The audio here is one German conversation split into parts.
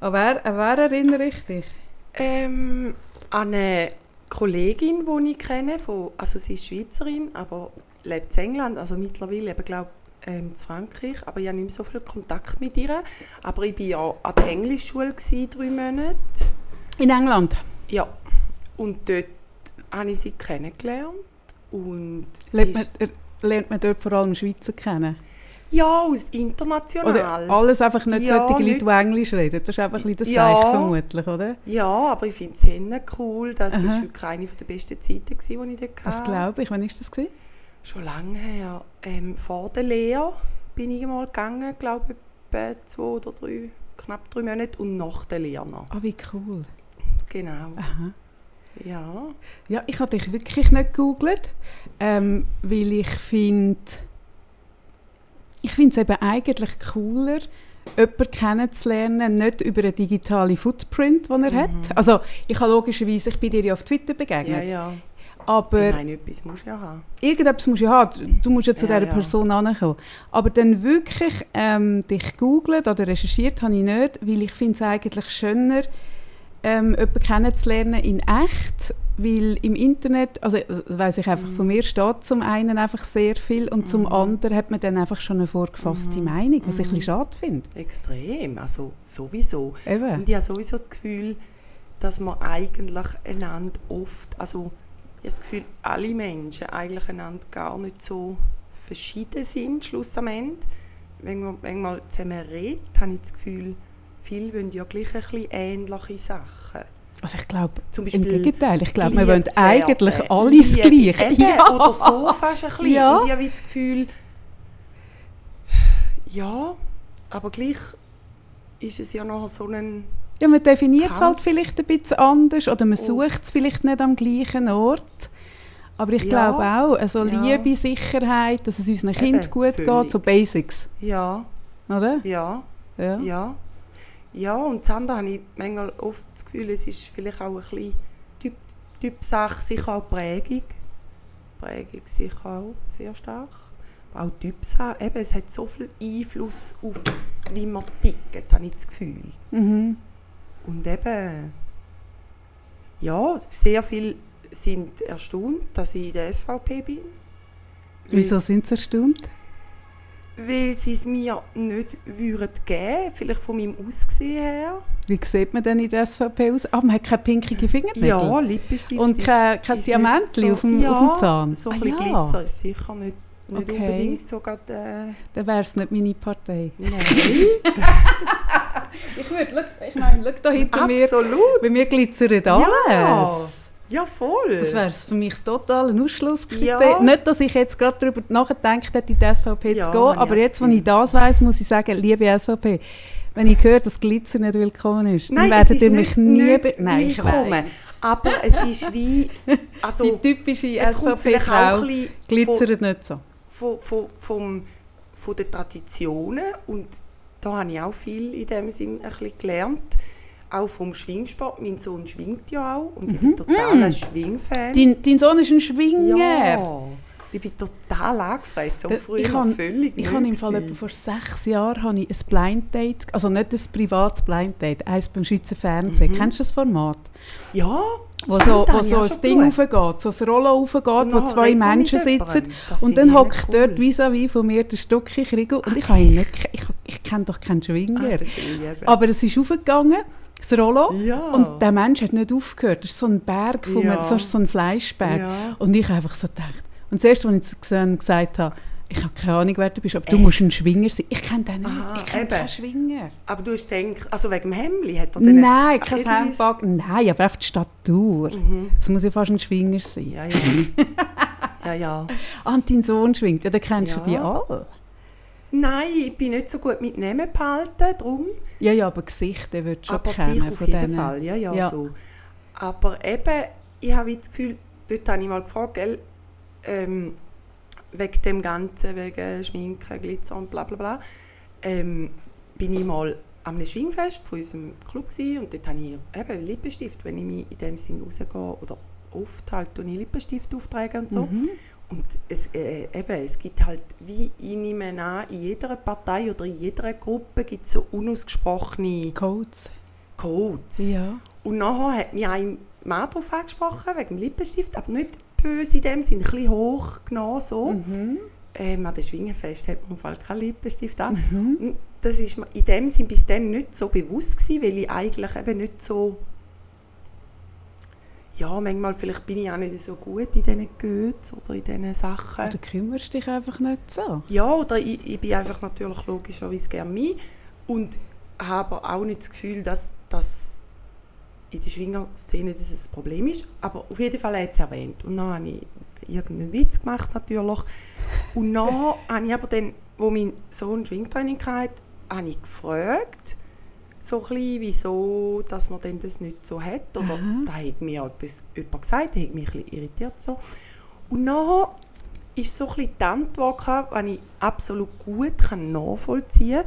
An wer, an wer erinnere ich dich? Ähm, an eine Kollegin, die ich kenne, von, also sie ist Schweizerin, aber lebt in England, also mittlerweile eben, glaube ähm, in Frankreich, aber ich habe nicht mehr so viel Kontakt mit ihr. Aber ich war ja an der Englischschule, gewesen, drei Monate. In England? Ja, und dort habe ich sie kennengelernt. Und sie Lernt man, er- lernt man dort vor allem Schweizer kennen? Ja, aus international. Oder alles einfach nicht Ja, solche Leute, die Englisch reden? Das ist einfach ein bisschen das Ja. Seich vermutlich, oder? Ja, aber ich finde es sehr cool. Das war wirklich eine der besten Zeiten, gewesen, die ich dort Das hatte. glaube ich. Wann war das? Gewesen? Schon lange her. Ähm, vor der Lehre bin ich mal gegangen, glaube ich, zwei oder drei, knapp drei Monate. Und nach der Lehre noch. Ah, wie cool. Genau. Aha. Ja. Ja, ich habe dich wirklich nicht gegoogelt, ähm, weil ich finde, ich finde es eben eigentlich cooler, jemanden kennenzulernen, nicht über einen digitalen Footprint, den er hat. Also ich habe logischerweise, ich bin dir ja auf Twitter Ja, begegnet, ja. aber Ich meine, etwas musst du ja haben. irgendetwas musst du ja haben, du musst ja zu Ja, dieser ja. Person ankommen. Aber dann wirklich ähm, dich googelt oder recherchiert habe ich nicht, weil ich finde es eigentlich schöner, ähm, jemanden kennenzulernen in echt, weil im Internet, also das weiss ich einfach, Mhm. von mir steht zum einen einfach sehr viel und zum anderen hat man dann einfach schon eine vorgefasste Mhm. Meinung, was ich ein bisschen schade finde. Extrem. Also sowieso. Eben. Und ich habe sowieso das Gefühl, dass man eigentlich einander oft, also ich habe das Gefühl, alle Menschen eigentlich einander gar nicht so verschieden sind, Schluss am Ende. Wenn man, wenn man zusammen redet, habe ich das Gefühl, viele wollen ja gleich ein bisschen ähnliche Sachen. Also ich glaube, im Gegenteil, ich glaube, wir wollen eigentlich alles Liebe, gleich. Eben, Oder so fast ein bisschen. Ja. Und ich habe das Gefühl, ja, aber gleich ist es ja noch so ein... Ja, man definiert es halt vielleicht ein bisschen anders oder man sucht es vielleicht nicht am gleichen Ort. Aber ich Ja. glaube auch, also Ja. Liebe, Sicherheit, dass es unseren Kindern Eben, gut völlig. geht, so Basics, Ja, oder? ja, Ja. ja. Ja, und das andere habe ich manchmal oft das Gefühl, es ist vielleicht auch ein bisschen Typ, Typsache, sicher auch Prägung. Prägung sicher auch sehr stark. Aber auch Typsache, eben, es hat so viel Einfluss auf, wie man tickt, habe ich das Gefühl. Mhm. Und eben, ja, sehr viele sind erstaunt, dass ich in der SVP bin. Wieso sind sie erstaunt? Weil sie es mir nicht würden geben, vielleicht von meinem Aussehen her. Wie sieht man denn in der SVP aus? Ah, man hat keine pinkigen Fingernägel. Ja, Lippenstift Und kein- kein Diamantli nicht auf dem- ja, auf dem Zahn? so ein Ah, bisschen ja. Glitzer ist sicher nicht, nicht Okay. unbedingt so gerade, äh, Dann wäre es nicht meine Partei. nein. Ich würde, ich meine, schau da hinter mir, Absolut. bei mir glitzert alles. Ja, voll. Das wäre für mich das totale Ausschlusskriterium. Ja. Nicht, dass ich jetzt gerade darüber nachgedacht hätte, in die SVP Ja, zu gehen, aber jetzt, wenn ich das weiss, muss ich sagen, liebe SVP, wenn ich höre, dass Glitzer nicht willkommen ist, dann Nein, werdet ihr mich nie... nicht Nein, ich weiss. Aber es ist wie, also, Die typische SVP-Frau von, glitzert nicht so. von, von, vom, von den Traditionen und da habe ich auch viel in dem Sinn ein bisschen gelernt. Auch vom Schwingsport. Mein Sohn schwingt ja auch und ich bin total ein Schwingfan. Dein, dein Sohn ist ein Schwinger. ja, ich bin total angefressen. Und früher ich habe völlig ich habe im Fall etwa vor sechs Jahren habe ich ein Blind Date, also nicht ein privates Blind Date, eins beim Schweizer Fernsehen. Kennst du das Format? Ja, Wo so, wo so ein Ding geschaut. raufgeht, so ein Rollo raufgeht, Und wo zwei Menschen sitzen. Und dann ich hockt cool. dort vis-à-vis von mir der Stucki Krigo und ich habe ihn nicht, ge- ich, ich kenne doch keinen Schwinger. Ah, liebe ich. Aber es ist aufgegangen, das Rollo, Ja. und der Mensch hat nicht aufgehört. Das ist so ein Berg, von Ja. so, so ein Fleischberg. Ja. Und ich habe einfach so gedacht. Und erste, was ich zu gesehen gesagt habe, ich habe keine Ahnung, wer du bist, aber du Echt? musst ein Schwinger sein. Ich kenne den nicht. Aha, ich kenne keinen Schwinger. Aber du hast gedacht, also wegen dem Hemli hat er dann Nein, kein Hemdbag. Nein, aber einfach die Statur. Es muss ja fast ein Schwinger sein. Ja, ja. ja, ja. Ah, und dein Sohn schwingt. Ja, dann kennst du Ja. die alle. Nein, ich bin nicht so gut mit Namen behalten, darum. Ja, ja, aber Gesichter du schon Aber kennen. auf von jeden denen. Fall, ja, ja, Ja. so. Aber eben, ich habe das Gefühl, dort habe ich mal gefragt, gell, ähm, wegen dem Ganzen, wegen Schminken, Glitzer und bla bla bla, ähm, bin ich mal einem Schwingfest von unserem Club gewesen, und dort habe ich eben Lippenstift, wenn ich mich in dem Sinn rausgehe, oder oft halt ich Lippenstift auftragen und so. Mhm. Und es, äh, eben, es gibt halt, wie ich nehme an, in jeder Partei oder in jeder Gruppe gibt es so unausgesprochene Codes. Codes. Ja. Und nachher hat mich ein Mann darauf angesprochen, wegen dem Lippenstift, aber nicht böse in dem Sinne, ein bisschen hoch genommen, so. Mhm. Ähm, an der Schwingenfest hat man im Fall keinen Lippenstift an. Mhm. Das ist mir in dem Sinn bis dem nicht so bewusst gewesen, weil ich eigentlich eben nicht so... Ja, manchmal vielleicht bin ich auch nicht so gut in diesen Göts oder in diesen Sachen. Oder kümmerst dich einfach nicht so? Ja, oder ich, ich bin einfach natürlich logischerweise gerne mich und habe auch nicht das Gefühl, dass das in der Schwingerszene das ein Problem ist. Aber auf jeden Fall hat es erwähnt. Und dann habe ich irgendeinen Witz gemacht natürlich. Und dann habe ich aber dann, wo mein Sohn Schwingtraining hatte, habe ich gefragt, so ein wieso dass man denn das nicht so hat. Oder Aha. da hat mir etwas, jemand gesagt, der hat mich ein irritiert. So. Und dann ist so ein die Antwort, die ich absolut gut kann nachvollziehen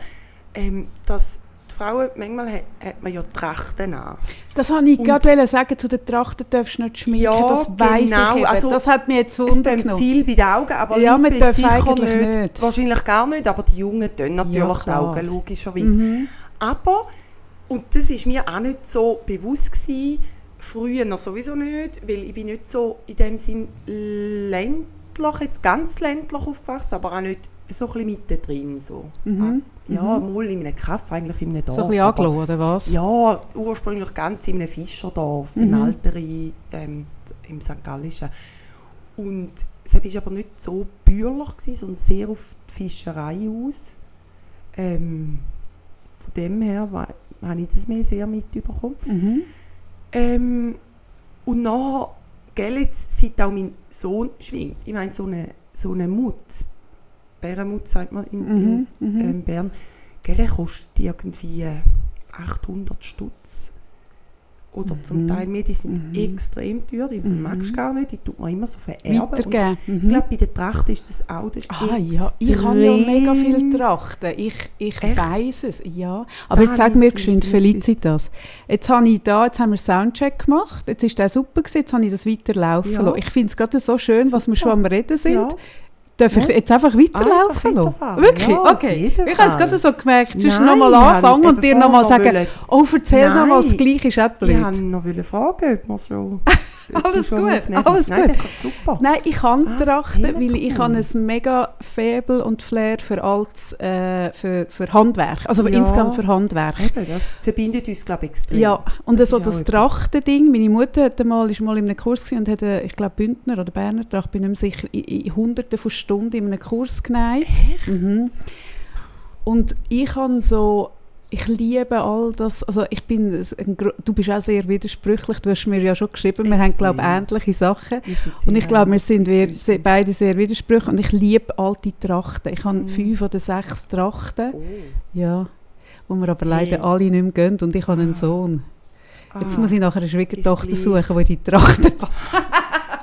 kann, ähm, dass die Frauen, manchmal hat, hat man ja Trachten an. Das wollte ich gerade sagen, zu den Trachten darfst du nicht schminken, Ja, das weiss genau, ich eben. also, das hat mich jetzt Es untergenommen. viel bei den Augen, aber Ja, man darf sicher eigentlich nicht. nicht. Wahrscheinlich gar nicht, aber die Jungen tun natürlich Ja, die. Augen, logischerweise. Mhm. Aber, und das ist mir auch nicht so bewusst gewesen, früher noch sowieso nicht, weil ich bin nicht so in dem Sinn ländlich, jetzt ganz ländlich aufgewachsen, aber auch nicht so ein bisschen mittendrin. So. Mhm. Ja, mal in einem Kaff, eigentlich in einem Dorf. So ein bisschen aber- oder was? Ja, ursprünglich ganz in einem Fischerdorf, im Mhm. Alteri, ähm, im St. Gallischen. Und es war aber nicht so bürgerlich, sondern sehr auf die Fischerei aus. Ähm, von dem her wa- habe ich das mehr sehr mitbekommen. Mhm. Ähm, und nachher, gell, jetzt, seit auch mein Sohn schwingt, ich meine, so eine, so eine Mutz, Bärenmutz sagt man in, in Mhm. Mhm. ähm, Bern, gell, kostet irgendwie 800 Stutz. Oder zum Mhm. Teil mehr, die sind Mhm. extrem teuer, die Mhm. magst du gar nicht, die tut man immer so vererben. Weitergeben. Ich Mhm. glaube, bei der Tracht ist das auch das Ah ja, ich habe ja mega viel Trachten. Ich, ich weiss es, ja. Aber Da jetzt sag mir zum geschwind, Felicitas. Jetzt habe ich da, jetzt haben wir Soundcheck gemacht, jetzt ist der super gewesen, jetzt habe ich das weiterlaufen Ja. lassen. Ich finde es gerade so schön, was wir Super. schon am Reden sind. Ja. Darf ich jetzt einfach weiterlaufen Einfach. Wirklich? Ja, okay. Ich habe es gerade so gemerkt, sonst nochmal anfangen und dir nochmal sagen, wollen- oh, erzähl nochmal das. Gleiche, ist auch Ich wollte noch fragen, ob man schon... ob Alles gut, alles. Nein, gut. das ist super. Nein, ich kann Ah, trachten, weil ich habe ein mega Faible und Flair für, altes, äh, für, für Handwerk, also Ja. insgesamt für Handwerk. Eben, das verbindet uns, glaube ich, extrem. Ja, und Das so ist das. Trachten-Ding, meine Mutter hat mal, ist mal in einem Kurs und hat, äh, ich glaube, Bündner oder Berner Tracht, bin nicht mehr sicher, in, in hunderten von Stunden in einem Kurs genäht. Echt? Mhm. Und ich habe so, ich liebe all das, also ich bin, du bist auch sehr widersprüchlich, du hast mir ja schon geschrieben, wir haben, glaube ich, ähnliche Sachen. Und ich glaube, wir sind wir, beide sehr widersprüchlich und ich liebe alte Trachten. Ich habe Mhm. fünf oder sechs Trachten, Oh. ja, wo wir aber leider Hey. alle nicht mehr gehen und ich habe einen Ah. Sohn. Jetzt Ah. muss ich nachher eine Schwiegertochter suchen, die in die Trachten passt.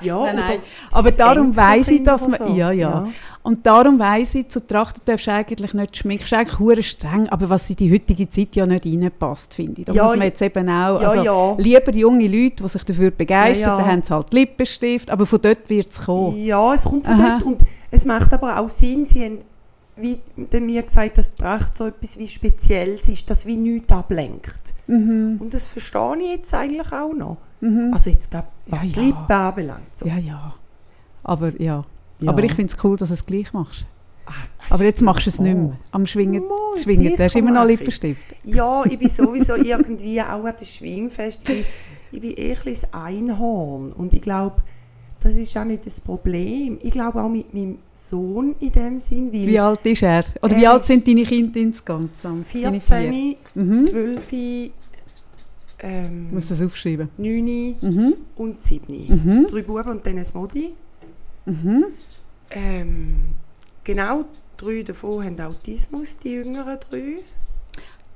Ja, Nein, nein. Aber darum weiss ich, Enkelkind dass man- ja, ja. Und darum weiss ich, zu Trachten darfst du eigentlich nicht schminken. Das ist eigentlich streng, aber was in die heutige Zeit ja nicht reinpasst, finde ich. Da Ja, muss man ja. jetzt eben auch, Ja, also ja. lieber junge Leute, die sich dafür begeistern, Ja, ja. dann haben sie halt Lippenstift, aber von dort wird es kommen. Ja, es kommt von Aha. dort und es macht aber auch Sinn, sie haben wie mir gesagt, dass Tracht so etwas wie Spezielles ist, das wie nichts ablenkt. Mhm. Und das verstehe ich jetzt eigentlich auch noch. Mhm. Also jetzt was Ja, die ja. Anbelangt. So. Ja, ja. Aber ja. Ja. Aber ich finde es cool, dass du es gleich machst. Ah, Aber jetzt machst du es nicht oh. mehr. Am Schwingen, Mal, Schwingen du hast immer noch. Lippenstift. Ja, ich bin sowieso irgendwie auch an dem Schwingfest. Ich bin, ich bin eh ein Einhorn. Und ich glaube, das ist auch nicht das Problem. Ich glaube auch mit meinem Sohn in dem Sinn, weil Wie alt ist er? Oder wie Er alt ist sind deine Kinder insgesamt? Deine vier? 14, Mhm. 12, ähm, Ich muss das aufschreiben. 9 Mhm. und 7. Mhm. Drei Buben und dann ein Modi. Mhm. Ähm, genau, drei davon haben Autismus, die jüngeren drei.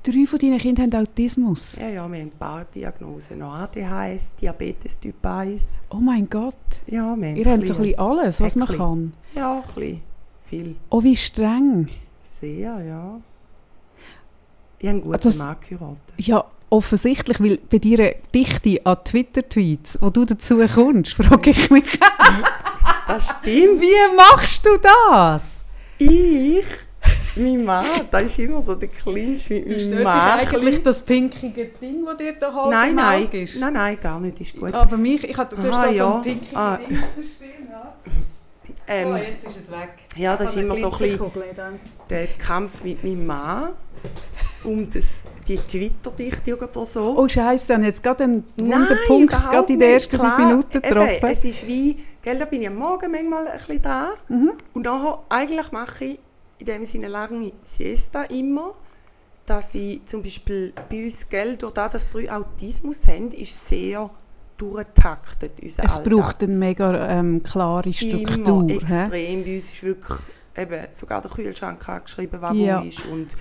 Drei von deinen Kindern haben Autismus. Ja, ja, wir haben ein paar Diagnosen. Noch ADHS, Diabetes Typ 1. Oh mein Gott. Ja, wir haben Ihr habt so ein bisschen alles, was man kann. Ja, ein bisschen. Viel. Oh, wie streng. Sehr, ja. Ich habe einen guten Das- Mann geheiratet. Ja, offensichtlich, weil bei deiner Dichte an Twitter-Tweets, wo du dazu kommst, frage ich mich, Das stimmt. wie machst du das? Ich mein Mann, da ist immer so der Clinch mit meinem Stört dich Mann. eigentlich das pinkige Ding, das dir da halb Nein, nein, ist? nein, nein, gar nicht, ist gut. Aber mich, ich hab, du hast Aha, da so ja. ein pinkiges Ah. Ding da stehen. Ja. Ähm, so, jetzt ist es weg. ja, das ist immer so ein bisschen der Kampf mit meinem Mann um das, die Twitter-Dichtung oder so. Oh Scheiße, habe jetzt gerade einen wunden Punkt gerade in den ersten fünf Minuten eben, getroffen. Es ist wie, gell, da bin ich am Morgen manchmal ein bisschen dran. Mhm. Und nachher, eigentlich mache ich in dem Sinne lange Siesta immer, dass ich zum Beispiel bei uns, gell, durch das, dass wir Autismus haben, ist sehr durchgetaktet unser Es Alltag. braucht eine mega ähm, klare Struktur. Immer extrem. Bei uns ist wirklich, eben, sogar der Kühlschrank angeschrieben, was Ja. wo ist. Und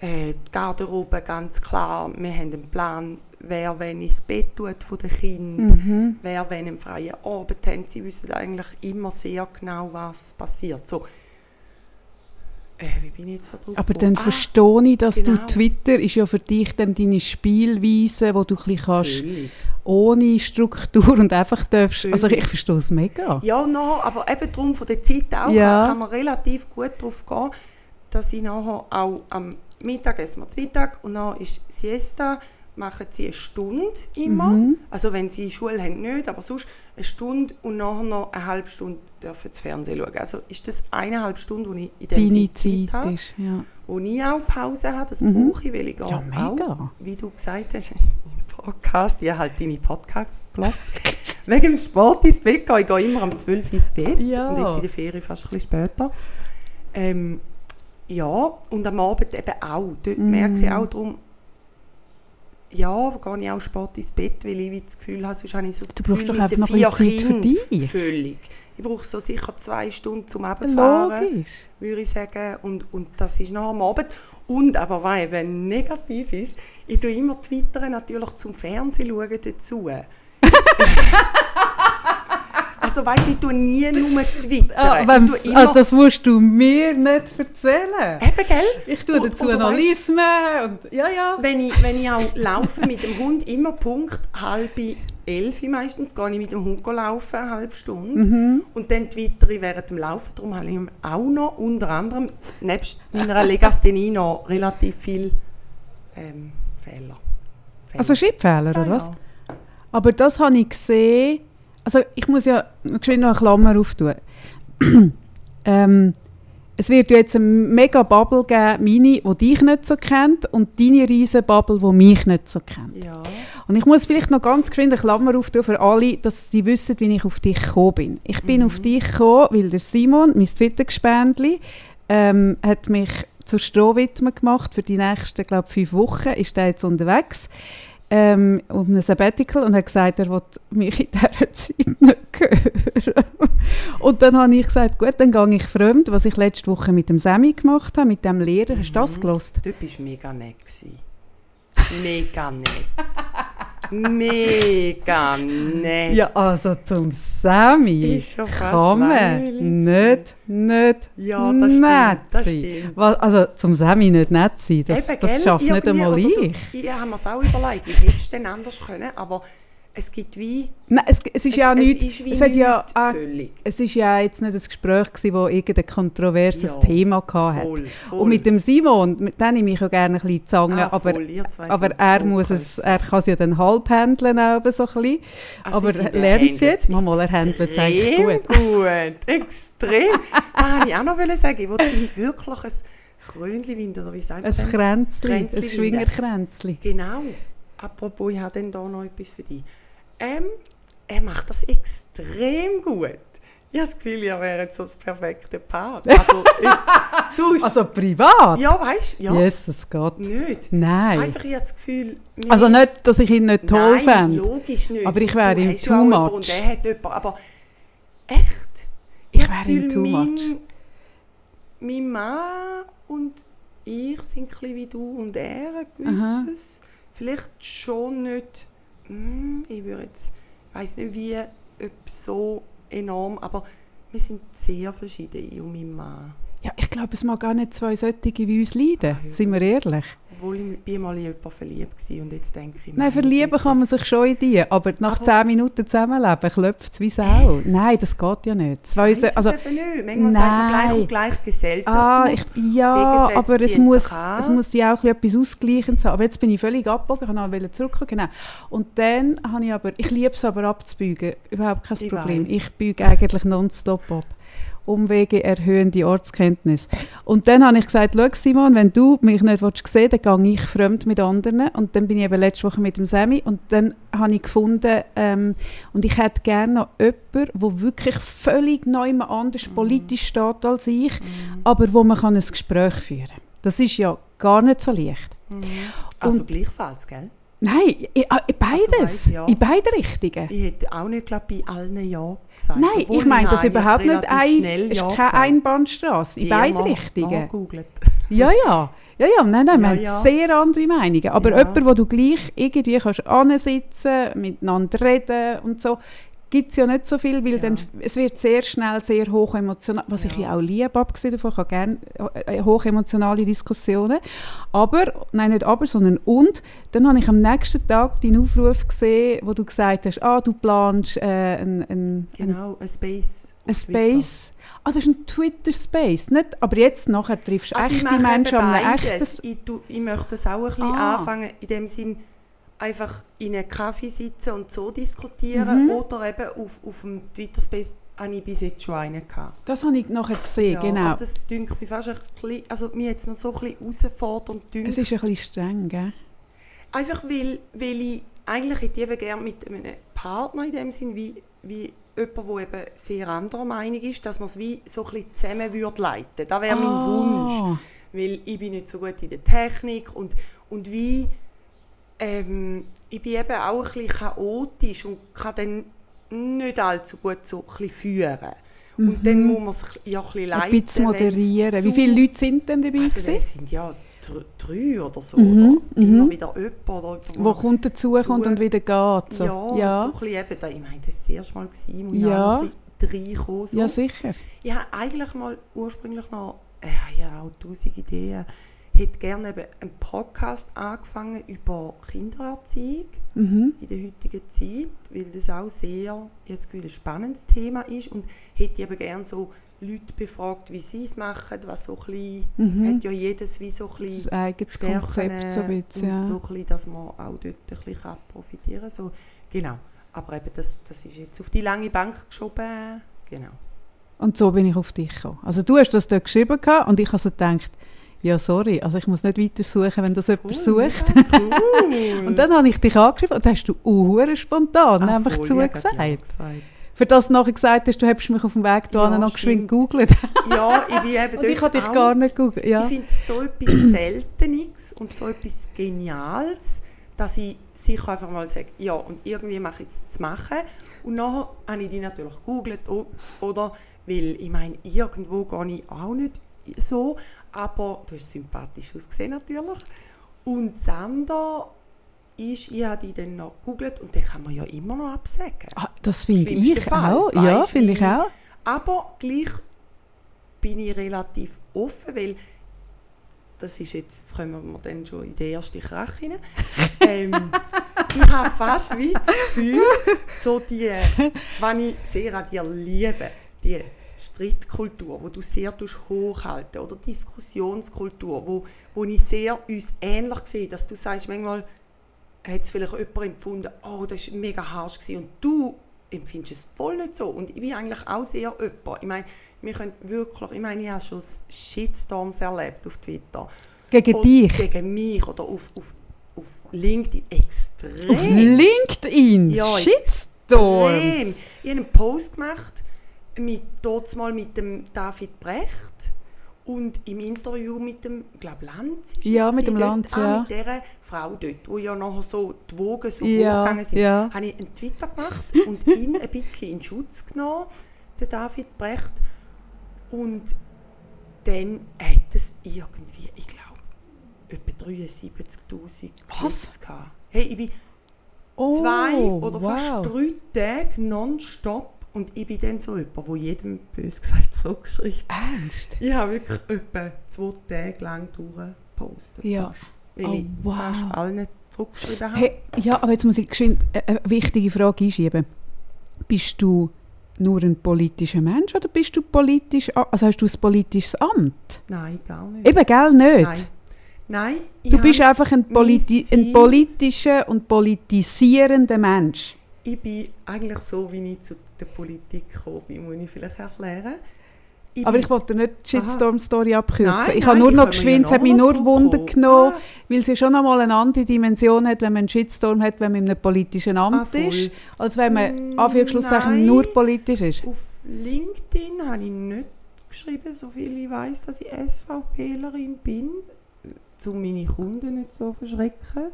äh, die Garderobe ganz klar. Wir haben einen Plan, wer wenn ins Bett tut von den Kindern, Mhm. wer wenn einen freien Abend haben. Sie wissen eigentlich immer sehr genau, was passiert. So, äh, wie bin ich jetzt da drauf Aber gekommen? dann verstehe ich, dass genau. du Twitter ist ja für dich dann deine Spielweise, wo du ein bisschen kannst, Völlig. ohne Struktur und einfach darfst. Also Völlig. ich verstehe es mega. Ja, nachher, aber eben darum von der Zeit auch Ja. kann man relativ gut darauf gehen, dass ich nachher auch am Mittag essen wir zu Mittag und dann ist Siesta, machen sie eine Stunde immer. Mhm. Also wenn sie Schule haben, nicht, aber sonst eine Stunde und nachher noch eine halbe Stunde dürfen sie Fernsehen schauen. Also ist das eineinhalb Stunden, die ich in Deine Sinne Zeit habe, ist, ja. wo ich auch Pause habe. Das Mhm. brauche ich, weil ich gehe Ja, mega. auch, wie du gesagt hast, im Podcast, ich habe halt deine Podcasts gelassen. Wegen dem Sport ins Bett gehen. Ich gehe immer um 12 Uhr ins Bett. Ja. Und jetzt in der Ferien fast ein bisschen später. Ähm, ja, und am Abend eben auch. Dort Mhm. merke ich auch darum, ja, gehe ich auch Sport ins Bett, weil ich das Gefühl habe, sonst habe ich so das Du brauchst Gefühl, doch einfach noch vier Zeit für dich. Völlig. Ich brauche so sicher zwei Stunden zum Logisch. würde ich sagen. Und, und das ist noch am Abend. Und aber was eben negativ ist, ich tue immer twittern natürlich zum Fernsehen schauen dazu. also weißt du, ich tue nie nur twittern. Ah, ah, das musst du mir nicht erzählen. eben, gell? Ich tue Und- dazu Lismen und ja, ja. Wenn ich, wenn ich auch laufe mit dem Hund, immer Punkt halb elf meistens, gehe ich mit dem Hund laufen, eine halbe Stunde. Mhm. Und dann twitter ich während dem Laufen. Darum habe ich auch noch, unter anderem, nebst meiner Legasthenie noch relativ viel ähm, Fehler. Fehler. Also Schreibfehler, Ja, oder was? ja. Aber das habe ich gesehen. Also ich muss ja geschwind noch eine Klammer auftun. ähm, es wird jetzt eine mega Bubble geben, meine, die dich nicht so kennt, und deine riesen Bubble, die mich nicht so kennt. Ja. Und ich muss vielleicht noch ganz geschwind eine Klammer auftun für alle, dass sie wissen, wie ich auf dich gekommen bin. Ich bin Mhm. auf dich gekommen, weil der Simon, mein Twitter-Gespendli, ähm, hat mich zur Strohwitwe gemacht für die nächsten, glaube fünf Wochen. Ist er jetzt unterwegs ähm, um ein Sabbatical und hat gesagt, er will mich in dieser Zeit nicht hören. und dann habe ich gesagt, gut, dann gehe ich fremd, was ich letzte Woche mit dem Sammy gemacht habe, mit dem Lehrer. Hast du das Mhm. gelost? Du bist mega nett. Gewesen. Mega nett. Mega nett. Ja, also zum Sammy Ist schon kann man nicht, nicht Ja, das stimmt, nett das sein. stimmt. Was- Also zum Sammy nicht nett sein, das, Eben, das schafft nicht einmal du- ich. Ich habe mir es auch überlegt, wie hättest du denn anders können, aber es gibt wie... Nein, es, es ist ja es, nicht, es, ist es hat ja völlig. es ist ja jetzt nicht ein Gespräch gewesen, wo irgendein kontroverses Ja, Thema gehabt hat. Voll, voll. Und mit dem Simon, mit dem nehme ich auch gerne ein bisschen zangen, Ah, aber, aber er muss es, er kann es ja dann halb handeln auch so ein bisschen. Also aber lernt es jetzt? Mal, er handelt es eigentlich gut. gut. Extrem. das wollte ich auch noch sagen. Ich wollte wirklich ein Krönchen winden, oder wie sagt man Ein das? Kränzli, ein Kränzli Schwingerkränzli. Genau. Apropos, ich habe dann da noch etwas für dich. Ähm, er macht das extrem gut. Ich habe das Gefühl, ihr wäret so das perfekte Paar. Also, jetzt, sonst, Also privat? ja, weißt du, ja, Jesus Gott. nicht. Nein. Einfach, ich habe das Gefühl... wir- Also nicht, dass ich ihn nicht toll Nein, fände. logisch nicht. Aber ich wäre ihm too much. Und er hat jemanden, aber echt? Ich, Ich wäre ihm too mein, much. mein Mann und ich sind ein bisschen wie du und er gewisses. Vielleicht schon nicht, hm, ich würde jetzt, ich weiß nicht wie, ob so enorm, aber wir sind sehr verschieden, ich und mein Mann. Ja, ich glaube, es mag gar nicht zwei solche wie uns leiden, ja. sind wir ehrlich. Obwohl ich bin mal in jemanden verliebt war und jetzt denke ich... Nein, verlieben kann man sich schon in die, aber nach Aber- zehn Minuten zusammenleben klopft es wie Sau. Nein, das geht ja nicht. Zwei, so- es also, eben nicht. Manchmal sagt man gleich Nein. und gleich gesellt ah, ich, ja, aber es muss, es muss ja auch etwas Ausgleichendes haben. Aber jetzt bin ich völlig abgebogen, ich wollte zurückkommen, genau. Und dann habe ich aber, ich liebe es aber abzubeugen, überhaupt kein Ich Problem. weiss. Ich büge eigentlich nonstop ab. Umwege erhöhen die Ortskenntnis. Und dann habe ich gesagt, schau Simon, wenn du mich nicht willst sehen willst, dann gehe ich fremd mit anderen. Und dann bin ich eben letzte Woche mit dem Sammy und dann habe ich gefunden, ähm, und ich hätte gerne noch jemanden, der wirklich völlig neu anders politisch steht als ich, aber wo man kann ein Gespräch führen kann. Das ist ja gar nicht so leicht. Also und- gleichfalls, gell? Nein, i- i- beides. weiss, ja. In beide Richtungen. Ich hätte auch nicht, glaube bei allen Ja gesagt. Nein, Obwohl ich meine das überhaupt nicht ein, ist Ja keine gesagt. Einbahnstraße. In beide Richtungen. Ja, ja. Ja, ja, nein, nein, wir Ja, haben ja. sehr andere Meinungen. Aber Ja. jemand, wo du gleich irgendwie kannst ansitzen, miteinander reden und so, gibt es ja nicht so viel, weil Ja. dann, es wird sehr schnell sehr hoch emotional, was ich Ja. ja auch liebe, abgesehen davon, ich habe gerne äh, hochemotionale Diskussionen. Aber, nein, nicht aber, sondern und, dann habe ich am nächsten Tag deinen Aufruf gesehen, wo du gesagt hast, ah, du planst äh, ein, ein, Genau, ein Space. ein. Space. Ah, das ist ein Twitter-Space. Nicht, aber jetzt nachher triffst du Also echte Menschen an einem echten... Ich, tu- ich möchte das auch ein bisschen Ah. anfangen, in dem Sinn, einfach in einem Kaffee sitzen und so diskutieren. Mhm. Oder eben auf, auf dem Twitter-Space habe ich bis jetzt schon einen gehabt. Das habe ich nachher gesehen, Ja, genau. aber das dünkt mich fast ein bisschen, also mir jetzt noch so ein bisschen herausfordernd dünkt. Es ist ein bisschen streng, gell? Einfach weil, weil ich eigentlich hätte ich eben gerne mit einem Partner in dem Sinn, wie, wie jemand, der eben sehr anderer Meinung ist, dass man es wie so ein bisschen zusammen würde leiten. Das wäre mein Ah. Wunsch. Weil ich bin nicht so gut in der Technik und, und wie ähm, ich bin eben auch ein bisschen chaotisch und kann dann nicht allzu gut so ein führen. Und dann muss man sich ja ein bisschen leiten. Mhm. Ein bisschen moderieren. Wie viele Leute sind denn dabei? Also gewesen? sind ja dr- drei oder so. Mhm, Oder immer wieder jemand. Oder jemand, wo kommt dazu, zu- kommt und wieder geht. So. ja, ja. so ein bisschen eben, da- ich meine, das war das erste Mal, gewesen, ich Ja. auch ein bisschen reinkomme. So. ja, sicher. Ich habe eigentlich mal ursprünglich noch, äh, ja, auch tausend Ideen, hätte gerne eben einen Podcast angefangen über Kindererziehung Mhm. in der heutigen Zeit, weil das auch sehr, ich das Gefühl, ein spannendes Thema ist und hätte eben gerne so Leute befragt, wie sie es machen, was so ein Mhm. hat ja jedes wie so ein Das eigenes Stärken, Konzept so ein bisschen, ja. so ein dass man auch dort ein bisschen profitieren kann. So, genau. Aber eben, das, das ist jetzt auf die lange Bank geschoben. Genau. Und so bin ich auf dich gekommen. Also du hast das dort geschrieben gehabt und ich habe so gedacht, ja sorry, also ich muss nicht weiter suchen, wenn das jemand sucht. Ja, cool. Und dann habe ich dich angeschrieben und dann hast du uhr spontan Ah, einfach voll, zugesagt. ja. Für das du nachher gesagt hast, du hättest mich auf dem Weg Ja, hierhin noch geschwind gegoogelt. Ja, ich bin eben Und ich habe dich auch- gar nicht gegoogelt. Ja. Ich finde es so etwas Seltenes und so etwas Geniales, dass ich sicher einfach mal sage, ja, und irgendwie mache ich jetzt zu machen. Und nachher habe ich die natürlich gegoogelt, oder? Weil, ich meine, irgendwo gehe ich auch nicht so, aber du hast sympathisch ausgesehen natürlich. Und das andere ist, ich habe die dann noch gegoogelt und dann kann man ja immer noch absagen. Ah, das finde ich Fall, auch. Ja, finde ich auch. Aber gleich bin ich relativ offen, weil das ist jetzt, jetzt kommen wir dann schon in den ersten Krach rein. ähm, ich habe fast wie das Gefühl, so die, was ich sehr an dir liebe, die Streitkultur, wo du sehr hochhalten oder Diskussionskultur, wo, wo ich sehr uns ähnlich sehe, dass du sagst, manchmal hat es vielleicht jemand empfunden, oh, das war mega harsch gewesen. und du empfindest es voll nicht so. Und ich bin eigentlich auch sehr jemand. Ich meine, wir können wirklich, ich meine, ich habe schon Shitstorms erlebt auf Twitter. Gegen Und dich. Gegen mich oder auf, auf, auf LinkedIn. Extrem. Auf LinkedIn. Ja, Shitstorms. Extrem. Ich habe einen Post gemacht, mit, dort mal mit dem David Brecht und im Interview mit dem, ich glaube Lanz. Ja, mit dem Lanz, ah, ja. mit dieser Frau dort, wo ja nachher so die Wogen so Ja, hochgegangen sind. ja. Habe ich einen Twitter gemacht und ihn ein bisschen in Schutz genommen, den David Brecht. Und dann hat es irgendwie, ich glaube, etwa 73'000 Klicks gehabt. Hey, ich bin Oh, zwei oder wow. fast drei Tage nonstop Und ich bin dann so jemand, der jedem bös gesagt zurückschreibt. Ernst? Ich habe wirklich etwa zwei Tage lang durchgepostet. Ja. Weil Oh, ich wow. fast allen zurückgeschrieben habe. Hey, ja, aber jetzt muss ich geschwind eine wichtige Frage einschieben. Bist du nur ein politischer Mensch oder bist du politisch, also hast du ein politisches Amt? Nein, gar nicht. Eben, gell, nicht? Nein. Nein, Du bist einfach ein, Politi ein politischer und politisierender Mensch. Ich bin eigentlich so, wie ich zu der Politik gekommen bin, muss ich vielleicht erklären. Ich Aber ich wollte nicht die Shitstorm-Story abkürzen. Nein, ich habe nur noch geschwind, es hat mich noch nur mal Wunder zurückkommen. genommen, Ah. weil sie schon einmal eine andere Dimension hat, wenn man einen Shitstorm hat, wenn man in einem politischen Amt Ah, ist, als wenn man, Mm, Anführungszeichen, nein. nur politisch ist. Auf LinkedIn habe ich nicht geschrieben, so viel ich weiß, dass ich SVPlerin bin, um meine Kunden nicht so zu verschrecken,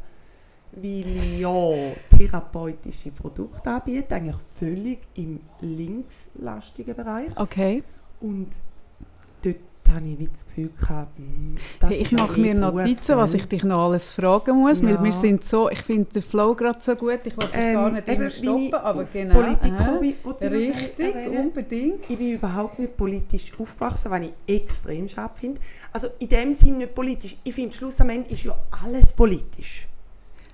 weil ich ja therapeutische Produkte anbiete, eigentlich völlig im linkslastigen Bereich. Okay. Und dort habe ich das Gefühl gehabt, hm, das Hey, ich mache eh mir gut Notizen, was ich dich noch alles fragen muss, weil Ja. wir sind so, ich finde den Flow gerade so gut, ich dich Ähm, gar nicht immer stoppen, aber genau. Politik aha. komme, wie- wo du Richtig, unbedingt. Ich bin überhaupt nicht politisch aufgewachsen, was ich extrem schade finde. Also in dem Sinne nicht politisch. Ich finde, Schluss am Ende ist ja alles politisch.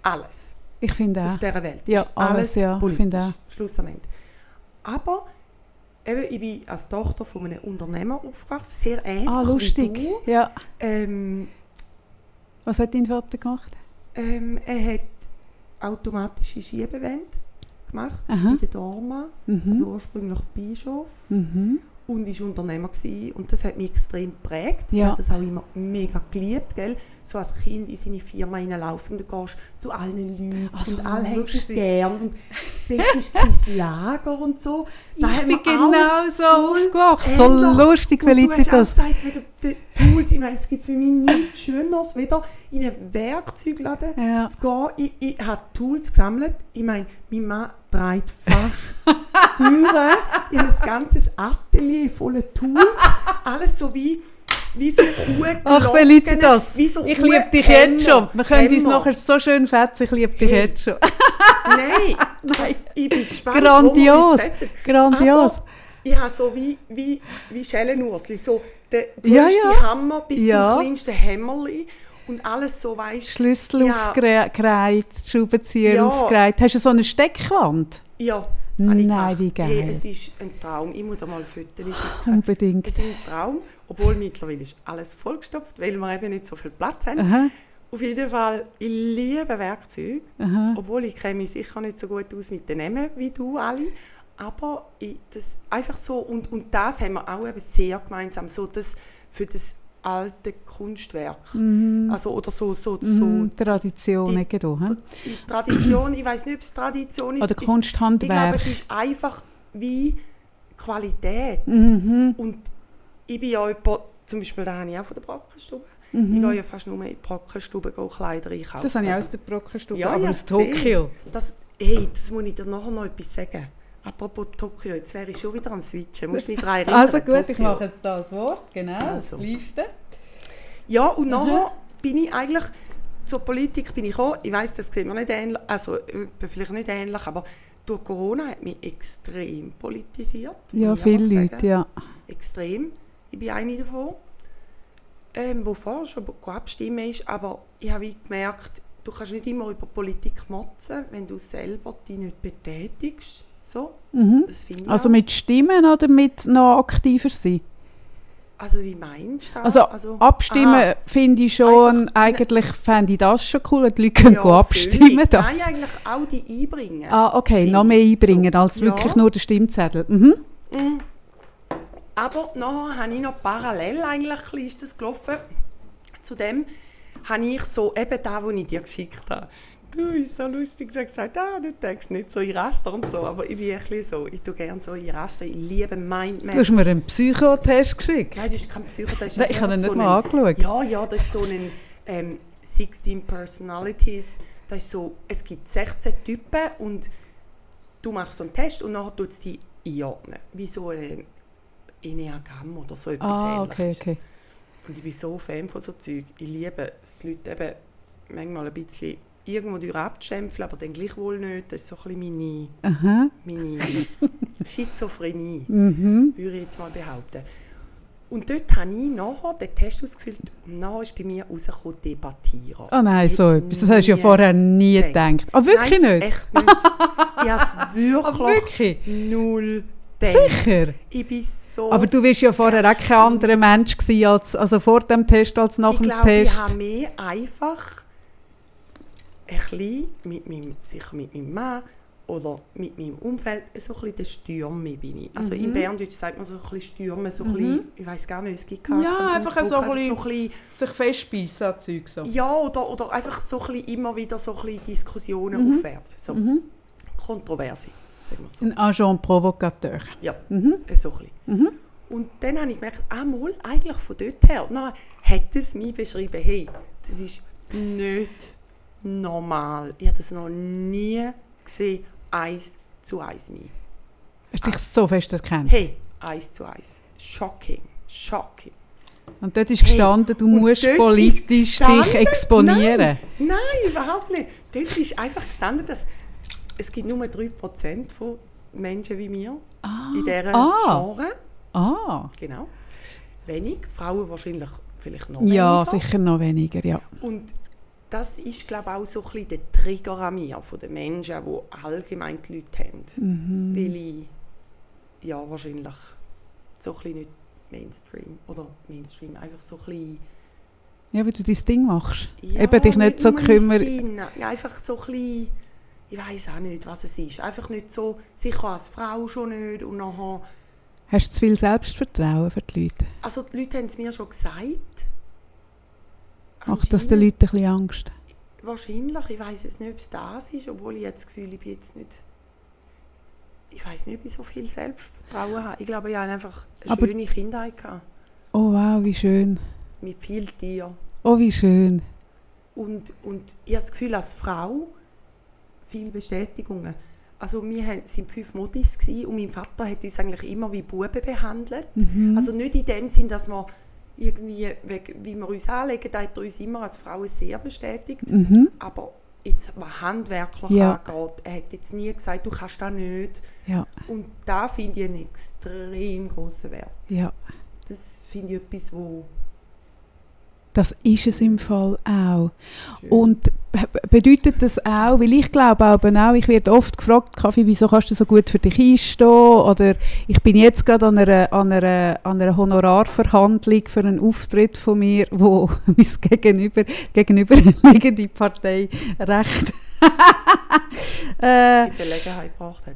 Alles Ich finde auf dieser Welt. Ja, ist alles, ja, ich politisch. finde auch. Schluss am Ende. Aber eben, ich bin als Tochter von einem Unternehmer aufgewachsen, sehr ähnlich Ah, wie lustig. du. Ja. Ähm, Was hat dein Vater gemacht? ähm, er hat automatische Schiebewände gemacht Aha. bei der Dorma, Mhm. also ursprünglich Bischof. Mhm. und ist Unternehmer gewesen. und das hat mich extrem geprägt. Ich Ja. habe das auch immer mega geliebt, gell? So als Kind in seine Firma hineinlaufen, du gehst zu allen Leuten Ach so, und alle haben dich gern und das Beste ist das Lager und so. Da ich bin genau so voll aufgewachsen. So lustig, Und du hast auch Felicitas. gesagt, wegen Tools, ich meine, es gibt für mich nichts Schöneres, wieder in einen Werkzeugladen Ja. zu gehen. Ich, ich habe Tools gesammelt. Ich meine, mein Mann trägt fast Türen. Ich habe ein ganzes Atelier voller Tools. Alles so wie, wie so Kuhglocken. Ach, Felicitas, wie so ich liebe dich Kuhhämmer. jetzt schon. Wir können uns Hämmer. nachher so schön fetzen. Ich liebe dich Hey. jetzt schon. Nein, das, ich bin gespannt, Grandios. uns. Grandios. Aber ich habe so wie, wie, wie Schellenursli, so der Ja, grösste ja. Hammer bis Ja. zum kleinsten Hämmerli und alles so, weißt Schlüssel Ja. aufgereiht, Schraubenzieher Ja. aufgereiht. Hast du so eine Steckwand? Ja, Nein, wie geil. Hey, es ist ein Traum. Ich muss dir mal Fotos schicken. Unbedingt. Es ist ein Traum, obwohl mittlerweile ist alles vollgestopft, weil wir eben nicht so viel Platz haben. Aha, Auf jeden Fall, ich liebe Werkzeuge, aha. obwohl ich kenne mich sicher nicht so gut aus mit den Namen wie du alle. Aber ich, das einfach so, und, und das haben wir auch eben sehr gemeinsam, so das für das alte Kunstwerk. Also, oder so, so, so Mhm, Tradition, die- hä? die Tradition, ich weiß nicht, ob es Tradition ist. Oder ist- Ich glaube, Kunsthandwerk. es ist einfach wie Qualität. Mhm. Und ich bin ja zum Beispiel da habe ich auch von der Brockenstube. Ich gehe ja fast nur in die Brockenstube Kleider einkaufen. Mhm. Das habe ich aus der Brockenstube, Ja, aber ja, aus. Tokio. Das, hey, das muss ich dir nachher noch etwas sagen. Apropos Tokio, jetzt wäre ich schon wieder am Switchen. Musst mich daran erinnern? Also gut, ich Tokio. mache jetzt das Wort, genau, Also. die Liste. Ja, und nachher bin ich eigentlich zur Politik bin ich gekommen. Ich weiß, das sieht man nicht ähnlich, also äh, vielleicht nicht ähnlich, aber durch Corona hat mich extrem politisiert. Ja, ich viele Leute, ja. Extrem. Ich bin eine davon, ähm, wo vorher schon abstimmen ist, aber ich habe gemerkt, du kannst nicht immer über Politik motzen, wenn du selber dich nicht betätigst. So, ich Also mit Stimmen oder mit noch aktiver sein? Also wie meinst du? das? Also, abstimmen aha. finde ich schon, Einfach- eigentlich fände ich das schon cool, die Leute können Ja, abstimmen völlig. das. Nein, eigentlich auch die einbringen. Ah, okay, noch mehr einbringen So. als wirklich Ja. nur der Stimmzettel. Mhm. Aber nachher habe ich noch parallel eigentlich ist das gelaufen. Zu dem habe ich so eben da, wo ich dir geschickt habe. Du bist so lustig, du hast gesagt, ah, du denkst nicht so in Raster und so, aber ich bin ein bisschen so, ich tue gerne so in Raster, ich liebe Mindmaps. Du hast mir einen Psychotest geschickt. Nein, das ist kein Psychotest. Nein, ich habe ihn nicht so mal angeschaut. Ja, ja, das ist so ein ähm, 16 Personalities. Das ist so, es gibt 16 Typen und du machst so einen Test und nachher tut es dich einordnen. Wie so ein Enneagramm oder so etwas Ah, okay, Ähnliches. okay. Und ich bin so Fan von so Zeug. Ich liebe es, die Leute eben manchmal ein bisschen irgendwo durch abstempeln, aber dann gleichwohl nicht. Das ist so ein bisschen meine, Aha. meine Schizophrenie, Mhm. würde ich jetzt mal behaupten. Und dort habe ich nachher den Test ausgefüllt und nachher ist bei mir rausgekommen, debattieren. Oh nein, so etwas. Das hast du ja vorher nie gedacht. gedacht. Ah, wirklich Nein, nicht? echt nicht. Ich habe es Ah, wirklich, wirklich? null gedacht. Sicher? Ich bin so... Aber du warst ja vorher auch kein anderer Mensch gewesen, als, also vor dem Test als nach ich dem glaube, ich Test. habe mehr einfach ein bisschen mit meinem, sicher mit meinem Mann oder mit meinem Umfeld so ein bisschen der Stürme bin ich. Also Mhm. in Berndeutsch sagt man so ein bisschen Stürme, so ein bisschen, ich weiß gar nicht, es gibt keinen Ja, einfach so ein bisschen- so ein bisschen Sich festbeissen an Zeug so. ja, oder, oder einfach so ein bisschen immer wieder so ein bisschen Diskussionen Mhm. aufwerfen. So. Kontroverse, sagen wir so. Ein Agent Provocateur. Ja, Mhm. so ein bisschen. Und dann habe ich gemerkt, ah, mal, eigentlich von dort her. Dann hat es mich beschrieben, hey, das ist nicht normal. Ich habe das noch nie gesehen, eins zu eins mich. Hast du dich so fest erkannt. Hey, eins zu eins. Shocking, shocking. Und dort ist gestanden, du und musst politisch dich exponieren. Nein, nein, überhaupt nicht. Dort ist einfach gestanden, dass es gibt nur 3% von Menschen wie mir in dieser Ah. Genre. Ah, Genau. Wenig. Frauen wahrscheinlich vielleicht noch ja, weniger. sicher noch weniger, ja. Und das ist, glaube ich, auch so ein bisschen der Trigger an mir, von den Menschen, die allgemein die Leute haben. Mhm. Weil ich, ja, wahrscheinlich so ein bisschen nicht Mainstream, oder Mainstream, einfach so ein bisschen... Ja, weil du dein Ding machst. Ja, Eben dich nicht so kümmern. Einfach so ein bisschen, ich weiß auch nicht, was es ist. Einfach nicht so, sicher als Frau schon nicht und nachher... Hast du zu viel Selbstvertrauen für die Leute? Also die Leute haben es mir schon gesagt. Macht das den Leuten ein bisschen Angst? Wahrscheinlich, ich weiß jetzt nicht, ob es das ist, obwohl ich jetzt das Gefühl ich bin jetzt nicht. Ich weiß nicht, ob ich so viel Selbstvertrauen habe. Ich glaube, ich habe einfach eine Aber- schöne Kindheit gehabt. Oh wow, wie schön. Mit viel Tier. Oh, wie schön. Und, und ich habe das Gefühl, als Frau, viele Bestätigungen. Also wir haben- sind fünf Modis und mein Vater hat uns eigentlich immer wie Buben behandelt. Mhm. Also nicht in dem Sinn, dass wir irgendwie, wie wir uns anlegen, da hat er uns immer als Frauen sehr bestätigt. Mhm. Aber jetzt, was handwerklich Ja. angeht, er hat jetzt nie gesagt, du kannst das nicht. Ja, Und da finde ich einen extrem grossen Wert. ja. Das finde ich etwas, wo Das ist es im Fall auch. schön Und bedeutet das auch, weil ich glaube aber auch, ich werde oft gefragt, Kaffee, wieso kannst du so gut für dich einstehen? Oder ich bin jetzt gerade an einer, an einer, an einer Honorarverhandlung für einen Auftritt von mir, wo mein gegenüber, gegenüberliegende Partei recht äh, die Verlegenheit gebracht hat.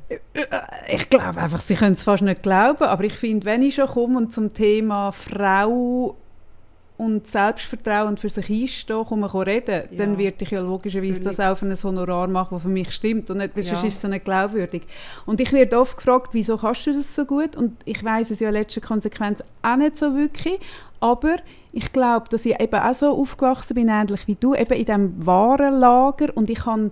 ich glaube einfach, sie können es fast nicht glauben, aber ich finde, wenn ich schon komme und zum Thema Frau und Selbstvertrauen und für sich einstehen komme ich reden, Ja. dann werde ich ja logischerweise das Völlig. auch für ein Honorar machen, das für mich stimmt und nicht, Ja. ist es so nicht glaubwürdig. Und ich werde oft gefragt, wieso kannst du das so gut? Und ich weiß es ja in letzter Konsequenz auch nicht so wirklich, aber ich glaube, dass ich eben auch so aufgewachsen bin, ähnlich wie du, eben in diesem Warenlager und ich kann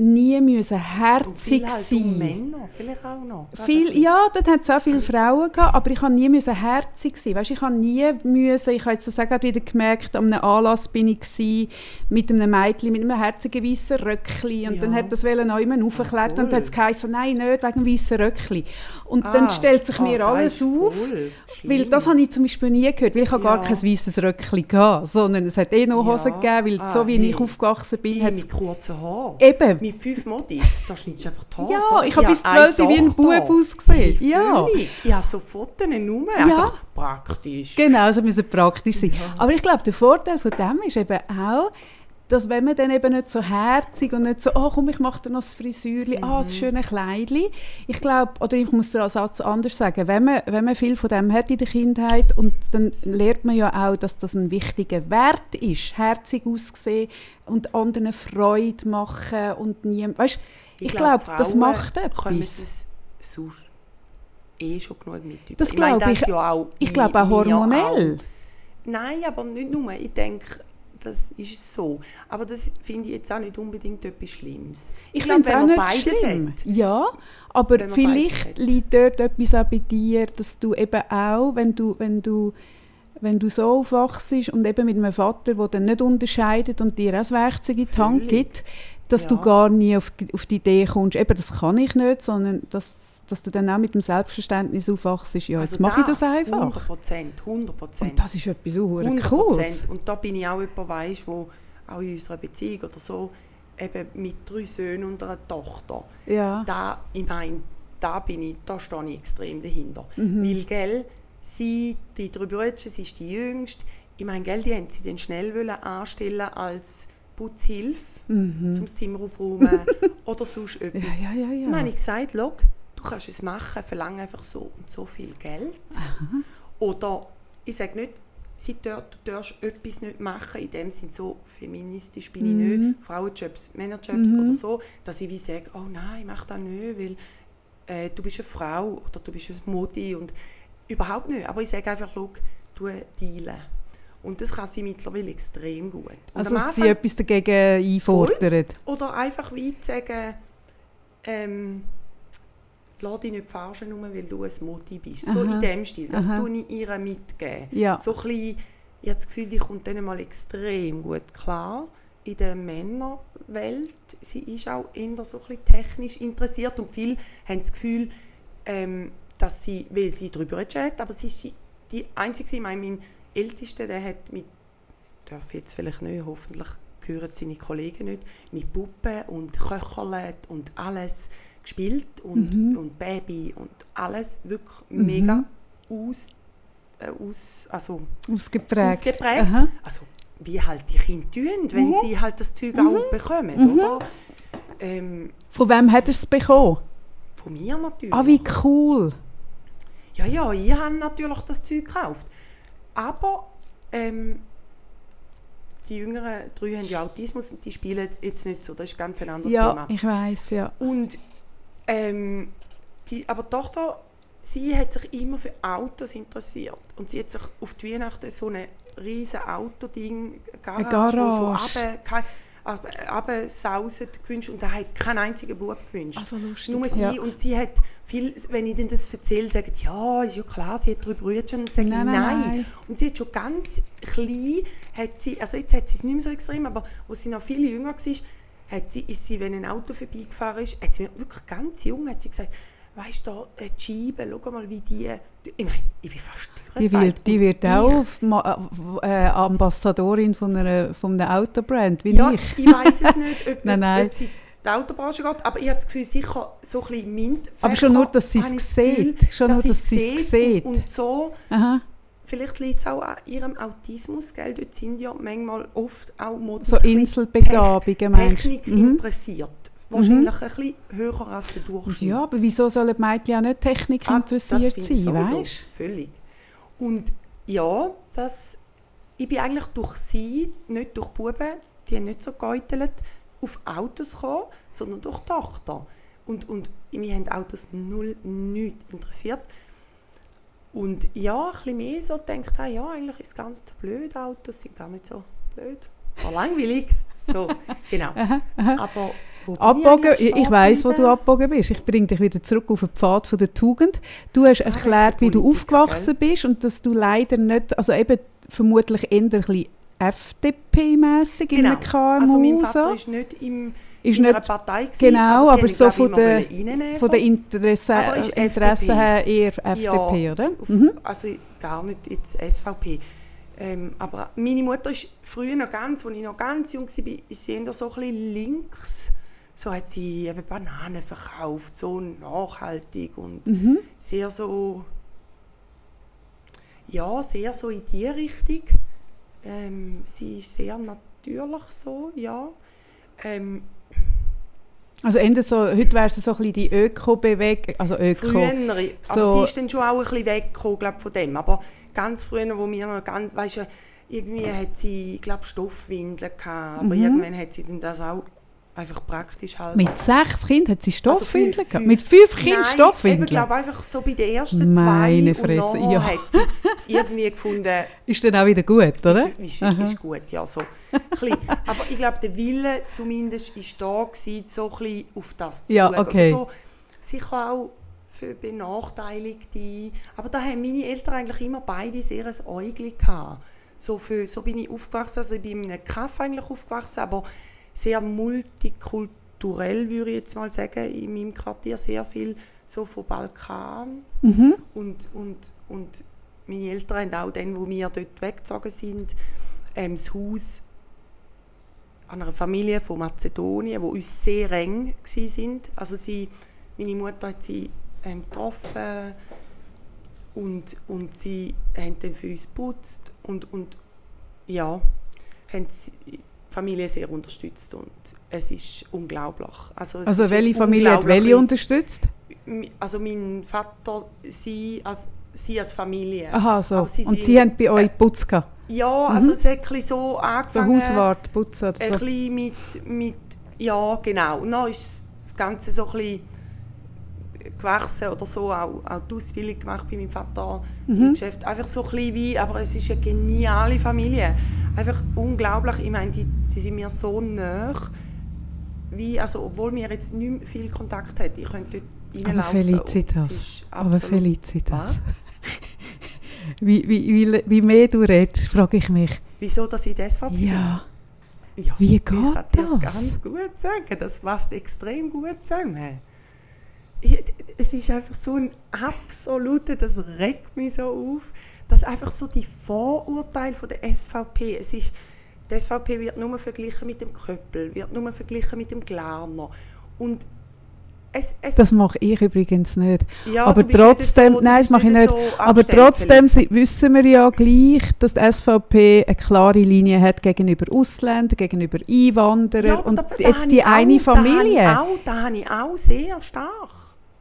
nie müssen Und herzig halt sein. um Männer, vielleicht auch noch. Viel, ja, dort hat es auch viele Frauen gehabt, aber ich habe nie müssen herzig sein. Weißt, ich habe nie müssen, ich habe jetzt das auch gerade wieder gemerkt, an einem Anlass bin ich gsi mit einem Mädchen mit einem herzigen weißen Röckli und Ja. dann hat das wollen noch jemand aufklettern und voll. dann hat es geheißen, nein, nicht wegen weißen Röckli. Und dann Ah, stellt sich ah, mir alles auf, weil das habe ich zum Beispiel nie gehört, weil ich habe gar Ja. kein weißes Röckli gehabt, sondern es hat eh noch Ja. Hosen gegeben, weil Ah, so wie hey. ich aufgewachsen bin, hat es mit kurzen Haaren. eben Mit fünf Modis, da schneidest du einfach die Haare. Ja, so. ich habe bis 12 wie ein. Bub ausgesehen. Hey, Ja. Ich habe so Fotos nur, Ja. einfach praktisch. Genau, so müssen praktisch sein. Aber ich glaube, der Vorteil von dem ist eben auch, dass wenn man dann eben nicht so herzig und nicht so, oh komm, ich mache dir noch das Frisürli, ah, das schöne Kleidli. Ich glaube, oder ich muss den Satz anders sagen, wenn man, wenn man viel von dem hat in der Kindheit und dann lernt man ja auch, dass das ein wichtiger Wert ist, herzig aussehen und anderen Freude machen und nie, weißt, ich, glaube, das Frauen macht etwas. es sonst eh schon genug mit. Das glaube ich- das ja auch Ich glaube auch hormonell. auch. Nein, aber nicht nur. Ich denke, das ist so. Aber das finde ich jetzt auch nicht unbedingt etwas Schlimmes. Ich finde es auch nicht schlimm. hat, Ja, aber vielleicht liegt dort etwas auch bei dir, dass du eben auch, wenn du, wenn du wenn du so aufwachst und eben mit einem Vater, der dann nicht unterscheidet und dir auch das Werkzeug in die Hand gibt, dass Ja. du gar nie auf, auf die Idee kommst, eben, das kann ich nicht, sondern dass, dass du dann auch mit dem Selbstverständnis aufwachst, ja, jetzt Also mache ich da, das einfach. 100 Prozent, 100 Prozent. Und das ist etwas so 100 cool. Prozent. Und da bin ich auch jemand, weiss, wo auch in unserer Beziehung oder so, eben mit drei Söhnen und einer Tochter, Ja. da, ich meine, da bin ich, da stehe ich extrem dahinter. Mhm. Weil, gell, sie, die drei Brüder, sie ist die jüngste, ich meine, gell, die haben sie dann schnell wollen anstellen als Putzhilfe, zum Zimmer aufräumen oder sonst etwas. Mhm. Ja, ja, ja, ja. Dann habe ich gesagt, «Schau, du kannst es machen, verlange einfach so und so viel Geld. Oder ich sage nicht, sie dür du darfst etwas nicht machen, in dem Sinne so feministisch bin Mhm. ich nicht, Frauenjobs, Männerjobs oder so, dass ich wie sage, oh nein, ich mache das nicht, weil äh, du bist eine Frau oder du bist eine Mutti und überhaupt nicht. Aber ich sage einfach, schau, du dealen. Und das kann sie mittlerweile extrem gut. Und Also, dass sie etwas dagegen einfordert. oder einfach wie zu sagen, ähm, lass dich nicht verarschen, nur weil du ein Mutti bist. So Aha. in dem Stil. Das tue ich ihr mitgeben. Ja. So ein bisschen, ich habe das Gefühl, die kommt dann mal extrem gut klar in der Männerwelt. Sie ist auch eher so ein bisschen technisch interessiert und viele haben das Gefühl, ähm, dass sie, weil sie darüber redet, aber sie ist die, die Einzige, ich meine, mein Ältester, der hat mit darf jetzt vielleicht nicht, hoffentlich hören seine Kollegen nicht, mit Puppen und Köcherlet und alles gespielt und, Mhm. und Baby und alles wirklich mega aus, äh, aus, also Ausgeprägt. ausgeprägt. Aha. Also wie halt die Kinder tun, wenn Mhm. sie halt das Zeug auch bekommen, oder? Ähm, Von wem hat er es bekommen? von mir natürlich. Ah, wie cool. Ja, ja, ich habe natürlich das Zeug gekauft. Aber ähm, die jüngeren drei haben ja Autismus und die spielen jetzt nicht so. Das ist ganz ein anderes Ja, Thema. ich weiß ja. Und ähm, die, aber die Tochter, sie hat sich immer für Autos interessiert. Und sie hat sich auf die Weihnachten so ein riesen Autoding, Garage, wo so Garage. runter- runtersauset gewünscht und da hat kein einziger Bub gewünscht. Also lustig. Nur sie Ja. und sie hat viel, wenn ich ihnen das erzähle, sagen ja, ist ja klar, sie hat drei Brüder und sage Nein, nein, nein. Und sie hat schon ganz klein, hat sie, also jetzt hat sie es nicht mehr so extrem, aber als sie noch viel jünger war, hat sie, ist sie, wenn ein Auto vorbeigefahren ist, hat sie mir wirklich ganz jung hat sie gesagt, weißt du, äh, die Scheibe, schau mal, wie die, ich meine, ich bin fast Die wird, die wird auch Ma- äh, Ambassadorin von, einer, von einem Autobrand, wie Ja, ich. ich weiß es nicht, ob, Nein, nein. ob sie die Autobranche geht, aber ich habe das Gefühl, sicher so ein bisschen MINT. Aber schon nur, dass sie es sieht. Schon nur, dass sie es sieht. Und, und so, Aha. vielleicht liegt es auch an ihrem Autismus, gell? Dort sind ja manchmal oft auch Models So Inselbegabungen? Technik Mhm. interessiert. Wahrscheinlich ein bisschen höher als der Durchschnitt. Ja, aber wieso sollen die Mädchen auch nicht Technik Ah, das interessiert ich sein, weißt Völlig. Und ja, das, ich bin eigentlich durch sie, nicht durch die Buben, die haben nicht so geäutelt, auf Autos gekommen, sondern durch die Tochter. Und, und mich haben Autos null, nichts interessiert. Und ja, ein bisschen mehr so denkt, ah, ja, eigentlich ist es gar nicht so blöd, Autos sind gar nicht so blöd. War langweilig. So, genau. Aber Abbogen, ich, ich weiss, wo du abbogen bist. Ich bringe dich wieder zurück auf den Pfad von der Tugend. Du hast erklärt, wie du aufgewachsen bist und dass du leider nicht, also eben vermutlich eher ein bisschen FDP-mässig in Genau. einem KMU. Also mein Vater so. ist nicht im, Ist in einer nicht- Partei gewesen, Genau, sie aber haben, so von der, von der Interesse, Aber ist Interesse FDP. her eher FDP, ja, oder? Auf, Mhm. Also gar nicht jetzt SVP. Ähm, aber meine Mutter ist früher noch ganz, als ich noch ganz jung war, ist sie eher so ein bisschen links. So hat sie eben Bananen verkauft, so nachhaltig und Mhm. sehr so, ja, sehr so in die Richtung. Ähm, sie ist sehr natürlich so, ja. Ähm, Also Ende so, heute wäre es so ein bisschen die Öko-Bewegung, also Öko. Früher, aber So- sie ist dann schon auch ein bisschen weggekommen, glaub, von dem. Aber ganz früher, wo wir noch ganz, weißt du, irgendwie hat sie, glaube, Stoffwindeln gehabt, aber irgendwann hat sie dann das auch einfach praktisch halt. Mit sechs Kindern hat sie Stoffwindeln fünf- gehabt? Mit fünf Kindern Stoffwindeln? Ich glaube einfach so bei den ersten Meine zwei Fresse, und ja. hat sie es irgendwie gefunden, Ist dann auch wieder gut, oder? ist, ist, ist gut, ja, so. Aber ich glaube, der Wille zumindest ist da gewesen, so ein bisschen auf das zu Ja, schauen. okay. So, sicher auch für Benachteiligte. Aber da haben meine Eltern eigentlich immer beide sehr ein Äugli gehabt. So, für, so bin ich aufgewachsen, also ich bin in einem Kaff eigentlich aufgewachsen, aber sehr multikulturell, würde ich jetzt mal sagen, in meinem Quartier sehr viel so vom Balkan. Mhm. Und, und, und meine Eltern haben auch dann, wo wir dort weggezogen sind, ähm, das Haus an einer Familie von Mazedonien, wo uns sehr eng sind. Also sie, meine Mutter hat sie ähm, getroffen und, und sie haben dann für uns geputzt und, und ja, haben die Familie sehr unterstützt und es ist unglaublich. Also, Also ist welche Familie hat welche unterstützt? Also mein Vater, sie als, sie als Familie. Aha, so. Sie Und sind- sie haben bei euch Putz gehabt? Ja, also es hat ein so So angefangen. Hauswart, Putzen oder Ein so? bisschen mit, mit, ja genau. Und dann ist das Ganze so ein bisschen gewachsen oder so, auch, auch die Ausbildung gemacht bei meinem Vater Mhm. im Geschäft. Einfach so ein bisschen wie, aber es ist eine geniale Familie. Einfach unglaublich. Ich meine, die, die sind mir so nah, wie, also obwohl wir jetzt nicht viel Kontakt haben. Ich könnte dort Aber reinlaufen. und Felicitas. Aber Felicitas. Wie, wie, wie, wie mehr du redest, frage ich mich. Wieso, dass ich das SVP? Ja, Ja, Wie ich kann geht dir das? ganz gut sagen. Das passt extrem gut zusammen. Es ist einfach so ein absoluter, das regt mich so auf, dass einfach so die Vorurteile von der SVP, es ist, die SVP wird nur verglichen mit dem Köppel, wird nur verglichen mit dem Glarner. Und es, es, das mache ich übrigens nicht. ja, aber trotzdem, so- nein, das mache ich nicht. so aber trotzdem wissen wir ja gleich, dass die SVP eine klare Linie hat gegenüber Ausländern, gegenüber Einwanderern Ja, und da- da jetzt die ich auch- eine Familie. Da habe auch, da habe ich auch sehr stark.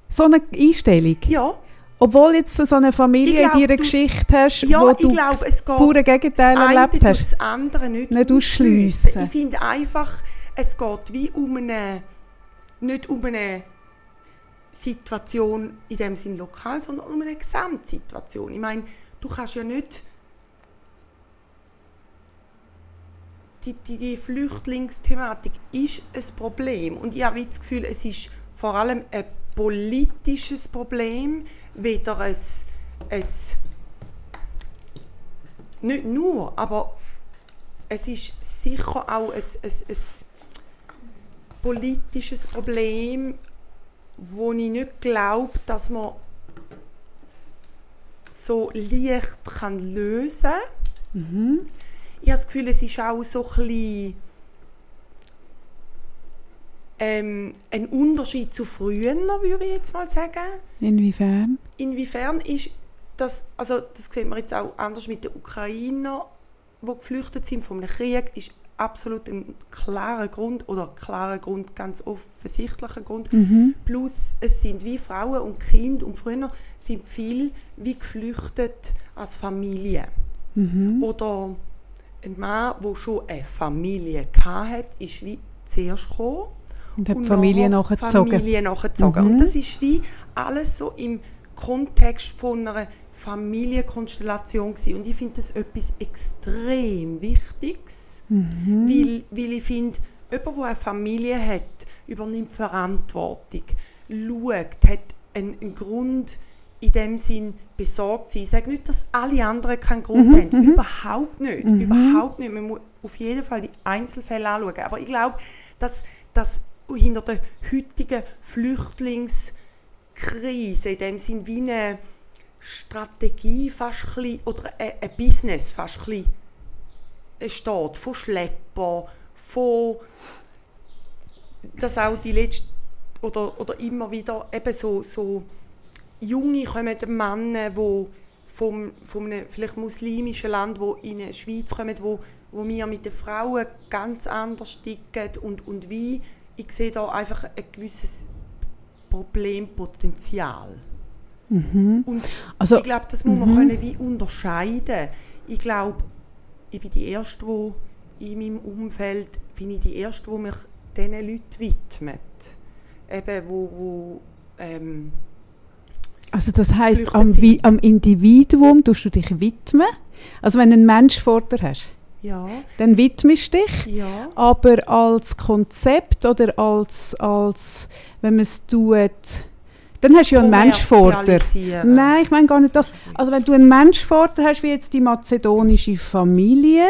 So eine Einstellung. Ja, Obwohl jetzt so eine Familie glaub, in deiner du- Geschichte hast, Ja, wo du glaub, das pure Gegenteil das eine erlebt hast. das andere nicht, Nicht ausschliessen. Ich finde einfach, es geht wie um eine, nicht um eine Situation in dem Sinn lokal, sondern um eine Gesamtsituation. Ich meine, du kannst ja nicht die, die, die Flüchtlingsthematik ist ein Problem und ich habe das Gefühl, es ist vor allem ein politisches Problem, weder ein, ein nicht nur, aber es ist sicher auch ein, ein, ein politisches Problem, wo ich nicht glaube, dass man so leicht kann lösen kann. Ich habe das Gefühl, es ist auch so ein bisschen, ähm, ein Unterschied zu früher, würde ich jetzt mal sagen. Inwiefern? Inwiefern ist das, also das sieht man jetzt auch anders mit den Ukrainern, die geflüchtet sind von einem Krieg, ist absolut ein klarer Grund, oder klarer Grund, ganz offensichtlicher Grund. Plus, es sind wie Frauen und Kinder und früher sind viel wie geflüchtet als Familie. Oder ein Mann, der schon eine Familie hatte, ist wie zuerst gekommen Und hat die und Familie nachgezogen. Familie nachgezogen. Mhm. Und das ist wie alles so im Kontext von einer Familienkonstellation gewesen. Und ich finde das etwas extrem Wichtiges, Mhm. weil, weil ich finde, jemand, der eine Familie hat, übernimmt Verantwortung, schaut, hat einen, einen Grund, in dem Sinn besorgt sein. Ich sage nicht, dass alle anderen keinen Grund Mhm, haben. Überhaupt nicht. Überhaupt nicht. Man muss auf jeden Fall die Einzelfälle anschauen. Aber ich glaube, dass, dass hinter der heutigen Flüchtlingskrise in dem Sinn wie eine Strategie fast ein bisschen, oder ein, Business fast ein steht. Von Schlepper, von dass auch die letzte oder, oder immer wieder eben so, so junge kommen Männer, die vom, von einem vielleicht muslimischen Land, wo in die Schweiz kommen, wo, wo wir mit den Frauen ganz anders ticken und, und wie, ich sehe da einfach ein gewisses Problempotenzial. Und Also, ich glaube, das muss man können wie unterscheiden. Ich glaube, ich bin die Erste, die in meinem Umfeld, bin ich die Erste, die mich diesen Leuten widmet. Eben, wo, wo ähm, also das heißt am, am Individuum tust du dich widmen. Also wenn du einen Mensch vor dir hast, ja, dann widmest du dich. ja, Aber als Konzept oder als, als wenn man es tut, Dann hast du ja einen Mensch vor dir. Nein, ich meine gar nicht das. Also wenn du einen Mensch vor dir hast, wie jetzt die mazedonische Familie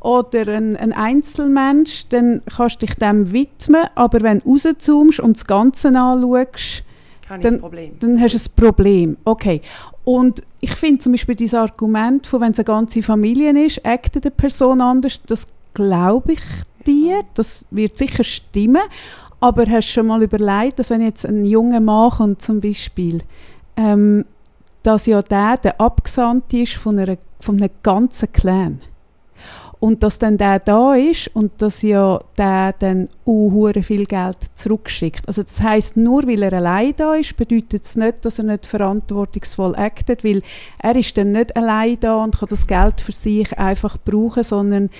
oder ein, ein Einzelmensch, dann kannst du dich dem widmen. Aber wenn du rauszoomst und das Ganze anschaust, Habe ich dann- das Problem. dann hast du ein Problem. Okay. Und ich finde zum Beispiel dieses Argument, von wenn es eine ganze Familie ist, actet eine Person anders, das glaube ich dir, das wird sicher stimmen. Aber hast du schon mal überlegt, dass wenn jetzt ein junger Mann kommt zum Beispiel, ähm, dass ja der der Abgesandte ist von, einer, von einem ganzen Clan. Und dass dann der da ist und dass ja der dann auch viel Geld zurückschickt. Also das heißt nur weil er allein da ist, bedeutet es nicht, dass er nicht verantwortungsvoll actet, weil er ist dann nicht allein da und kann das Geld für sich einfach brauchen, sondern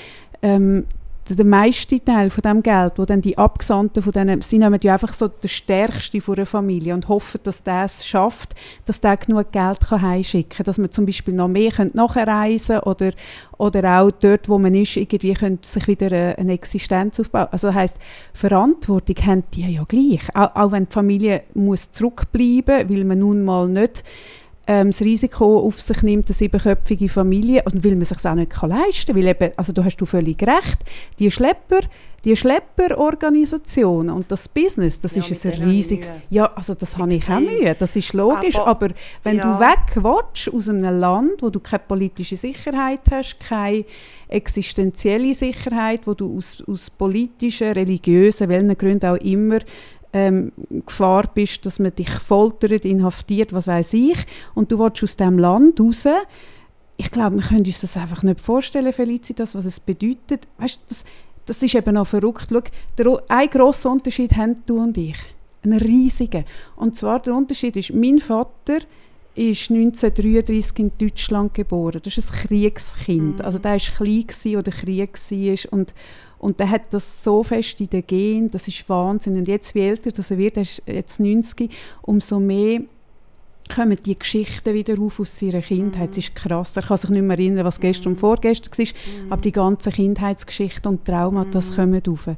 ähm, der- der meiste Teil von dem Geld, wo dann die Abgesandten von denen, sie nehmen ja einfach so der Stärkste von einer Familie und hoffen, dass der es schafft, dass der genug Geld kann heimschicken kann, dass man zum Beispiel noch mehr nachreisen oder oder auch dort, wo man ist, irgendwie könnte sich wieder eine, eine Existenz aufbauen. Also das heisst, Verantwortung haben die ja gleich, auch, auch wenn die Familie muss zurückbleiben, weil man nun mal nicht ähm, das Risiko auf sich nimmt, eine siebenköpfige Familie, und weil man sich auch nicht kann leisten kann. Weil eben, also da hast du völlig recht, die Schlepper, die Schlepperorganisationen und das Business, das Ja, ist ein riesiges... Ja, also das habe ich auch. Mühe, das ist logisch, aber, Aber- wenn ja. du weg willst aus einem Land, wo du keine politische Sicherheit hast, keine existenzielle Sicherheit, wo du aus, aus politischen, religiösen, welchen Gründen auch immer ähm, Gefahr bist, dass man dich foltert, inhaftiert, was weiß ich, und du willst aus diesem Land raus, ich glaube, wir können uns das einfach nicht vorstellen, Felicitas, was es bedeutet. Weißt, das, das ist eben noch verrückt. Schau, der, ein grosser Unterschied haben du und ich. Einen riesigen. Und zwar der Unterschied ist, mein Vater ist 1933 in Deutschland geboren. Das ist ein Kriegskind. Also der war klein gewesen oder Krieg war und und der hat das so fest in den Gen, das ist Wahnsinn. Und jetzt, wie älter dass er wird, er ist jetzt 90, umso mehr kommen die Geschichten wieder auf aus seiner Kindheit. Es ist krass. Er kann sich nicht mehr erinnern, was gestern und vorgestern war, aber die ganzen Kindheitsgeschichten und Traumata, das kommen auf.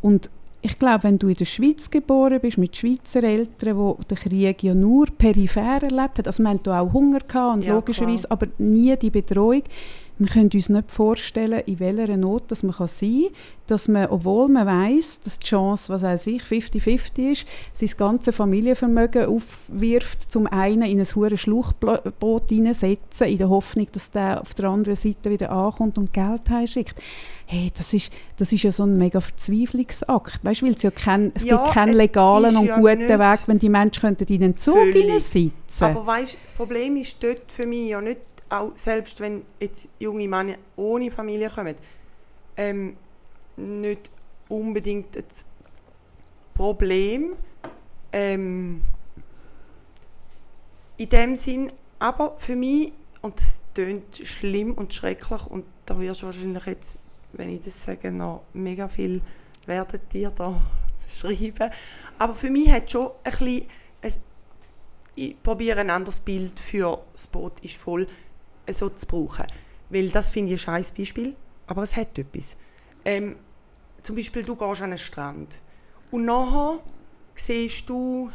Und ich glaube, wenn du in der Schweiz geboren bist, mit Schweizer Eltern, wo der Krieg ja nur peripher erlebt hat, also hatten da auch Hunger gehabt und Ja, logischerweise, aber nie die Bedrohung. Wir können uns nicht vorstellen, in welcher Not dass man sein kann, dass man, obwohl man weiß, dass die Chance, was weiß ich, 50-50 ist, sein ganze Familienvermögen aufwirft, zum einen in ein hohes Schlauchboot hineinsetzen, in der Hoffnung, dass der auf der anderen Seite wieder ankommt und Geld heimschickt. Hey, das ist, das ist ja so ein mega Verzweiflungsakt. Weißt du, weil es ja kein, es Ja, gibt keinen legalen und ja guten nicht Weg, wenn die Menschen könnten in den Zug hineinsitzen Aber weißt, das Problem ist dort für mich ja nicht, auch selbst wenn jetzt junge Männer ohne Familie kommen, ähm, nicht unbedingt das Problem. Ähm, in dem Sinn, aber für mich, und das tönt schlimm und schrecklich, und da wirst du wahrscheinlich jetzt, wenn ich das sage, noch mega viel werdet ihr da schreiben. Aber für mich hat schon ein bisschen, es, ich probiere ein anderes Bild für das Boot ist voll so zu brauchen. Weil das finde ich ein scheiß Beispiel, aber es hat etwas. Ähm, zum Beispiel, du gehst an einen Strand und nachher siehst du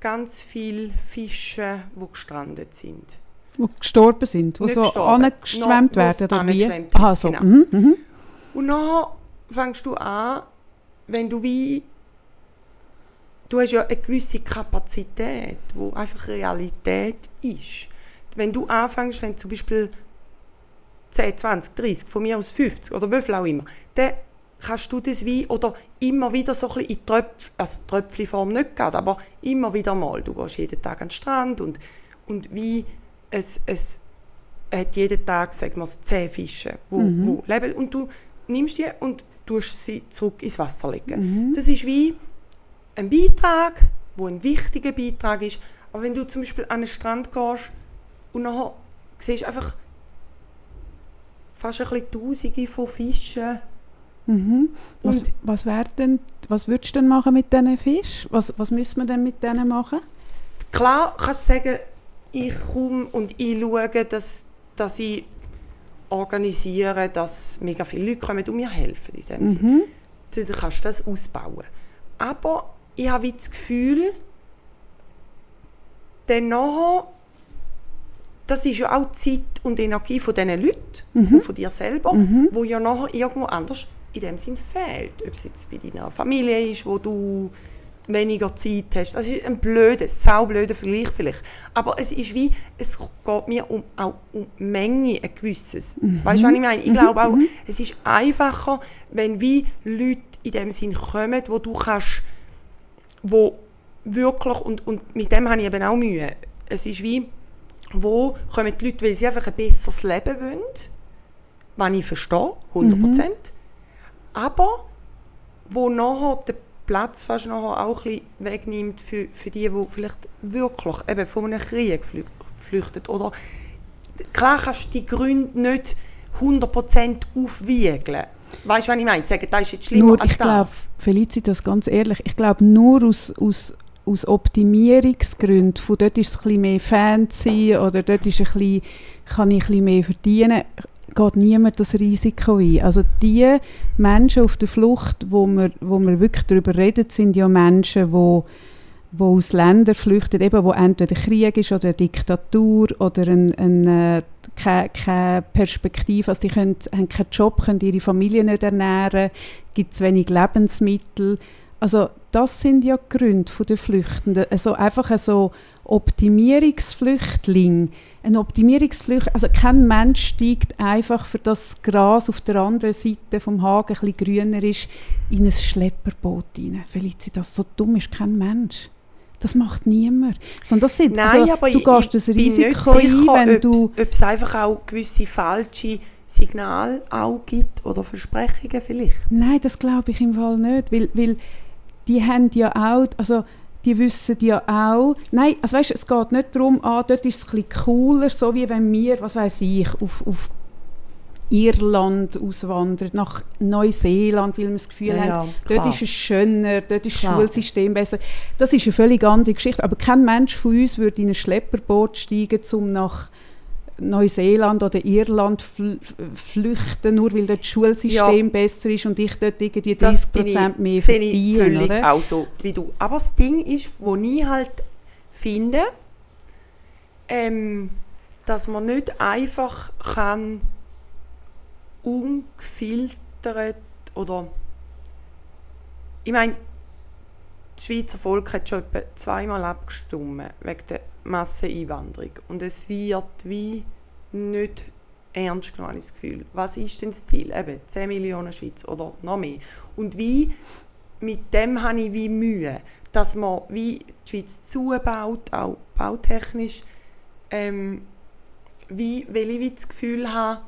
ganz viele Fische, die gestrandet sind. die gestorben sind, die Nicht so angeschwemmt werden, oder wie? Aha, so. genau. Mhm, mhm. Und nachher fängst du an, wenn du wie du hast ja eine gewisse Kapazität, wo einfach Realität ist. Wenn du anfängst, wenn zum Beispiel 10, 20, 30, von mir aus 50 oder wie viel auch immer, dann kannst du das wie, oder immer wieder so ein bisschen in Tröpf, also Tröpfchenform nicht gerade, aber immer wieder mal. Du gehst jeden Tag an den Strand und, und wie es, es hat jeden Tag, sagen wir es, 10 Fische, wo, wo leben und du nimmst die und tust sie zurück ins Wasser legen. Das ist wie ein Beitrag, wo ein wichtiger Beitrag ist. Aber wenn du zum Beispiel an einen Strand gehst und nachher siehst du einfach fast ein bisschen Tausende von Fischen. Was, Und- was, wär denn, was würdest du denn machen mit diesen Fisch? Was, was müssen wir denn mit denen machen? Klar kannst du sagen, ich komme und ich schaue, dass, dass ich organisiere, dass mega viele Leute kommen und mir helfen in dem Sinne. Dann kannst du das ausbauen. Aber ich habe das Gefühl, dann nachher, das ist ja auch die Zeit und Energie von diesen Leuten und von dir selber, wo ja nachher irgendwo anders in dem Sinn fehlt. Ob es jetzt bei deiner Familie ist, wo du weniger Zeit hast. Das ist ein blöder, saublöder Vergleich vielleicht. Aber es ist wie, es geht mir um, auch um Menge, ein gewisses. Weißt du, was ich meine? Ich glaube auch, es ist einfacher, wenn wie Leute in dem Sinn kommen, wo du kannst, wo wirklich, und, und mit dem habe ich eben auch Mühe, es ist wie, wo kommen die Leute, weil sie einfach ein besseres Leben wollen, was ich verstehe, 100%, aber wo nachher den Platz fast nachher auch ein wegnimmt für, für die, die vielleicht wirklich eben von einem Krieg flü- flüchten. Oder klar kannst du die Gründe nicht 100% aufwiegeln. Weißt du, was ich meine? Sagen, das ist jetzt schlimmer Nur, als ich glaube, das. Felicitas, ganz ehrlich, ich glaube nur aus, aus, aus Optimierungsgründen, von dort ist es ein bisschen mehr fancy oder dort ist ein bisschen, kann ich ein bisschen mehr verdienen, geht niemand das Risiko ein. Also die Menschen auf der Flucht, wo wir, wo wir wirklich darüber reden, sind ja Menschen, die wo aus Ländern flüchten, eben, wo entweder Krieg ist oder eine Diktatur oder ein, ein, äh, keine, keine Perspektive, also die können, haben keinen Job, können ihre Familie nicht ernähren, gibt es wenig Lebensmittel. Also das sind ja die Gründe der Flüchtenden. Also einfach so Optimierungsflüchtling. Ein Optimierungsflüchtling, also kein Mensch steigt einfach, für das das Gras auf der anderen Seite vom Hagen ein bisschen grüner ist, in ein Schlepperboot rein. Felicitas, so dumm ist kein Mensch. Das macht niemand. Sondern das sind, Nein, also, aber du ich, gehst das bin nicht Risiko ein, sicher, wenn ob's- du... ob es einfach auch gewisse falsche Signale auch gibt oder Versprechungen vielleicht. Nein, das glaube ich im Fall nicht, weil, weil die haben ja auch, also die wissen ja auch, nein, also weißt, es geht nicht darum, ah, dort ist es ein bisschen cooler, so wie wenn wir, was weiß ich, auf, auf Irland auswandern, nach Neuseeland, weil wir das Gefühl Ja, ja, haben, dort klar. ist es schöner, dort ist das Klar. Schulsystem besser. Das ist eine völlig andere Geschichte, aber kein Mensch von uns würde in ein Schlepperboot steigen, um nach Neuseeland oder Irland fl flüchten, nur weil dort das Schulsystem Ja. besser ist und ich dort irgendwie 30% Das bin ich, mehr verdiene. Oder? auch so wie du. Aber das Ding ist, wo ich halt finde, ähm, dass man nicht einfach kann ungefiltert oder ich meine, das Schweizer Volk hat schon etwa zweimal abgestimmt wegen der Masseneinwanderung und es wird wie nicht ernst genommen, das Gefühl. Was ist denn das Ziel? Eben 10 Millionen Schweizer oder noch mehr. Und wie, mit dem habe ich wie Mühe, dass man wie die Schweiz zubaut, auch bautechnisch, ähm, wie, weil ich wie das Gefühl habe,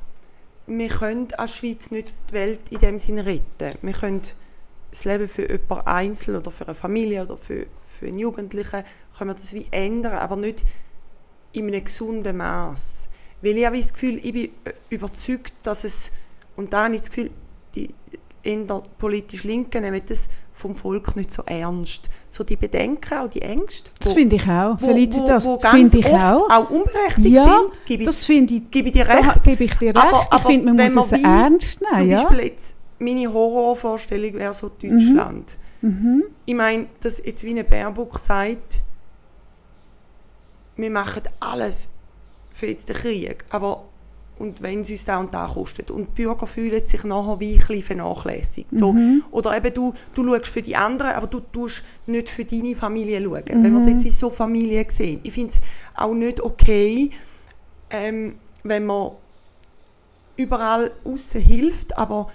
wir können als Schweiz nicht die Welt in dem Sinne retten. Wir können das Leben für jemanden einzeln oder für eine Familie oder für, für einen Jugendlichen können wir das wie ändern, aber nicht in einem gesunden Maß. Weil ich habe das Gefühl, ich bin überzeugt, dass es, und da habe ich das Gefühl, die eher politisch Linken nehmen das vom Volk nicht so ernst. So die Bedenken, auch die Ängste. Das wo- finde ich auch. wo, Felicitas, wo, wo ganz finde ich oft auch. auch unberechtigt Ja, sind, gebe ich, das finde ich, gebe ich dir recht. gebe ich dir recht. Aber- ich aber finde, man muss man es wie- ernst nehmen. Zum ja? Beispiel jetzt, meine Horrorvorstellung wäre so Deutschland. Mhm. Ich meine, dass jetzt wie eine Baerbock sagt, wir machen alles für jetzt den Krieg, aber und wenn es uns da und da kostet. Und die Bürger fühlen sich nachher wie ein bisschen vernachlässigt. So, Mhm. Oder eben du, du schaust für die anderen, aber du tust nicht für deine Familie schauen. Mhm. Wenn man es jetzt in so Familien sieht. Ich finde es auch nicht okay, ähm, wenn man überall außen hilft, aber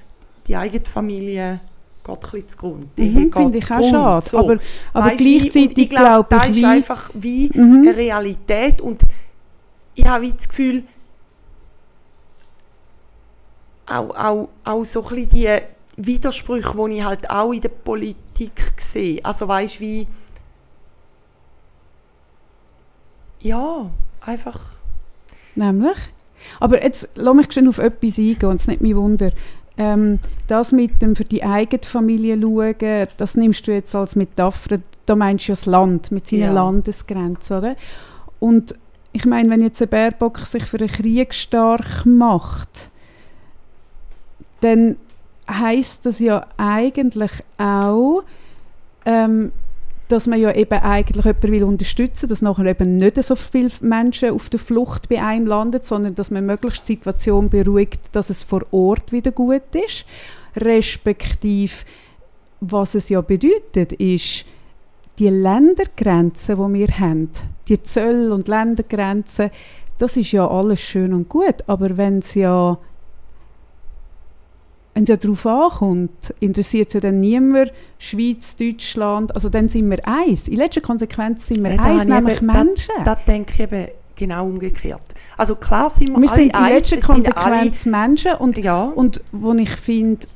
die eigene Familie geht ein bisschen zugrunde. Mhm, finde ich auch schade. So. Aber, aber und gleichzeitig ich glaube, das ich, ist wie, einfach wie Mhm. eine Realität und ich habe das Gefühl, auch, auch, auch so ein bisschen die Widersprüche, die ich halt auch in der Politik sehe. Also weißt wie ja, einfach Nämlich? Aber jetzt lass mich schon auf etwas eingehen, und es nicht mein Wunder. Ähm, das mit dem für die eigene Familie schauen, das nimmst du jetzt als Metapher, da meinst du ja das Land mit seinen Ja. Landesgrenzen, oder? Und ich meine, wenn jetzt ein Baerbock sich für einen Krieg stark macht, dann heißt das ja eigentlich auch, ähm, dass man ja eben eigentlich jemanden will unterstützen, dass nachher eben nicht so viele Menschen auf der Flucht bei einem landen, sondern dass man möglichst die Situation beruhigt, dass es vor Ort wieder gut ist. Respektive, was es ja bedeutet, ist, die Ländergrenzen, die wir haben, die Zöll- und Ländergrenzen, das ist ja alles schön und gut, aber wenn es ja wenn es ja darauf ankommt, interessiert es ja dann niemand Schweiz, Deutschland, also dann sind wir eins. In letzter Konsequenz sind wir ja, eins, nämlich eben, Menschen. Das, das denke ich eben genau umgekehrt. Also klar sind wir, wir sind in letzter Konsequenz Menschen und, ja. und wo ich finde,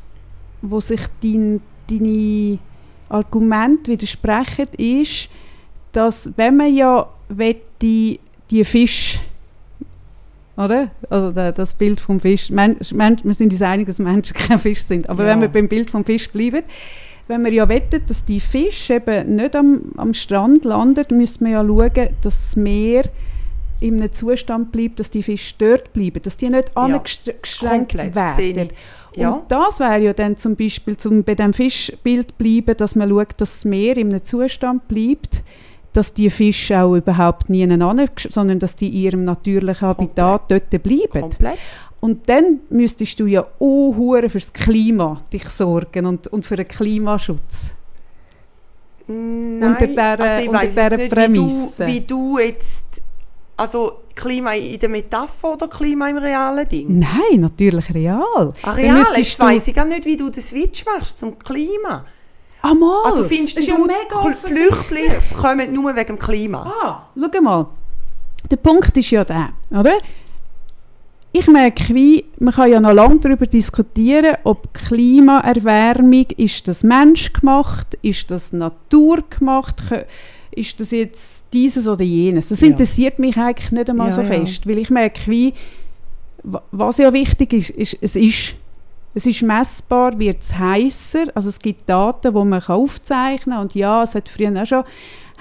wo sich dein, deine Argumente widersprechen, ist, dass wenn man ja die, die Fisch oder? Also das Bild vom Fisch. Men, Men, wir sind uns einig, dass Menschen kein Fisch sind. Aber ja. wenn wir beim Bild vom Fisch bleiben, wenn wir ja wettet, dass die Fische eben nicht am, am Strand landen, müssen wir ja schauen, dass das Meer in einem Zustand bleibt, dass die Fische dort bleiben, dass die nicht ja. angeschränkt werden. Ja. Und das wäre ja dann zum Beispiel, zum bei dem Fischbild bleiben, dass man schaut, dass das Meer in einem Zustand bleibt, dass die Fische auch überhaupt nie hin, sondern dass die in ihrem natürlichen Habitat Komplett. dort bleiben. Komplett. Und dann müsstest du ja auch für das Klima dich sorgen und, und für den Klimaschutz. Nein, unter dieser, also unter dieser nicht, Prämisse. Wie du, wie du jetzt, also Klima in der Metapher oder Klima im realen Ding? Nein, natürlich real. Ah, real? Ich weiss ich gar nicht, wie du den Switch machst zum Klima. Ah, mal. Also findest du, ja Flüchtlinge kommen nur wegen dem Klima? Ah, schau mal. Der Punkt ist ja der, oder? Ich merke, wie, man kann ja noch lange darüber diskutieren, ob Klimaerwärmung, ist das menschgemacht, ist das naturgemacht, ist das jetzt dieses oder jenes. Das ja. interessiert mich eigentlich nicht einmal ja, so fest, weil ich merke, wie, was ja wichtig ist, ist, es ist es ist messbar, wird es heißer. Also es gibt Daten, die man aufzeichnen kann. Und ja, es hat früher auch schon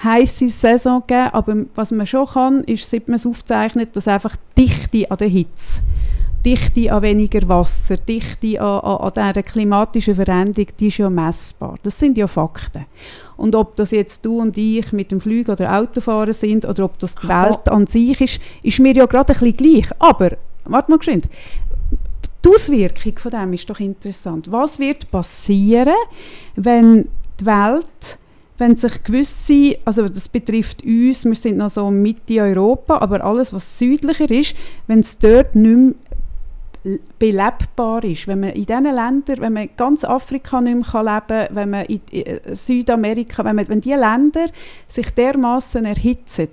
heiße Saison gegeben, aber was man schon kann, ist, seit man es aufzeichnet, dass einfach Dichte an der Hitze, Dichte an weniger Wasser, Dichte an, an, an dieser klimatischen Veränderung, die ist ja messbar. Das sind ja Fakten. Und ob das jetzt du und ich mit dem Flug oder Autofahren sind oder ob das die Welt an sich ist, ist mir ja gerade ein bisschen gleich. Aber, warte mal geschwind, die Auswirkung von dem ist doch interessant. Was wird passieren, wenn die Welt, wenn sich gewisse, also das betrifft uns, wir sind noch so Mitte Europa, aber alles, was südlicher ist, wenn es dort nicht mehr belebbar ist. Wenn man in diesen Ländern, wenn man ganz Afrika nicht mehr leben kann, wenn man in Südamerika, wenn, man, wenn diese Länder sich dermaßen erhitzen,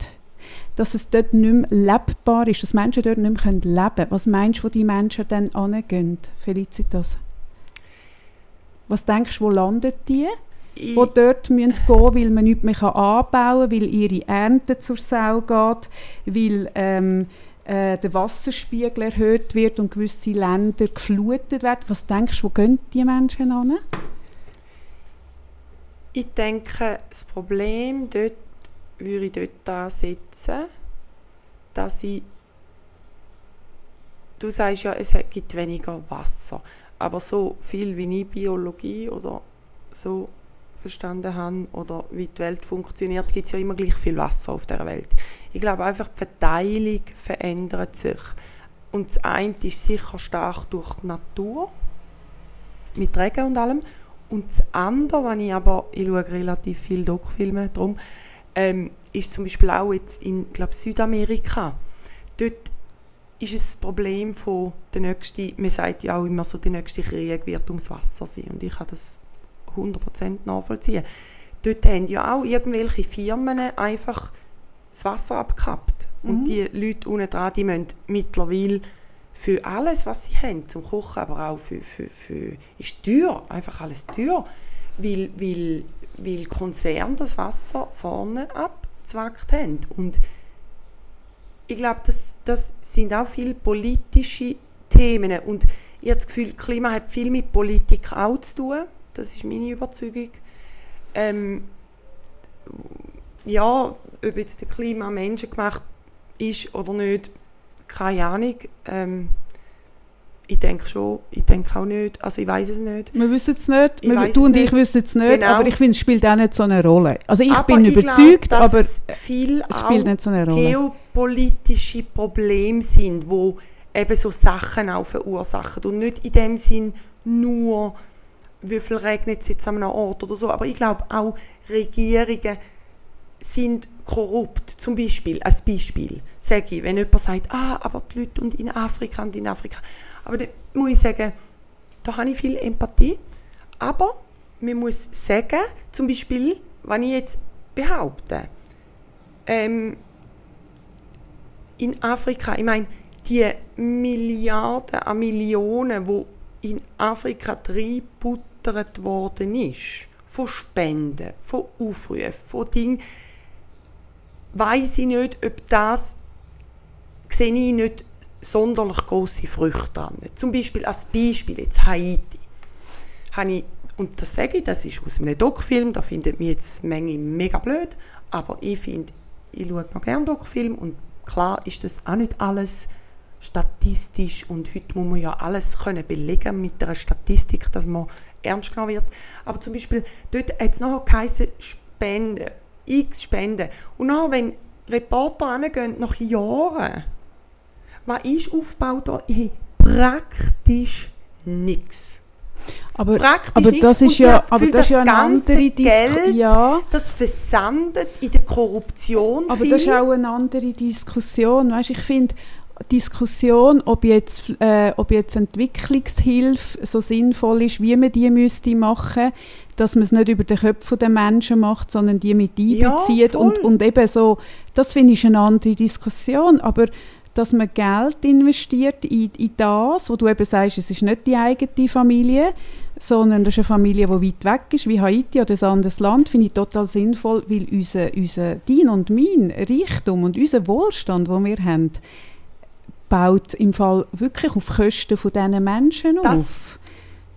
dass es dort nicht mehr lebbar ist, dass Menschen dort nicht mehr leben können. Was meinst du, wo die Menschen dann angehen, Felicitas? Was denkst du, wo landen die? Ich die dort müssen gehen weil man nichts mehr anbauen kann, weil ihre Ernte zur Sau geht, weil ähm, äh, der Wasserspiegel erhöht wird und gewisse Länder geflutet werden. Was denkst du, wo gehen die Menschen an? Ich denke, das Problem dort würde ich dort ansetzen, dass ich du sagst ja, es gibt weniger Wasser, aber so viel wie ich Biologie oder so verstanden habe oder wie die Welt funktioniert, gibt es ja immer gleich viel Wasser auf der Welt. Ich glaube einfach, die Verteilung verändert sich. Und das eine ist sicher stark durch die Natur, mit Regen und allem. Und das andere, wenn ich aber, ich schaue relativ viele Doc-Filme, darum, ähm, ist zum Beispiel auch jetzt in glaub, Südamerika. Dort ist es das Problem von der nächste, man sagt ja auch immer so, der nächste Krieg wird ums Wasser sein und ich kann das 100% nachvollziehen. Dort haben ja auch irgendwelche Firmen einfach das Wasser abgekappt mhm. und die Leute unten dran, die müssen mittlerweile für alles, was sie haben, zum Kochen, aber auch für, für, für ist teuer, einfach alles teuer, weil, weil weil Konzerne das Wasser vorne abzwackt haben. Und ich glaube, das, das sind auch viele politische Themen. Und ich habe das Gefühl, Klima hat viel mit Politik auch zu tun. Das ist meine Überzeugung. Ähm, ja, ob jetzt der Klima menschengemacht ist oder nicht, keine Ahnung. Ähm, ich denke schon, ich denke auch nicht, also ich weiß es nicht. Wir wissen es nicht, Ich wir, du und ich nicht. wissen es nicht, Genau. aber ich finde, es spielt auch nicht so eine Rolle. Also ich aber bin ich überzeugt, glaub, aber es viel es spielt nicht so eine Rolle. geopolitische Probleme sind, wo eben so Sachen auch verursachen und nicht in dem Sinn nur, wie viel regnet es jetzt an einem Ort oder so, aber ich glaube auch Regierungen sind korrupt. Zum Beispiel, als Beispiel, sage ich, wenn jemand sagt, ah, aber die Leute und in Afrika und in Afrika. Aber dann muss ich sagen, da habe ich viel Empathie. Aber man muss sagen, zum Beispiel, wenn ich jetzt behaupte, ähm, in Afrika, ich meine, die Milliarden an Millionen, wo in Afrika reingebuttert worden ist, von Spenden, von Aufrufen, von Dingen, weiß ich nicht, ob das sehe ich nicht sonderlich große Früchte dran. Zum Beispiel als Beispiel jetzt Haiti. Habe ich, und das sage ich, das ist aus einem Doc-Film, da findet mich jetzt Menge mega blöd, aber ich finde, ich schaue noch gerne Doc-Film und klar ist das auch nicht alles statistisch und heute muss man ja alles können belegen mit einer Statistik, dass man ernst genommen wird. Aber zum Beispiel, dort hat es nachher geheißen, Spenden, x Spenden. Und nachher, wenn Reporter nach Jahren, was ist aufgebaut worden? Hey, praktisch nichts. aber, Praktisch aber nichts. das ist ja, das aber Gefühl, das ist ja das eine ganze andere Diskussion. Geld Ja, Das versandet in der Korruption aber viel. das ist auch eine andere Diskussion. Weißt, ich finde, Diskussion, ob jetzt, äh, ob jetzt Entwicklungshilfe so sinnvoll ist, wie man die müsste machen, dass man es nicht über den Köpfen der Menschen macht, sondern die mit Ja, einbezieht voll. und, und eben so, das finde ich eine andere Diskussion, aber dass man Geld investiert in, in das, wo du eben sagst, es ist nicht die eigene Familie, sondern das ist eine Familie, die weit weg ist, wie Haiti oder ein anderes Land, finde ich total sinnvoll, weil unser, unser dein und mein Reichtum und unser Wohlstand, den wir haben, baut im Fall wirklich auf Kosten von diesen Menschen Das auf.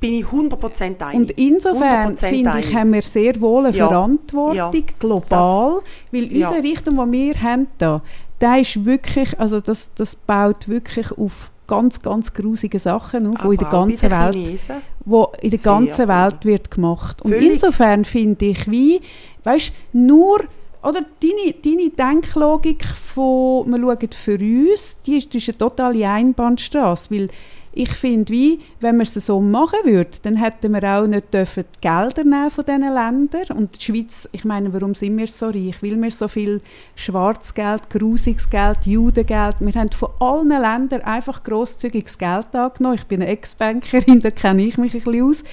bin ich 100% einig. Und insofern 100% finde ich, haben wir sehr wohl eine Ja. Verantwortung, Ja. global, weil Ja. unser Reichtum, den wir haben, da, der ist wirklich, also das, das baut wirklich auf ganz, ganz grusige Sachen auf, die in der ganzen Welt Chinesen. wo in der ganzen. Welt wird gemacht. Und Völlig. insofern finde ich, wie, weißt, nur oder deine, deine Denklogik von, wir schauen für uns, die ist, die ist eine totale Einbahnstraße, weil ich finde, wie, wenn wir es so machen würden, dann hätten wir auch nicht dürfen die Gelder nehmen von diesen Ländern. Und die Schweiz, ich meine, warum sind wir so reich? Weil wir so viel Schwarzgeld, grusiges Geld, Judengeld, wir haben von allen Ländern einfach grosszügiges Geld angenommen. Ich bin eine Ex-Bankerin, da kenne ich mich ein bisschen aus.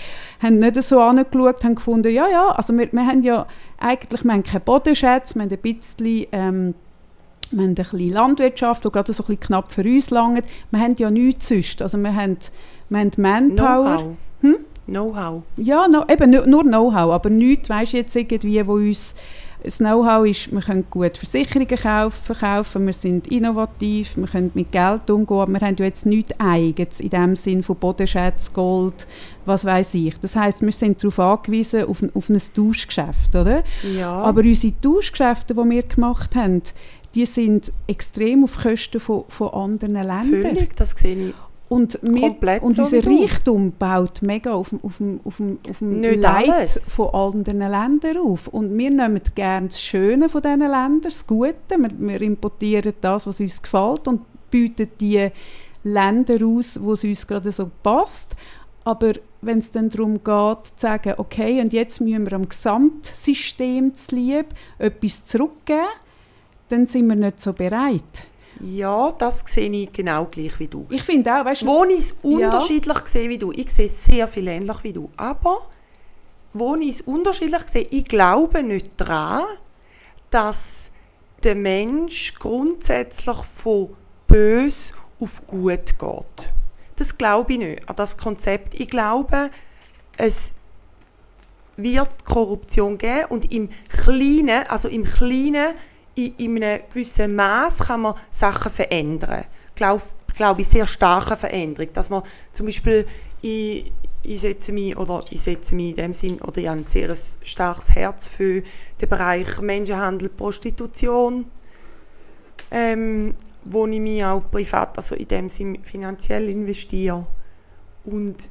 Haben nicht so angeschaut, haben gefunden, ja, ja, also wir, wir haben ja eigentlich, wir haben keine Bodenschätze, wir haben ein bisschen... Ähm, wir haben ein bisschen Landwirtschaft, die gerade so ein bisschen knapp für uns langt. Wir haben ja nichts sonst. Also wir haben, wir haben Manpower. Know-how. Hm? Know-how. Ja, no, eben nur, nur Know-how, aber nichts, weisst du jetzt irgendwie, wo uns das Know-how ist, wir können gut Versicherungen kaufen, verkaufen, wir sind innovativ, wir können mit Geld umgehen, aber wir haben ja jetzt nichts Eigenes in dem Sinn von Bodenschätz, Gold, was weiß ich. Das heißt, wir sind darauf angewiesen, auf ein, auf ein Tauschgeschäft, oder? Ja. Aber unsere Tauschgeschäfte, die wir gemacht haben, die sind extrem auf Kosten von, von anderen Ländern. Völlig, das sehe ich. Und, wir, Komplett und unser. Reichtum baut mega auf, dem- auf, dem- auf, dem- auf dem Leid alles. von anderen Ländern auf. Und wir nehmen gerne das Schöne von diesen Ländern, das Gute. Wir, wir importieren das, was uns gefällt und bieten die Länder aus, wo es uns gerade so passt. Aber wenn es dann darum geht, zu sagen, okay, und jetzt müssen wir am Gesamtsystem zu lieb etwas zurückgeben, dann sind wir nicht so bereit. Ja, das sehe ich genau gleich wie du. Ich finde auch, weißt du, Wo ich es unterschiedlich sehe wie du, ich sehe es sehr viel ähnlich wie du, aber wo ich es unterschiedlich sehe, ich glaube nicht daran, dass der Mensch grundsätzlich von bös auf gut geht. Das glaube ich nicht, an das Konzept. Ich glaube, es wird Korruption geben und im Kleinen, also im Kleinen, in, in einem gewissen Maß kann man Sachen verändern. Glaube glaube ich sehr starke Veränderung, dass man zum Beispiel ich, ich setze mich oder ich setze mich in dem Sinn oder ich habe ein sehr starkes Herz für den Bereich Menschenhandel, Prostitution, ähm, wo ich mich auch privat, also in dem Sinn finanziell investiere. Und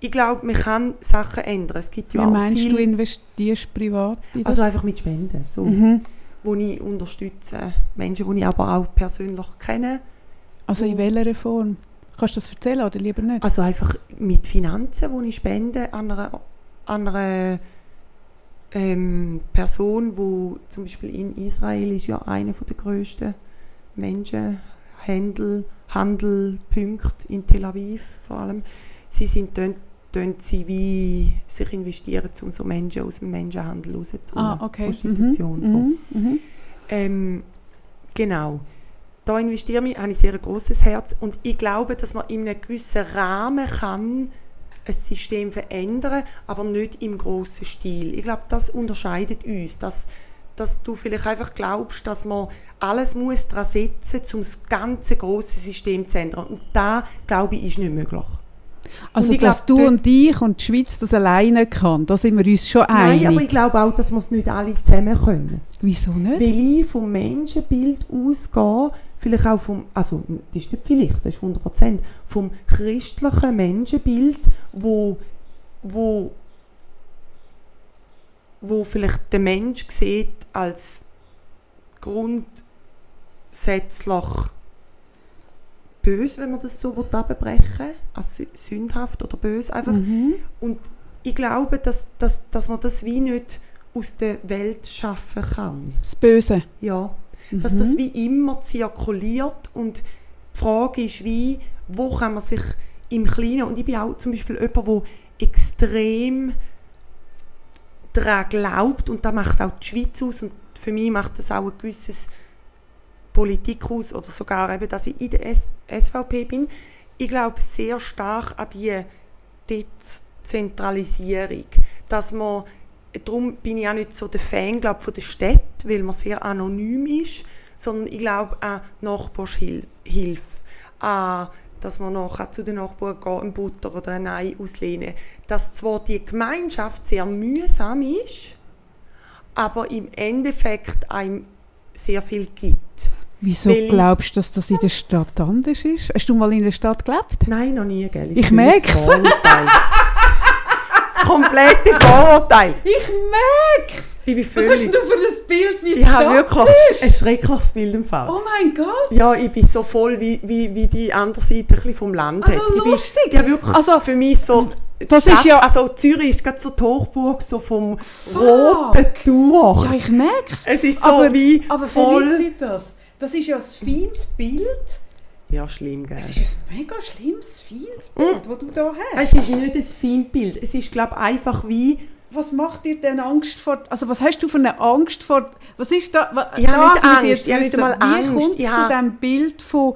ich glaube, man kann Sachen ändern. Es gibt ja Wie auch meinst viel, du, investierst privat in also einfach mit Spenden, so, mhm. Wo ich unterstütze. Menschen, die ich aber auch persönlich kenne. also in welcher Form? Kannst du das erzählen oder lieber nicht? Also einfach mit Finanzen, die ich spende an einer, an einer ähm, Person, wo zum Beispiel in Israel ist ja einer der grössten Menschenhandel, Handelpunkte in Tel Aviv vor allem. Sie sind dort, dort sie wie sich investieren, um so Menschen aus dem Menschenhandel rauszuholen. ah, okay. Prostitution. Mhm. So. Mhm. Mhm. Ähm, genau. Da investiere ich, habe ich sehr ein grosses Herz und ich glaube, dass man in einem gewissen Rahmen kann ein System verändern, aber nicht im grossen Stil. Ich glaube, das unterscheidet uns, dass, dass du vielleicht einfach glaubst, dass man alles muss daran setzen muss, um das ganze grosse System zu ändern. Und da glaube ich, ist nicht möglich. Also, ich dass glaub, du und ich und die Schweiz das alleine kann, da sind wir uns schon Nein, aber ich einig. glaube auch, dass wir es nicht alle zusammen können. Wieso nicht? Weil ich vom Menschenbild ausgehe, vielleicht auch vom, also das ist nicht vielleicht, das ist 100%, vom christlichen Menschenbild, wo, wo, wo vielleicht der Mensch sieht als grundsätzlich böse, wenn man das so abbrechen will, als sü- sündhaft oder böse einfach. Mhm. Und ich glaube, dass, dass, dass man das wie nicht aus der Welt schaffen kann. Das Böse. Ja, dass das wie immer zirkuliert und die Frage ist wie, wo kann man sich im Kleinen, und ich bin auch zum Beispiel jemand, der extrem daran glaubt und das macht auch die Schweiz aus und für mich macht das auch ein gewisses Politik aus oder sogar eben, dass ich in der SVP bin. Ich glaube sehr stark an die Dezentralisierung, dass man darum bin ich auch nicht so der Fan glaub, von der Stadt, weil man sehr anonym ist, sondern ich glaube an Nachbarshilfe, an dass man nachher zu den Nachbarn geht, ein Butter oder ein Ei auslehnen. Dass zwar die Gemeinschaft sehr mühsam ist, aber im Endeffekt einem sehr viel gibt. Wieso Weil ich- glaubst du, dass das in der Stadt anders ist? Hast du mal in der Stadt gelebt? Nein, noch nie, gell? Ich merk's. das Vorurteil. Das komplette Vorurteil. Ich merk's! Ich bin Was hast du für ein Bild, wie Ich habe Stadt wirklich ist? ein schreckliches Bild im Fall. Oh mein Gott! Ja, ich bin so voll wie, wie, wie die andere Seite vom Land Also hat. Ich lustig. Bin, ja, wirklich. Also, für mich so... das die ist ja- Also Zürich ist gerade so die Hochburg so vom Fuck. roten Tuch. Ja, ich merk's. Es ist so aber, wie aber voll- Felicitas, das ist ja ein feines Bild. Ja, schlimm, gell? Es ist ein mega schlimmes, feines Bild, das du da hast. Es ist nicht ein Feindbild. Es ist, glaube ich, einfach wie... Was macht dir denn Angst vor... Also was hast du für eine Angst vor... Was ist da... wa- Ich habe das nicht Angst, jetzt ich habe nicht einmal Wie Angst. kommt Ich es zu diesem Bild von...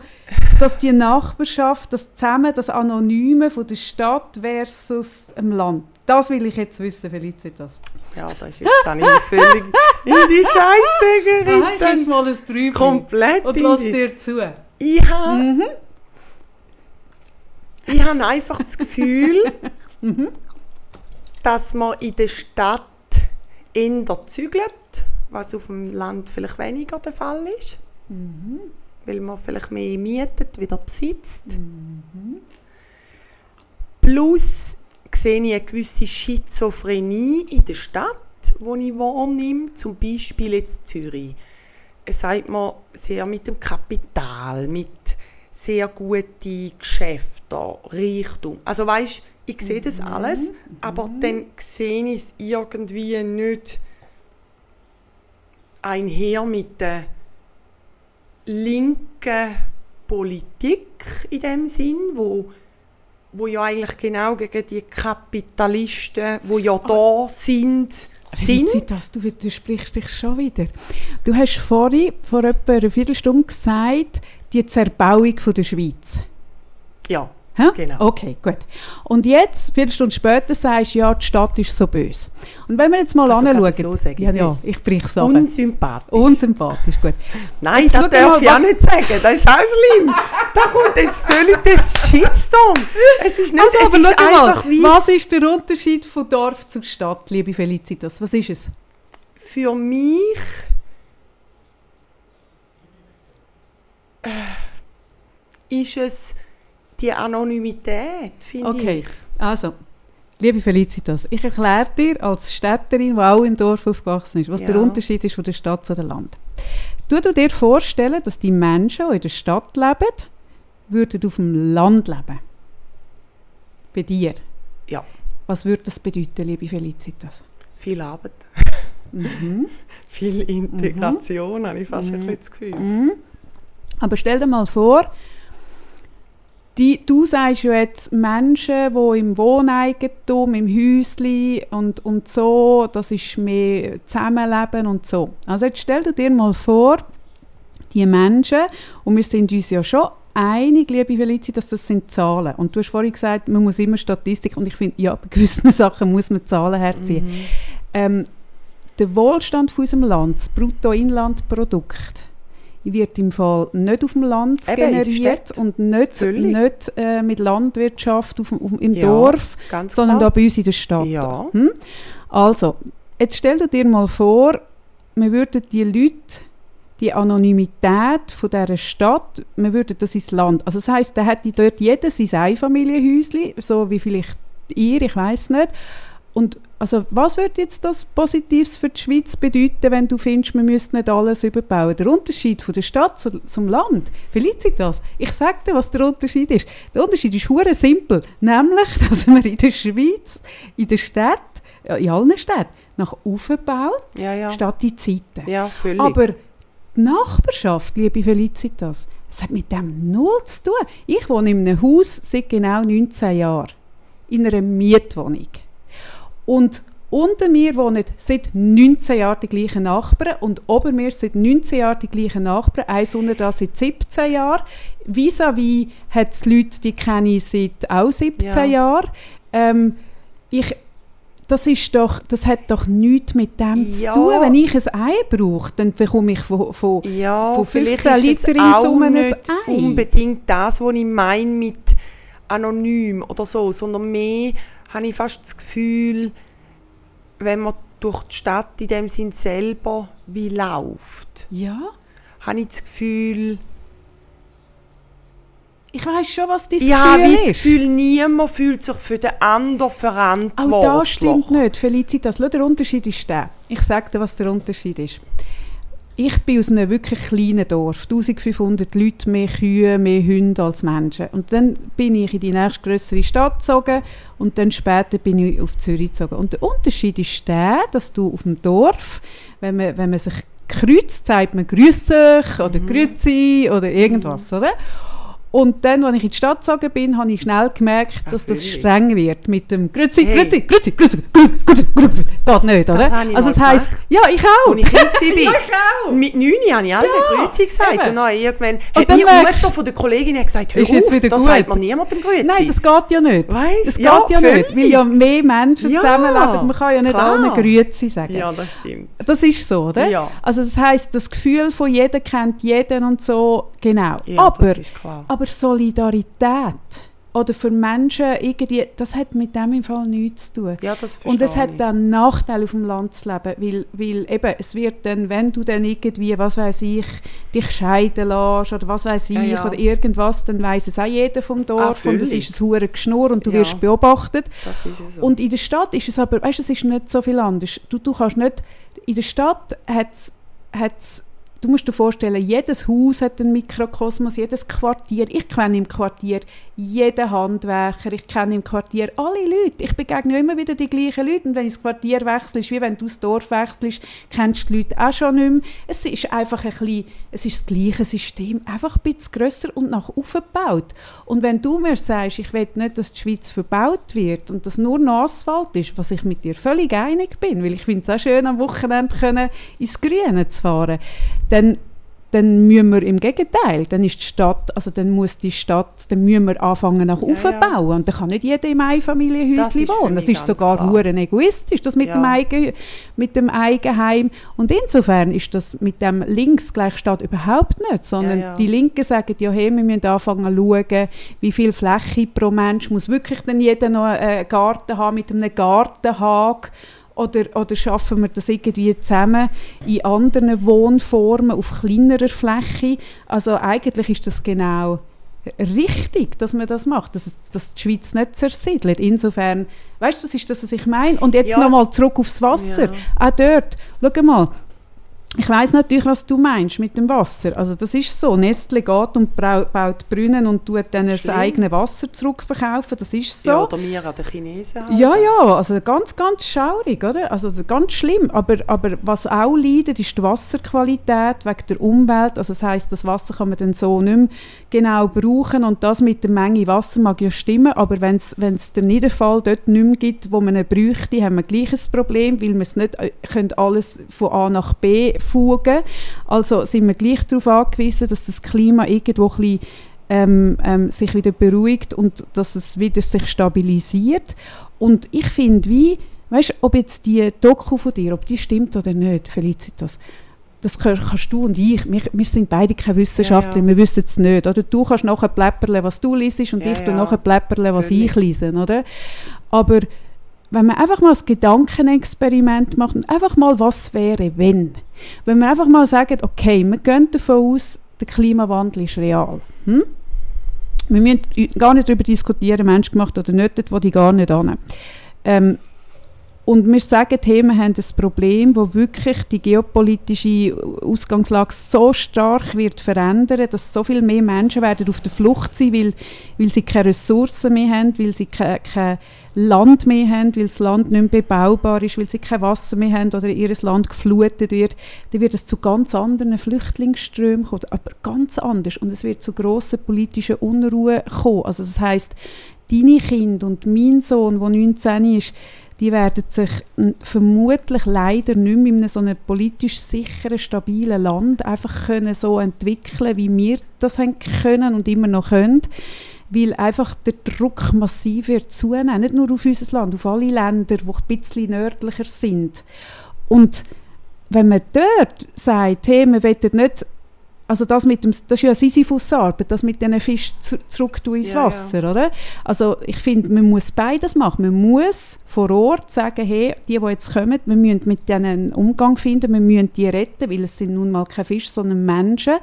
Dass die Nachbarschaft, das Zusammen, das Anonyme von der Stadt versus dem Land. Das will ich jetzt wissen, Felicitas. Ja, das ist jetzt dann ich völlig in die Scheiße Nein, jetzt geritten. mal ein Träumchen. Komplett Und in lass dir zu. Ich habe... Mhm. Ich habe einfach das Gefühl, Mhm. dass man in der Stadt eher zügelt, was auf dem Land vielleicht weniger der Fall ist. Mhm. Weil man vielleicht mehr mietet, wieder besitzt. Plus sehe ich eine gewisse Schizophrenie in der Stadt, wo ich wahrnehme, zum Beispiel jetzt Zürich. Es sagt man sehr mit dem Kapital, mit sehr guten Geschäften, Reichtum. Also weißt, ich sehe das alles, aber dann sehe ich es irgendwie nicht einher mit der linken Politik in dem Sinn, wo wo ja eigentlich genau gegen die Kapitalisten, wo ja da sind, sind. Felicitas, du widersprichst dich schon wieder. Du hast vorhin, vor etwa einer Viertelstunde gesagt, die Zerbauung von der Schweiz. Ja, Hä? Genau. Okay, gut. Und jetzt, vier Stunden später, sagst du, ja, die Stadt ist so böse. Und wenn wir jetzt mal Also anschauen... ich so sagen, ja, ja, ich brich Sachen. unsympathisch. Unsympathisch, gut. Nein, Jetzt das darf mal, ich auch nicht sagen. Das ist auch schlimm. da kommt jetzt völlig das Shitstorm. Es ist nicht, Also, es aber ist schau mal, einfach wie... was ist der Unterschied von Dorf zu Stadt, liebe Felicitas? Was ist es? für mich äh, ist es die Anonymität, finde Okay, ich. also, liebe Felicitas, ich erkläre dir als Städterin, die auch im Dorf aufgewachsen ist, was Ja. der Unterschied ist von der Stadt zu dem Land. Du dir vorstellen, dass die Menschen, die in der Stadt leben, würden auf dem Land leben? Bei dir? Ja. Was würde das bedeuten, liebe Felicitas? Viel Arbeit, Mhm. viel Integration, habe ich fast ein bisschen das Gefühl. Mhm. Aber stell dir mal vor, die, du sagst ja jetzt Menschen, die im Wohneigentum, im Häusli und, und so, das ist mehr Zusammenleben und so. Also jetzt stell dir mal vor, die Menschen, und wir sind uns ja schon einig, liebe Felici, dass das sind Zahlen. Und du hast vorhin gesagt, man muss immer Statistik, und ich finde, ja, bei gewissen Sachen muss man Zahlen herziehen. Mhm. Ähm, der Wohlstand von unserem Land, das Bruttoinlandprodukt, wird im Fall nicht auf dem Land Eben, generiert und nicht, Völlig. nicht äh, mit Landwirtschaft auf, auf, im Ja, Dorf, sondern da klar. bei uns in der Stadt. Ja. Hm? Also, jetzt stell dir mal vor, wir würden die Leute, die Anonymität von dieser Stadt, wir würden das ins Land. Also das heisst, da hätte dort jeder sein Einfamilienhäuschen, so wie vielleicht ihr, ich weiß nicht. Und also, was würde jetzt das Positives für die Schweiz bedeuten, wenn du findest, wir müssten nicht alles überbauen? Der Unterschied von der Stadt zu, zum Land, Felicitas, ich sage dir, was der Unterschied ist. Der Unterschied ist hure simpel, nämlich, dass man in der Schweiz, in der Stadt, in allen Städten, nach oben baut, Ja, ja. statt die Seiten. Ja, völlig. Aber die Nachbarschaft, liebe Felicitas, das hat mit dem null zu tun. Ich wohne in einem Haus seit genau 19 Jahren. In einer Mietwohnung. Und unter mir wohnen seit 19 Jahren die gleichen Nachbarn und ober mir seit 19 Jahren die gleichen Nachbarn. Eins unter da seit 17 Jahren. Vis-à-vis hat es Leute, die kenne ich seit auch 17 Ja. Jahren. Ähm, ich, das, ist doch, das hat doch nichts mit dem Ja. zu tun. Wenn ich ein Ei brauche, dann bekomme ich von, von ja, von vielleicht 15 ist es Liter in Summe ein nicht Ei. unbedingt das, was ich meine mit anonym oder so, sondern mehr habe ich fast das Gefühl, wenn man durch die Stadt in dem Sinn selber wie läuft, ja, habe ich das Gefühl, ich weiß schon, was dein habe Gefühl wie das ist. Gefühl, niemand fühlt sich für den anderen verantwortlich. Auch das stimmt nicht, Felicitas. Schau, der Unterschied ist der. Ich sage dir, was der Unterschied ist. Ich bin aus einem wirklich kleinen Dorf. 1500 Leute, mehr Kühe, mehr Hunde als Menschen. Und dann bin ich in die nächstgrößere Stadt gezogen und dann später bin ich auf Zürich gezogen. Und der Unterschied ist der, dass du auf dem Dorf, wenn man, wenn man sich kreuzt, sagt man «Grüß dich» oder «Grüezi» oder irgendwas, oder? Und dann, als ich in die Stadt gezogen bin, habe ich schnell gemerkt, dass das streng wird mit dem «Grüezi, Hey. Grüezi, Grüezi, Grüezi, Grüezi, Grüezi, Grüezi». Das nicht, oder? ich also es heisst, ja, ich auch. Als ich Kind war. ja, ich auch. Mit 9 habe ich alle Ja, Grüezi gesagt. eben. Und dann irgendwann Und hat dann merkst- Mutter von der Kollegin gesagt, hör Ist jetzt auf, wieder da gut. sagt man niemandem Grüezi. Nein, das geht ja nicht. Weißt? Das geht Ja, ja, nicht, weil ja mehr Menschen Ja, zusammenleben. Man kann ja nicht klar. allen Grüezi sagen. Ja, das stimmt. Das ist so, oder? Ja. Also das heißt, das Gefühl von jeder kennt jeden und so, genau. Ja, aber, das ist klar. Aber Solidarität oder für Menschen irgendwie, das hat mit dem im Fall nichts zu tun. Ja, das Und es hat dann Nachteil auf dem Land zu leben, weil, weil eben, es wird dann, wenn du dann irgendwie, was weiß ich, dich scheiden lässt oder was weiß ich Ja, oder irgendwas, dann weiß es auch jeder vom Dorf und es ist ein hure Geschnurr und du Ja. wirst beobachtet. Es so. Und in der Stadt ist es aber, weißt du, es ist nicht so viel anders. Du, du kannst nicht, in der Stadt hat's, hat's, du musst dir vorstellen, jedes Haus hat einen Mikrokosmos, jedes Quartier. Ich kenne im Quartier jeden Handwerker, ich kenne im Quartier alle Leute. Ich begegne immer wieder die gleichen Leute. Und wenn ich das Quartier wechsle, ist wie wenn du das Dorf wechselst, kennst du die Leute auch schon nicht mehr. Es ist einfach ein bisschen, es ist das gleiche System, einfach ein bisschen grösser und nach oben gebaut. Und wenn du mir sagst, ich will nicht, dass die Schweiz verbaut wird und dass nur noch Asphalt ist, was ich mit dir völlig einig bin, weil ich finde es auch schön, am Wochenende können ins Grüne zu fahren, dann dann müssen wir im Gegenteil, dann ist die Stadt, also dann muss die Stadt, dann müssen wir anfangen nach Ja, oben ja. bauen und dann kann nicht jeder im Einfamilienhäuschen wohnen. Das ist sogar hure egoistisch, das mit, Ja. dem Eigen, mit dem Eigenheim. Und insofern ist das mit dem links gleich Stadt überhaupt nicht, sondern Ja, ja. die Linken sagen ja, hey, wir müssen anfangen zu schauen, wie viel Fläche pro Mensch muss wirklich dann jeder noch einen Garten haben mit einem Gartenhag oder, oder schaffen wir das irgendwie zusammen in anderen Wohnformen auf kleinerer Fläche? Also eigentlich ist das genau richtig, dass man das macht, dass, es, dass die Schweiz nicht zersiedelt. Insofern, weißt du, das ist das, was ich meine. Und jetzt Ja, nochmal zurück aufs Wasser. Ja. Auch dort, schau mal, ich weiß natürlich, was du meinst mit dem Wasser. Also das ist so. Nestle geht und baut Brunnen und tut dann das Schlimm. eigene Wasser zurückverkaufen. Das ist so. Ja, oder wir an den Chinesen. halt. Ja, ja, also ganz, ganz schaurig, oder? Also ganz schlimm. Aber, aber was auch leidet, ist die Wasserqualität wegen der Umwelt. Also das heißt, das Wasser kann man dann so nicht mehr genau brauchen und das mit der Menge Wasser mag ja stimmen, aber wenn es den Niederfall dort nicht mehr gibt, wo man ihn bräuchte, haben wir gleich ein Problem, weil wir es nicht äh, können alles von A nach B fugen. Also sind wir gleich darauf angewiesen, dass das Klima irgendwo ein bisschen ähm, ähm, sich wieder beruhigt und dass es wieder sich stabilisiert. Und ich finde, wie, weißt, ob jetzt die Doku von dir, ob die stimmt oder nicht, Felicitas, das kann- kannst du und ich, wir, wir sind beide keine Wissenschaftler, Ja, ja. wir wissen es nicht. Oder? Du kannst nachher pläpperle, was du liest und Ja, ich ja. nachher pläpperle, was Völlig. ich lese. Oder? Aber wenn man einfach mal ein Gedankenexperiment macht und einfach mal, was wäre, wenn? Wenn wir einfach mal sagen, okay, wir gehen davon aus, der Klimawandel ist real. Hm? Wir müssen gar nicht darüber diskutieren, menschgemacht oder nicht, dort will ich gar nicht an. Ähm, und wir sagen, hey, wir haben ein Problem, wo wirklich die geopolitische Ausgangslage so stark wird verändern, dass so viel mehr Menschen werden auf der Flucht sein, weil, weil sie keine Ressourcen mehr haben, weil sie kein, kein Land mehr haben, weil das Land nicht mehr bebaubar ist, weil sie kein Wasser mehr haben oder ihr Land geflutet wird, dann wird es zu ganz anderen Flüchtlingsströmen kommen, aber ganz anders. Und es wird zu grossen politischen Unruhen kommen. Also das heißt, deine Kinder und mein Sohn, der 19 ist, die werden sich vermutlich leider nicht mehr in einem so einem politisch sicheren, stabilen Land einfach können so entwickeln, wie wir das haben können und immer noch können, weil einfach der Druck massiv wird zunehmen, nicht nur auf unser Land, auf alle Länder, die ein bisschen nördlicher sind. Und wenn man dort sagt, hey, wir wollen nicht also das, mit dem, das ist ja Sisyphus-Arbeit, das mit diesen Fischen zu, zurück ins Ja, ja. Wasser, oder? Also ich finde, man muss beides machen. Man muss vor Ort sagen, hey, die, die jetzt kommen, wir müssen mit denen einen Umgang finden, wir müssen die retten, weil es sind nun mal keine Fische, sondern Menschen.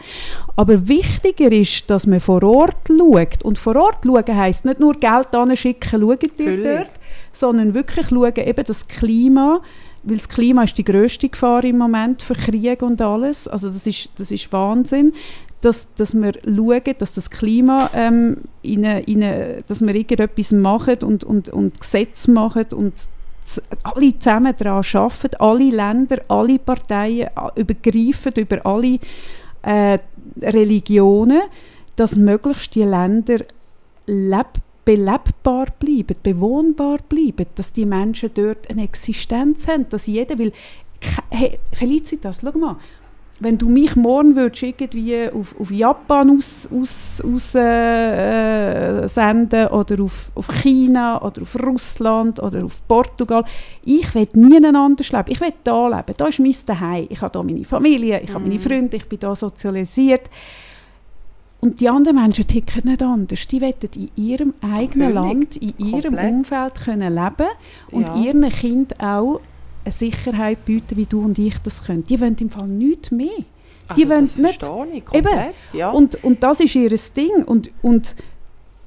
Aber wichtiger ist, dass man vor Ort schaut. Und vor Ort schauen heisst nicht nur Geld anschicken, schaut ihr Völlig. dort, sondern wirklich schauen, eben das Klima, weil das Klima ist die grösste Gefahr im Moment für Krieg und alles. Also das ist, das ist Wahnsinn, dass, dass wir schauen, dass das Klima, ähm, in eine, in eine, dass wir irgendetwas machen und, und, und Gesetze machen und alle zusammen daran arbeiten, alle Länder, alle Parteien, a- übergreifend über alle äh, Religionen, dass möglichst die Länder leb belebbar bleiben, bewohnbar bleiben, dass die Menschen dort eine Existenz haben, dass jeder will, hey, Felicitas, schau mal, wenn du mich morgen würdest irgendwie auf, auf Japan aus, aus, aus äh, äh, senden oder auf, auf China oder auf Russland oder auf Portugal, ich will nie anders leben. Ich will da leben. Da ist mein Zuhause. Ich habe da meine Familie, ich habe meine Freunde, ich bin da sozialisiert. Und die anderen Menschen ticken nicht anders. Die wollen in ihrem eigenen Völlig. Land, in ihrem Komplett. Umfeld können leben und Ja. ihren Kind auch eine Sicherheit bieten, wie du und ich das können. Die wollen im Fall nichts mehr. Also, die wollen das nicht- ich komplett, ja. Und, und das ist ihr Ding. Und, und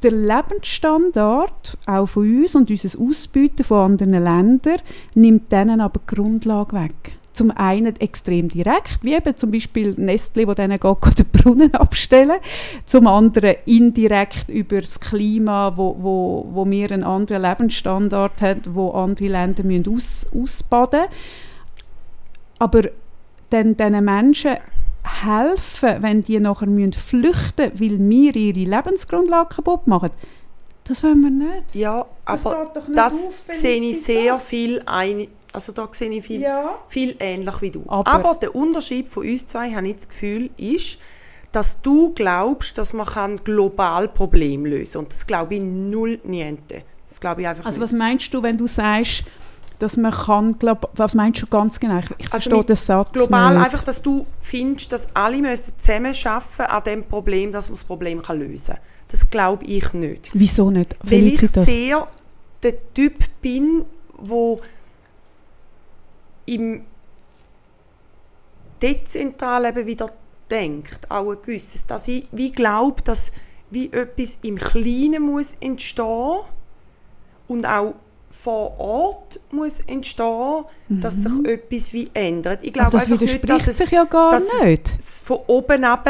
der Lebensstandard, auch von uns und unser Ausbieten von anderen Ländern, nimmt denen aber die Grundlage weg. Zum einen extrem direkt, wie eben zum Beispiel Nestle, wo denen geht, den Brunnen abstellen. Zum anderen indirekt über das Klima, wo, wo, wo wir einen anderen Lebensstandard haben, wo andere Länder müssen aus, ausbaden Aber dann diesen Menschen helfen, wenn die nachher müssen flüchten müssen, weil wir ihre Lebensgrundlage kaputt machen, das wollen wir nicht. ja, Das aber nicht das auf, sehe ich sehr das- viel ein, also da sehe ich viel, Ja. viel ähnlich wie du. Aber- Aber, der Unterschied von uns zwei, habe ich das Gefühl, ist, dass du glaubst, dass man kann global Probleme lösen Und das glaube ich null niente. Das glaube ich einfach Also nicht. was meinst du, wenn du sagst, dass man kann, glaub, was meinst du ganz genau? Ich, Also verstehe den Satz Global nicht. einfach, dass du findest, dass alle müssen zusammenarbeiten an dem Problem, dass man das Problem kann lösen kann. Das glaube ich nicht. Wieso nicht? Weil ich Felicitas. sehr der Typ bin, wo im dezentral eben wieder denkt, auch ein gewisses, dass ich wie glaube, dass wie etwas im Kleinen muss entstehen und auch vor Ort muss entstehen, dass sich etwas wie ändert. Ich glaube Mhm. Aber das einfach nicht, widerspricht dass es, sich ja gar dass es- nicht. Es von oben ab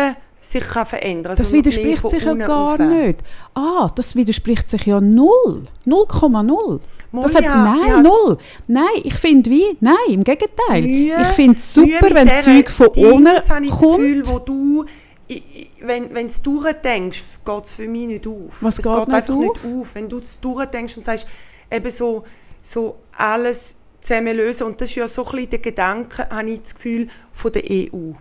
sich kann verändern Das sondern mehr widerspricht sich ja gar rauf. nicht. Ah, das widerspricht sich ja null. 0,0. Das hat, nein, null. Nein, ich finde wie, nein, im Gegenteil. Mühe- ich finde es super, wenn Zeug von Dings unten habe ich das Gefühl, kommt. wo du, wenn wenn du durchdenkst, geht es für mich nicht auf. Was es geht geht einfach auf? nicht auf. Wenn du es durchdenkst und sagst, eben so, so alles zusammen lösen. Und das ist ja so ein bisschen der Gedanke, habe ich das Gefühl, von der EU.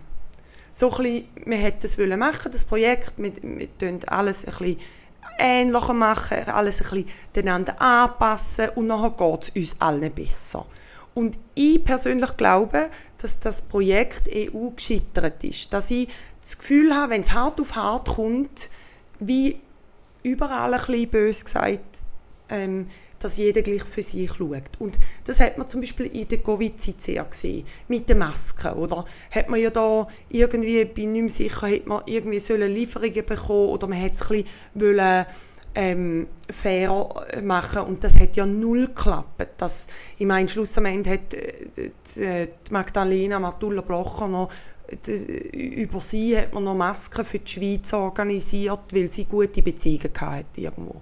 So ein bisschen, wir hätten das wollen machen, das Projekt, wir, wir alles ein bisschen ähnlicher machen, alles ein bisschen einander anpassen und nachher geht es uns allen besser. Und ich persönlich glaube, dass das Projekt EU gescheitert ist. Dass ich das Gefühl habe, wenn es hart auf hart kommt, wie überall ein bisschen bös gesagt, ähm, dass jeder gleich für sich schaut. Und das hat man zum Beispiel in der Covid-Zeit sehr gesehen, mit den Masken, oder? Hat man ja da irgendwie, bin nicht mehr sicher, hat man irgendwie sollen Lieferungen bekommen oder man hat es ein bisschen wollen, ähm, fair machen und das hat ja null geklappt. Das, ich meine, am Ende hat äh, die, die Magdalena Matulla Blocher noch die, über sie hat man noch Masken für die Schweiz organisiert, weil sie gute Beziehungen hatte irgendwo.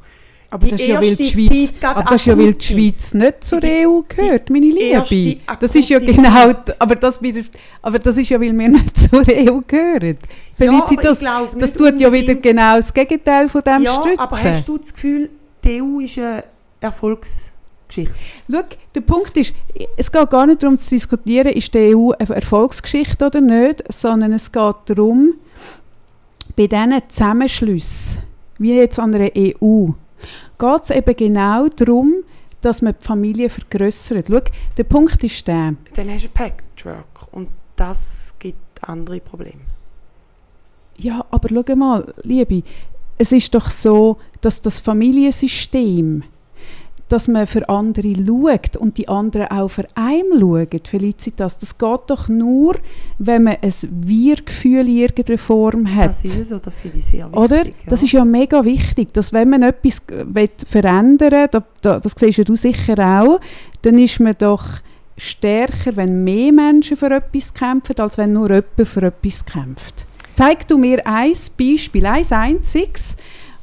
Aber das ist ja, weil die Schweiz, aber das ist ja, weil die Schweiz nicht zur EU gehört, meine Liebe. Das ist ja genau, aber das, wieder, aber das ist ja, weil wir nicht zur EU gehören. Felicitas, glaube das tut ja wieder genau das Gegenteil von dem Ja, stützen. aber hast du das Gefühl, die EU ist eine Erfolgsgeschichte? Schau, der Punkt ist, es geht gar nicht darum zu diskutieren, ist die EU eine Erfolgsgeschichte oder nicht, sondern es geht darum, bei diesen Zusammenschlüssen, wie jetzt an einer EU, geht es eben genau darum, dass man die Familie vergrößert. Schau, der Punkt ist der, Dann hast du Patchwork und das gibt andere Probleme. ja, aber schau mal, Liebe, es ist doch so, dass das Familiensystem, dass man für andere schaut und die anderen auch für einen schauen, Felicitas, das geht doch nur, wenn man ein Wir-Gefühl in irgendeiner Form hat. Das ist es, oder finde ich sehr wichtig. Oder? Ja. Das ist ja mega wichtig, dass wenn man etwas verändern will, da, da, das siehst ja du sicher auch, dann ist man doch stärker, wenn mehr Menschen für etwas kämpfen, als wenn nur jemand für etwas kämpft. Zeig du mir ein Beispiel, ein einziges,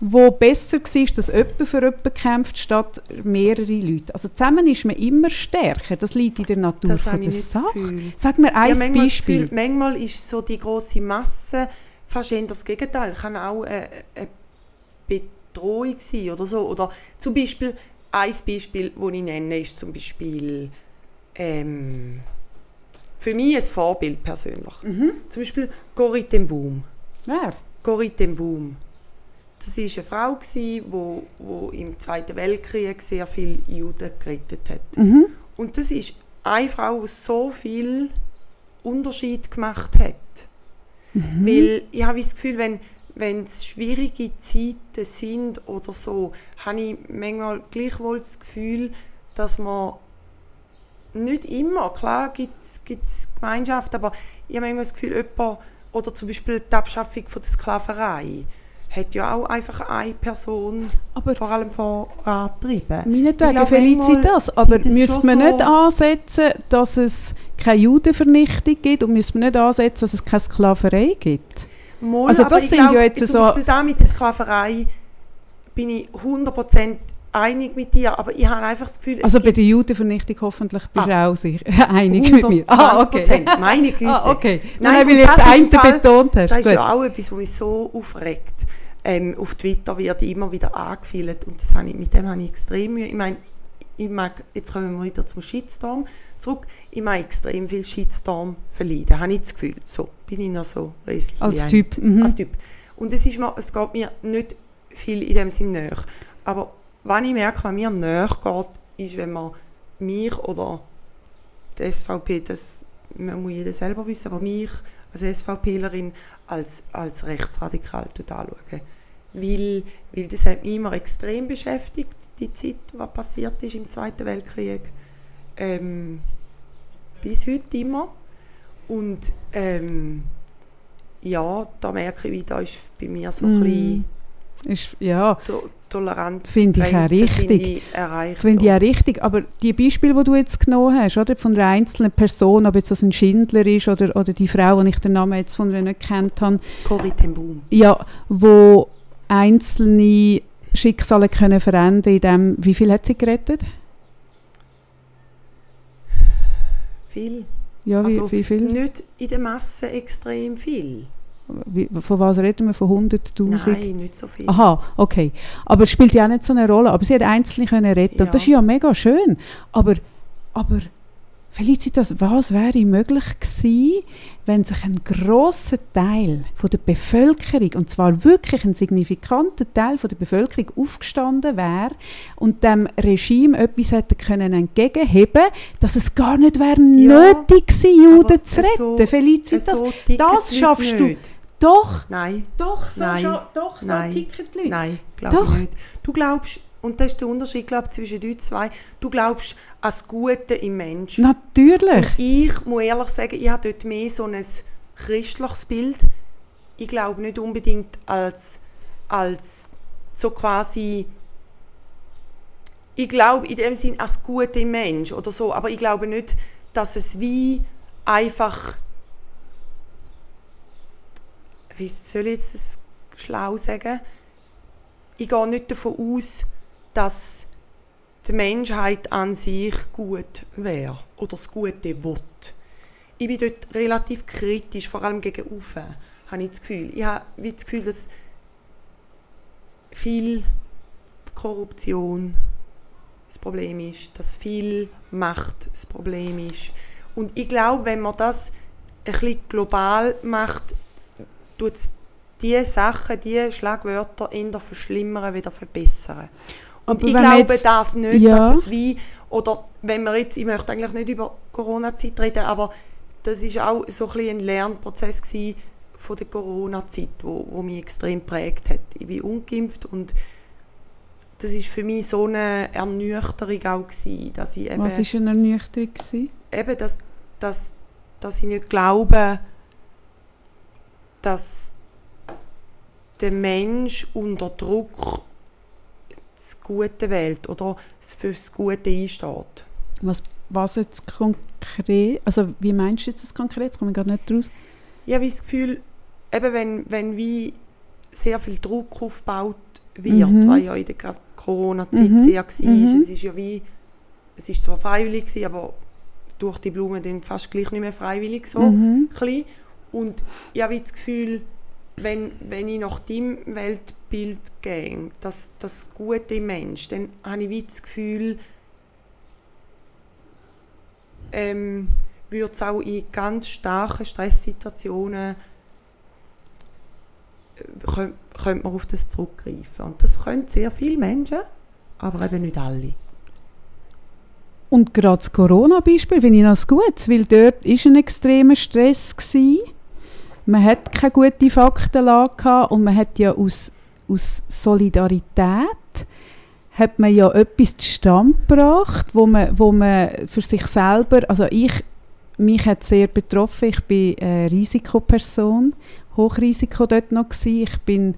wo besser war, dass jemand für jemanden kämpft, statt mehrere Leute. Also zusammen ist man immer stärker, das liegt in der Natur das von der Sache. Sag mir ein ja, manchmal Beispiel. Gefühl, manchmal ist so die große Masse fast eher das Gegenteil. Kann auch eine, eine Bedrohung sein oder so. Oder zum Beispiel, ein Beispiel, das ich nenne, ist zum Beispiel ähm, für mich ein Vorbild persönlich. Mhm. Zum Beispiel ten Boom. Wer? Ten Boom. Das war eine Frau, die wo, wo im Zweiten Weltkrieg sehr viele Juden gerettet hat. Mhm. Und das ist eine Frau, die so viel Unterschied gemacht hat. Mhm. Weil ich habe das Gefühl, wenn, wenn es schwierige Zeiten sind oder so, habe ich manchmal gleichwohl das Gefühl, dass man nicht immer, klar gibt es Gemeinschaft, aber ich habe manchmal das Gefühl, jemand, oder zum Beispiel die Abschaffung von der Sklaverei, hat ja auch einfach eine Person Aber vor allem vorangetrieben. Meinetwegen aber sind es müsste man so- nicht ansetzen, dass es keine Judenvernichtung gibt und müsste man nicht ansetzen, dass es keine Sklaverei gibt? Mal, Also aber das sind glaub, ja jetzt zum so- Beispiel da mit der Sklaverei bin ich 100% einig mit dir, aber ich habe einfach das Gefühl, Also bei der Judenvernichtung hoffentlich bist du Ah. auch sicher einig mit mir. Ah, okay. 120%, meine Güte. Ah, okay. Nein, Nein, weil jetzt einen betont hast. Das ist ja auch etwas, was mich so aufregt. Ähm, auf Twitter wird immer wieder angefeilt und das habe ich, mit dem habe ich extrem Mühe. Ich meine, ich mag, jetzt kommen wir wieder zum Shitstorm zurück. Ich mag extrem viel Shitstorm verleiden, habe ich das Gefühl. So, bin ich noch so resilient. Als Typ. Mhm. Als Typ. Und es, ist mir, es geht mir nicht viel in dem Sinn näher. Aber wenn ich merke, was mir näher geht, ist, wenn man mich oder die SVP, das man muss jeder selber wissen, aber mich als SVPlerin als, als rechtsradikal anschauen. Weil, weil das hat mich immer extrem beschäftigt, die Zeit, was passiert ist im Zweiten Weltkrieg. Ähm, bis heute immer. Und ähm, ja, da merke ich, wie da ist bei mir so ein Mm. bisschen Ist, ja, Toleranz Finde ich auch richtig. Finde ich auch richtig. Aber die Beispiele, die du jetzt genommen hast, oder, von einer einzelnen Person, ob jetzt das ein Schindler ist oder, oder die Frau, die ich den Namen jetzt von ihr nicht kennt habe, Corrie ten Boom. ja, wo einzelne Schicksale können verändern in dem, wie viel hat sie gerettet? Viel. Ja, wie, Also, wie viel? Nicht in der Masse extrem viel. Wie, von was reden wir? Von 100'000? Nein, nicht so viel. Aha, okay. Aber es spielt ja auch nicht so eine Rolle. Aber sie hat Einzelne können retten. Ja. Und das ist ja mega schön. Aber, aber Felicitas, was wäre möglich gewesen, wenn sich ein grosser Teil von der Bevölkerung, und zwar wirklich ein signifikanter Teil von der Bevölkerung, aufgestanden wäre und dem Regime etwas hätte können entgegenheben, dass es gar nicht wäre Ja, nötig gewesen, Juden zu so- retten. Felicitas, so das schaffst du. nicht. Doch, Nein, doch, so, Nein. scha- doch, so Nein. ticken die Leute. nein, glaube ich nicht. Du glaubst, und das ist der Unterschied glaub, zwischen uns zwei, du glaubst an das Gute im Menschen. Natürlich. Ich muss ehrlich sagen, ich habe dort mehr so ein christliches Bild. Ich glaube nicht unbedingt als, als so quasi. Ich glaube in dem Sinn als Gute im Mensch oder so, aber ich glaube nicht, dass es wie einfach. Wie soll ich jetzt das schlau sagen? Ich gehe nicht davon aus, dass die Menschheit an sich gut wäre oder das Gute will. Ich bin dort relativ kritisch, vor allem gegen Ufe, habe ich das Gefühl. Ich habe das Gefühl, dass viel Korruption das Problem ist, dass viel Macht das Problem ist. Und ich glaube, wenn man das ein bisschen global macht, tut es diese Sachen, diese Schlagwörter eher verschlimmern, wieder verbessern. Und Aber ich glaube jetzt- das nicht, Ja. dass es wie, oder wenn wir jetzt, ich möchte eigentlich nicht über Corona-Zeit reden, aber das ist auch so ein, ein Lernprozess gewesen von der Corona-Zeit, wo, wo mich extrem prägt hat. Ich bin ungeimpft und das ist für mich so eine Ernüchterung auch gewesen, dass ich eben Was war eine Ernüchterung? gewesen? eben, dass, dass, dass ich nicht glaube, dass der Mensch unter Druck das Gute wählt oder es für das Gute einsteht. Was, was jetzt konkret, also wie meinst du jetzt das konkret? Das komme ich gerade nicht raus. Ich habe das Gefühl, eben wenn, wenn wie sehr viel Druck aufgebaut wird, Mhm. weil ja in der Corona-Zeit Mhm. sehr war, Mhm. es ist ja wie, es ist zwar freiwillig gewesen, aber durch die Blumen dann fast gleich nicht mehr freiwillig so. Mhm. klein. Und ich habe das Gefühl, wenn, wenn ich nach deinem Weltbild gehe, das, das gute Mensch, dann habe ich das Gefühl, ähm, würde es auch in ganz starken Stresssituationen äh, könnt, könnte man auf das zurückgreifen. Und das können sehr viele Menschen, aber eben nicht alle. Und gerade das Corona-Beispiel finde ich noch Gutes, weil dort war ein extremer Stress. Gewesen. Man hat keine gute Faktenlage gehabt und man hat ja aus, aus Solidarität hat man ja etwas zustande gebracht, wo man, wo man für sich selber, also ich, mich hat sehr betroffen, ich bin eine Risikoperson, Hochrisiko dort noch gewesen. ich bin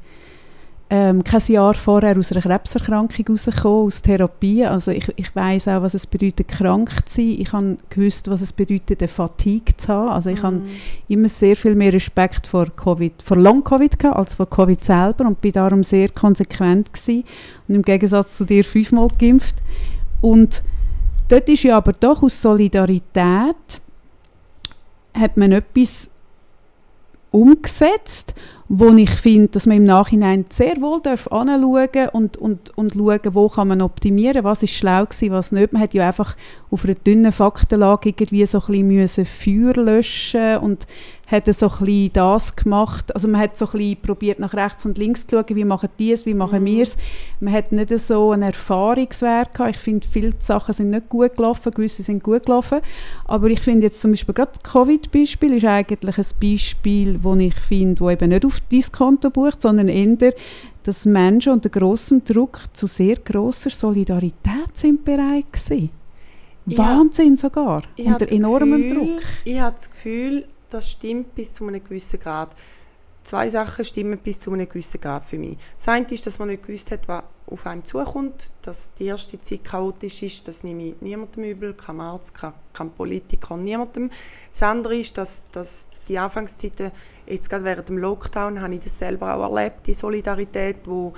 ähm, kein Jahr vorher aus einer Krebserkrankung rausgekommen, aus Therapie. Also ich, ich weiß auch, was es bedeutet, krank zu sein. Ich habe gewusst, was es bedeutet, eine Fatigue zu haben. Also ich habe immer sehr viel mehr Respekt vor Covid, vor Long-Covid gehabt, als vor Covid selber und bin darum sehr konsequent gewesen. Und im Gegensatz zu dir fünfmal geimpft. Und dort ist ja aber doch aus Solidarität hat man etwas umgesetzt, wo ich finde, dass man im Nachhinein sehr wohl darf anschauen und, und, und schauen, wo kann man optimieren, was ist schlau gewesen, was nicht. Man hat ja einfach auf einer dünnen Faktenlage irgendwie so ein bisschen Feuer löschen und hat so ein bisschen das gemacht. Also man hat so ein bisschen probiert, nach rechts und links zu schauen, wie machen die es, wie machen wir es. Man hat nicht so einen Erfahrungswert gehabt. Ich finde, viele Sachen sind nicht gut gelaufen, gewisse sind gut gelaufen. Aber ich finde jetzt zum Beispiel gerade das Covid-Beispiel ist eigentlich ein Beispiel, wo ich finde, wo eben nicht auf dein Konto bucht, sondern eher, dass Menschen unter grossem Druck zu sehr grosser Solidarität sind bereit. Ja. Wahnsinn sogar. Ich unter enormem Gefühl- Druck. Ich habe das Gefühl, das stimmt bis zu einem gewissen Grad. zwei Sachen stimmen bis zu einem gewissen Grad für mich. Das eine ist, dass man nicht gewusst hat, was auf einem zukommt, dass die erste Zeit chaotisch ist, das nehme ich niemandem übel, kein Arzt, kein, kein Politiker, niemandem. Das andere ist, dass, dass die Anfangszeiten, jetzt gerade während dem Lockdown, habe ich das selber auch erlebt, die Solidarität, wo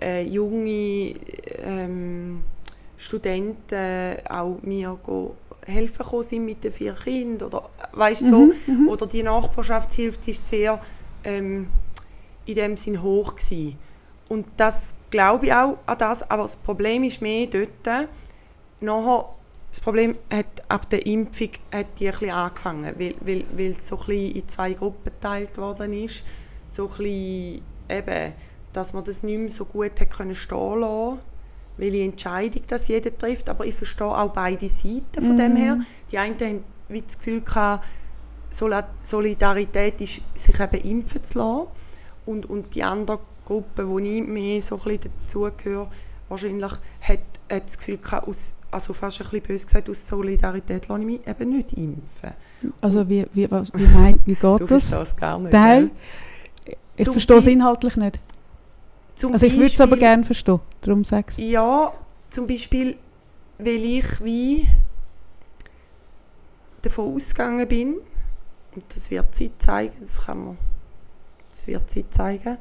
äh, junge ähm, Studenten auch mir helfen sind mit den vier Kindern oder weißt so mhm, oder die Nachbarschaftshilfe ist sehr ähm, in dem Sinn hoch gewesen. Und das glaube ich auch an das aber das Problem ist mehr dort nachher das Problem hat ab der Impfung hat die ein bisschen angefangen weil, weil, weil es so ein bisschen in zwei Gruppen geteilt worden ist so ein bisschen eben dass man das nicht mehr so gut hat können stehen lassen welche Entscheidung das jeder trifft, aber ich verstehe auch beide Seiten von mm. dem mhm. her. Die einen haben wie das Gefühl gehabt, Solidarität ist, sich eben impfen zu lassen und, und die andere Gruppe, wo ich mehr so ein dazugehöre, wahrscheinlich hat, hat das Gefühl gehabt, aus, also fast ein bisschen böse gesagt, aus Solidarität lasse ich mich eben nicht impfen. Also wie, wie, was, wie, mein, wie geht du das? Du verstehst gar nicht. Nein, ich verstehe es inhaltlich nicht. Also ich würde es aber gerne verstehen, darum sag's. Ja, zum Beispiel, weil ich wie davon ausgegangen bin, und das wird Zeit zeigen, das kann man, das wird Zeit zeigen,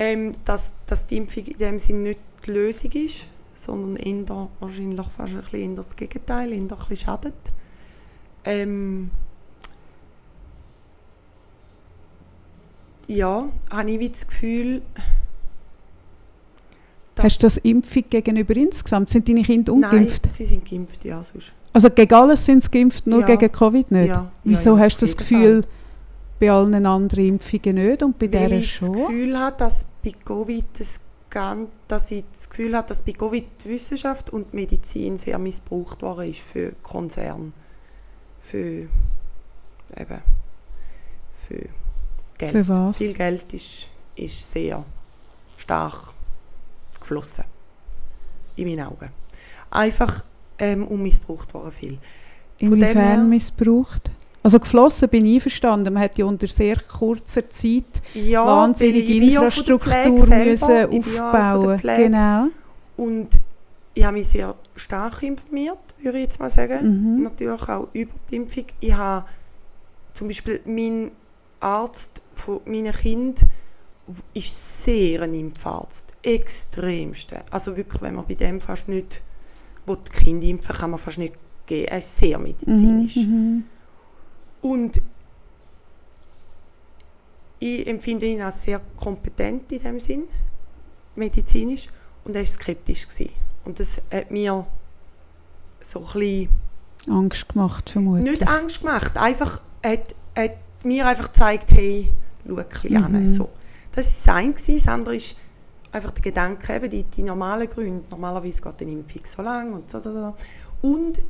ähm, dass, dass die Impfung in dem Sinne nicht die Lösung ist, sondern eher, wahrscheinlich fast ein bisschen das Gegenteil, eher ein bisschen schadet. Ähm, ja, habe ich wie das Gefühl, Hast du das Impfung gegenüber insgesamt? Sind deine Kinder ungeimpft? Nein, sie sind geimpft, ja. Sonst. Also gegen alles sind sie geimpft, nur ja. gegen Covid nicht? Ja. Wieso ja, hast du das Gefühl, Fall. Bei allen anderen Impfungen nicht und bei Weil dieser schon? ich das Gefühl habe, dass bei Covid das dass ich das Gefühl habe, dass bei Covid die Wissenschaft und die Medizin sehr missbraucht worden ist für Konzerne. Für eben für Geld. Für was? Viel Geld ist, ist sehr stark geflossen. In meinen Augen. Einfach ähm, und missbraucht worden viel. Inwiefern missbraucht? Also geflossen bin ich einverstanden. Man hat ja unter sehr kurzer Zeit ja, wahnsinnige Infrastruktur müssen aufbauen. Genau. Und ich habe mich sehr stark informiert, würde ich jetzt mal sagen. Mhm. Natürlich auch über die Impfung. Ich habe zum Beispiel mein Arzt von meinen Kindern ist sehr ein Impfarzt. Extremste. Also wirklich, wenn man bei dem fast nicht will, die Kinder impfen kann man fast nicht gehen. Er ist sehr medizinisch. Mhm, mhm, Und ich empfinde ihn als sehr kompetent in dem Sinn, medizinisch. Und er war skeptisch. Gewesen. Und das hat mir so ein. Angst gemacht, vermutlich. Nicht Angst gemacht, einfach hat, hat mir einfach gezeigt, hey, schau ein bisschen mhm. an. So. Das war sein. Das andere ist einfach der Gedanke, eben die, die normalen Gründe. Normalerweise geht eine Impfung so lang und so, so, so. Und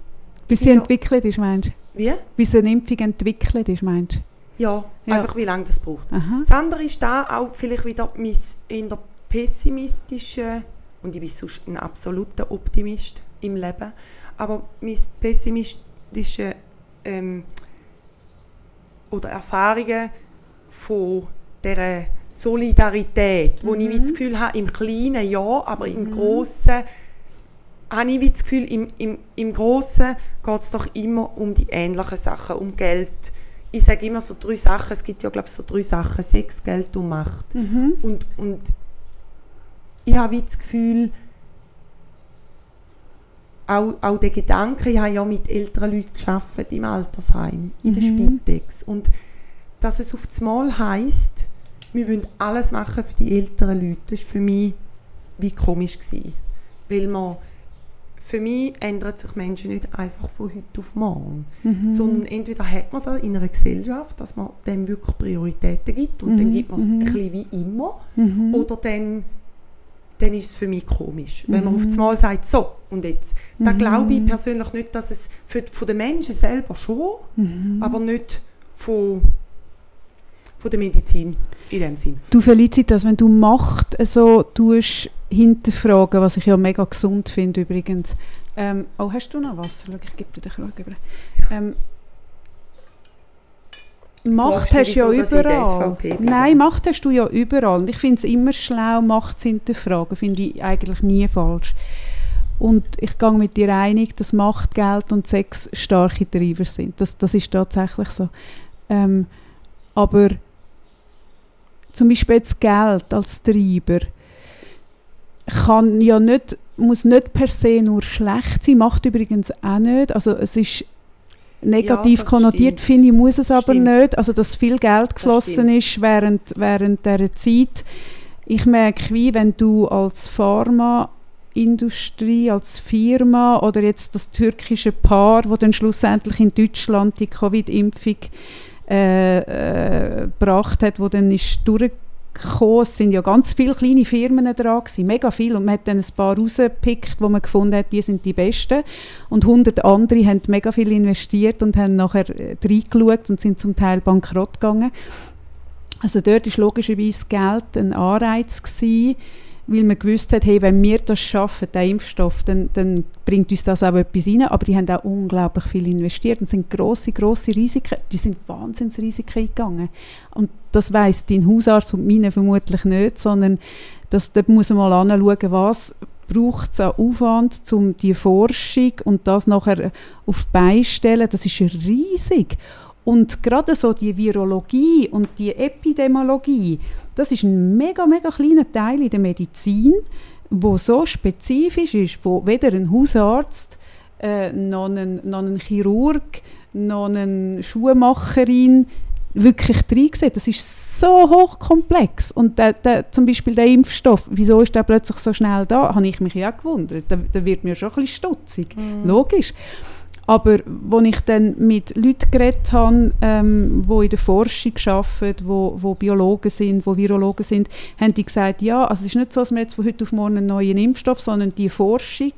bis sie entwickelt ist, meinst du? Wie? Bis eine Impfung entwickelt ist, meinst du? Ja, ja, einfach wie lange das braucht. Aha. Das andere ist da auch vielleicht wieder mein in der pessimistische und ich bin sonst ein absoluter Optimist im Leben, aber mein pessimistische ähm, oder Erfahrungen von dieser Solidarität, wo mhm. ich das Gefühl habe, im Kleinen ja, aber im mhm. Großen habe ich das Gefühl, im, im, im Großen geht es doch immer um die ähnlichen Sachen, um Geld. Ich sage immer so drei Sachen, es gibt ja glaube ich so drei Sachen, Sex, Geld und Macht. Mhm. Und, und ich habe das Gefühl, auch, auch der Gedanke, ich habe ja mit älteren Leuten gearbeitet im Altersheim, in der mhm. Spitex. Und dass es auf das Mal heisst, wir wollen alles machen für die älteren Leute. Das war für mich wie komisch. Gewesen. Weil man, für mich ändern sich Menschen nicht einfach von heute auf morgen. Mhm. Sondern entweder hat man da in einer Gesellschaft, dass man dem wirklich Prioritäten gibt und mhm. dann gibt man es mhm. ein bisschen wie immer. Mhm. Oder dann, dann ist es für mich komisch. Wenn man auf das Mal sagt, so und jetzt. Da mhm. glaube ich persönlich nicht, dass es für, von den Menschen selber schon, mhm. aber nicht von von der Medizin in dem Sinn. Du Felicitas, wenn du Macht so tust, hinterfragen, was ich ja mega gesund finde übrigens. Ähm, oh, hast du noch Wasser? ich gebe dir den Krug über. Ähm, Macht hast du ja überall. Nein, Macht hast du ja überall. Und ich finde es immer schlau, Macht zu hinterfragen. Finde ich eigentlich nie falsch. Und ich gehe mit dir einig, dass Macht, Geld und Sex starke Treiber sind. Das, das ist tatsächlich so. Ähm, aber zum Beispiel jetzt Geld als Treiber kann ja nicht, muss nicht per se nur schlecht sein, macht übrigens auch nicht. Also es ist negativ ja, konnotiert, finde ich, muss es aber nicht. Also dass viel Geld geflossen ist während, während dieser Zeit. Ich merke, wie wenn du als Pharmaindustrie, als Firma oder jetzt das türkische Paar, wo dann schlussendlich in Deutschland die Covid-Impfung äh, äh, gebracht hat, wo dann ist durchgekommen. Es sind ja ganz viele kleine Firmen dran gewesen, mega viel und man hat dann ein paar rausgepickt, wo man gefunden hat, die sind die besten und 100 andere haben mega viel investiert und haben nachher äh, reingeschaut und sind zum Teil bankrott gegangen. Also dort ist logischerweise Geld ein Anreiz gewesen, weil man gewusst hat, hey, wenn wir das schaffen, den Impfstoff, dann, dann bringt uns das auch etwas rein. Aber die haben auch unglaublich viel investiert und sind grosse, grosse Risiken, die sind Wahnsinnsrisiken eingegangen. Und das weiß dein Hausarzt und meine vermutlich nicht, sondern das, dort muss man mal anschauen, was braucht es an Aufwand, um die Forschung und das nachher auf die Beine stellen. Das ist riesig. Und gerade so die Virologie und die Epidemiologie, das ist ein mega, mega kleiner Teil in der Medizin, wo so spezifisch ist, wo weder ein Hausarzt, äh, noch, ein, noch ein Chirurg, noch eine Schuhmacherin wirklich drin sieht. Das ist so hochkomplex. Und der, der, zum Beispiel der Impfstoff, wieso ist der plötzlich so schnell da, habe ich mich ja gewundert. Da, da wird mir schon ein bisschen stutzig. Mm. Logisch. Aber als ich dann mit Leuten geredet habe, ähm, die in der Forschung arbeiten, wo, wo Biologen sind, wo Virologen sind, haben die gesagt, ja, also es ist nicht so, dass wir jetzt von heute auf morgen einen neuen Impfstoff, sondern die Forschung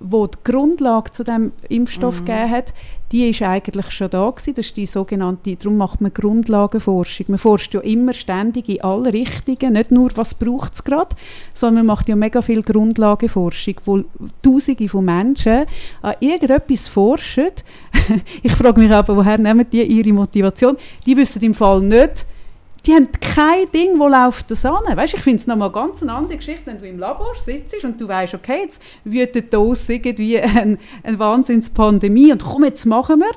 wo die Grundlage zu dem Impfstoff mhm. gegeben hat, die ist eigentlich schon da gewesen. Das ist die sogenannte, darum macht man Grundlagenforschung. Man forscht ja immer ständig in alle Richtungen, nicht nur, was braucht es gerade, sondern man macht ja mega viel Grundlagenforschung, wo Tausende von Menschen an irgendetwas forschen. ich frage mich aber, woher nehmen die ihre Motivation? Die wissen im Fall nicht, die haben kein Ding, wo läuft das an. Weißt, ich finde es nochmal ganz eine andere Geschichte, wenn du im Labor sitzt und du weißt, okay, jetzt wütet da irgendwie eine, eine Wahnsinnspandemie und komm, jetzt machen wir.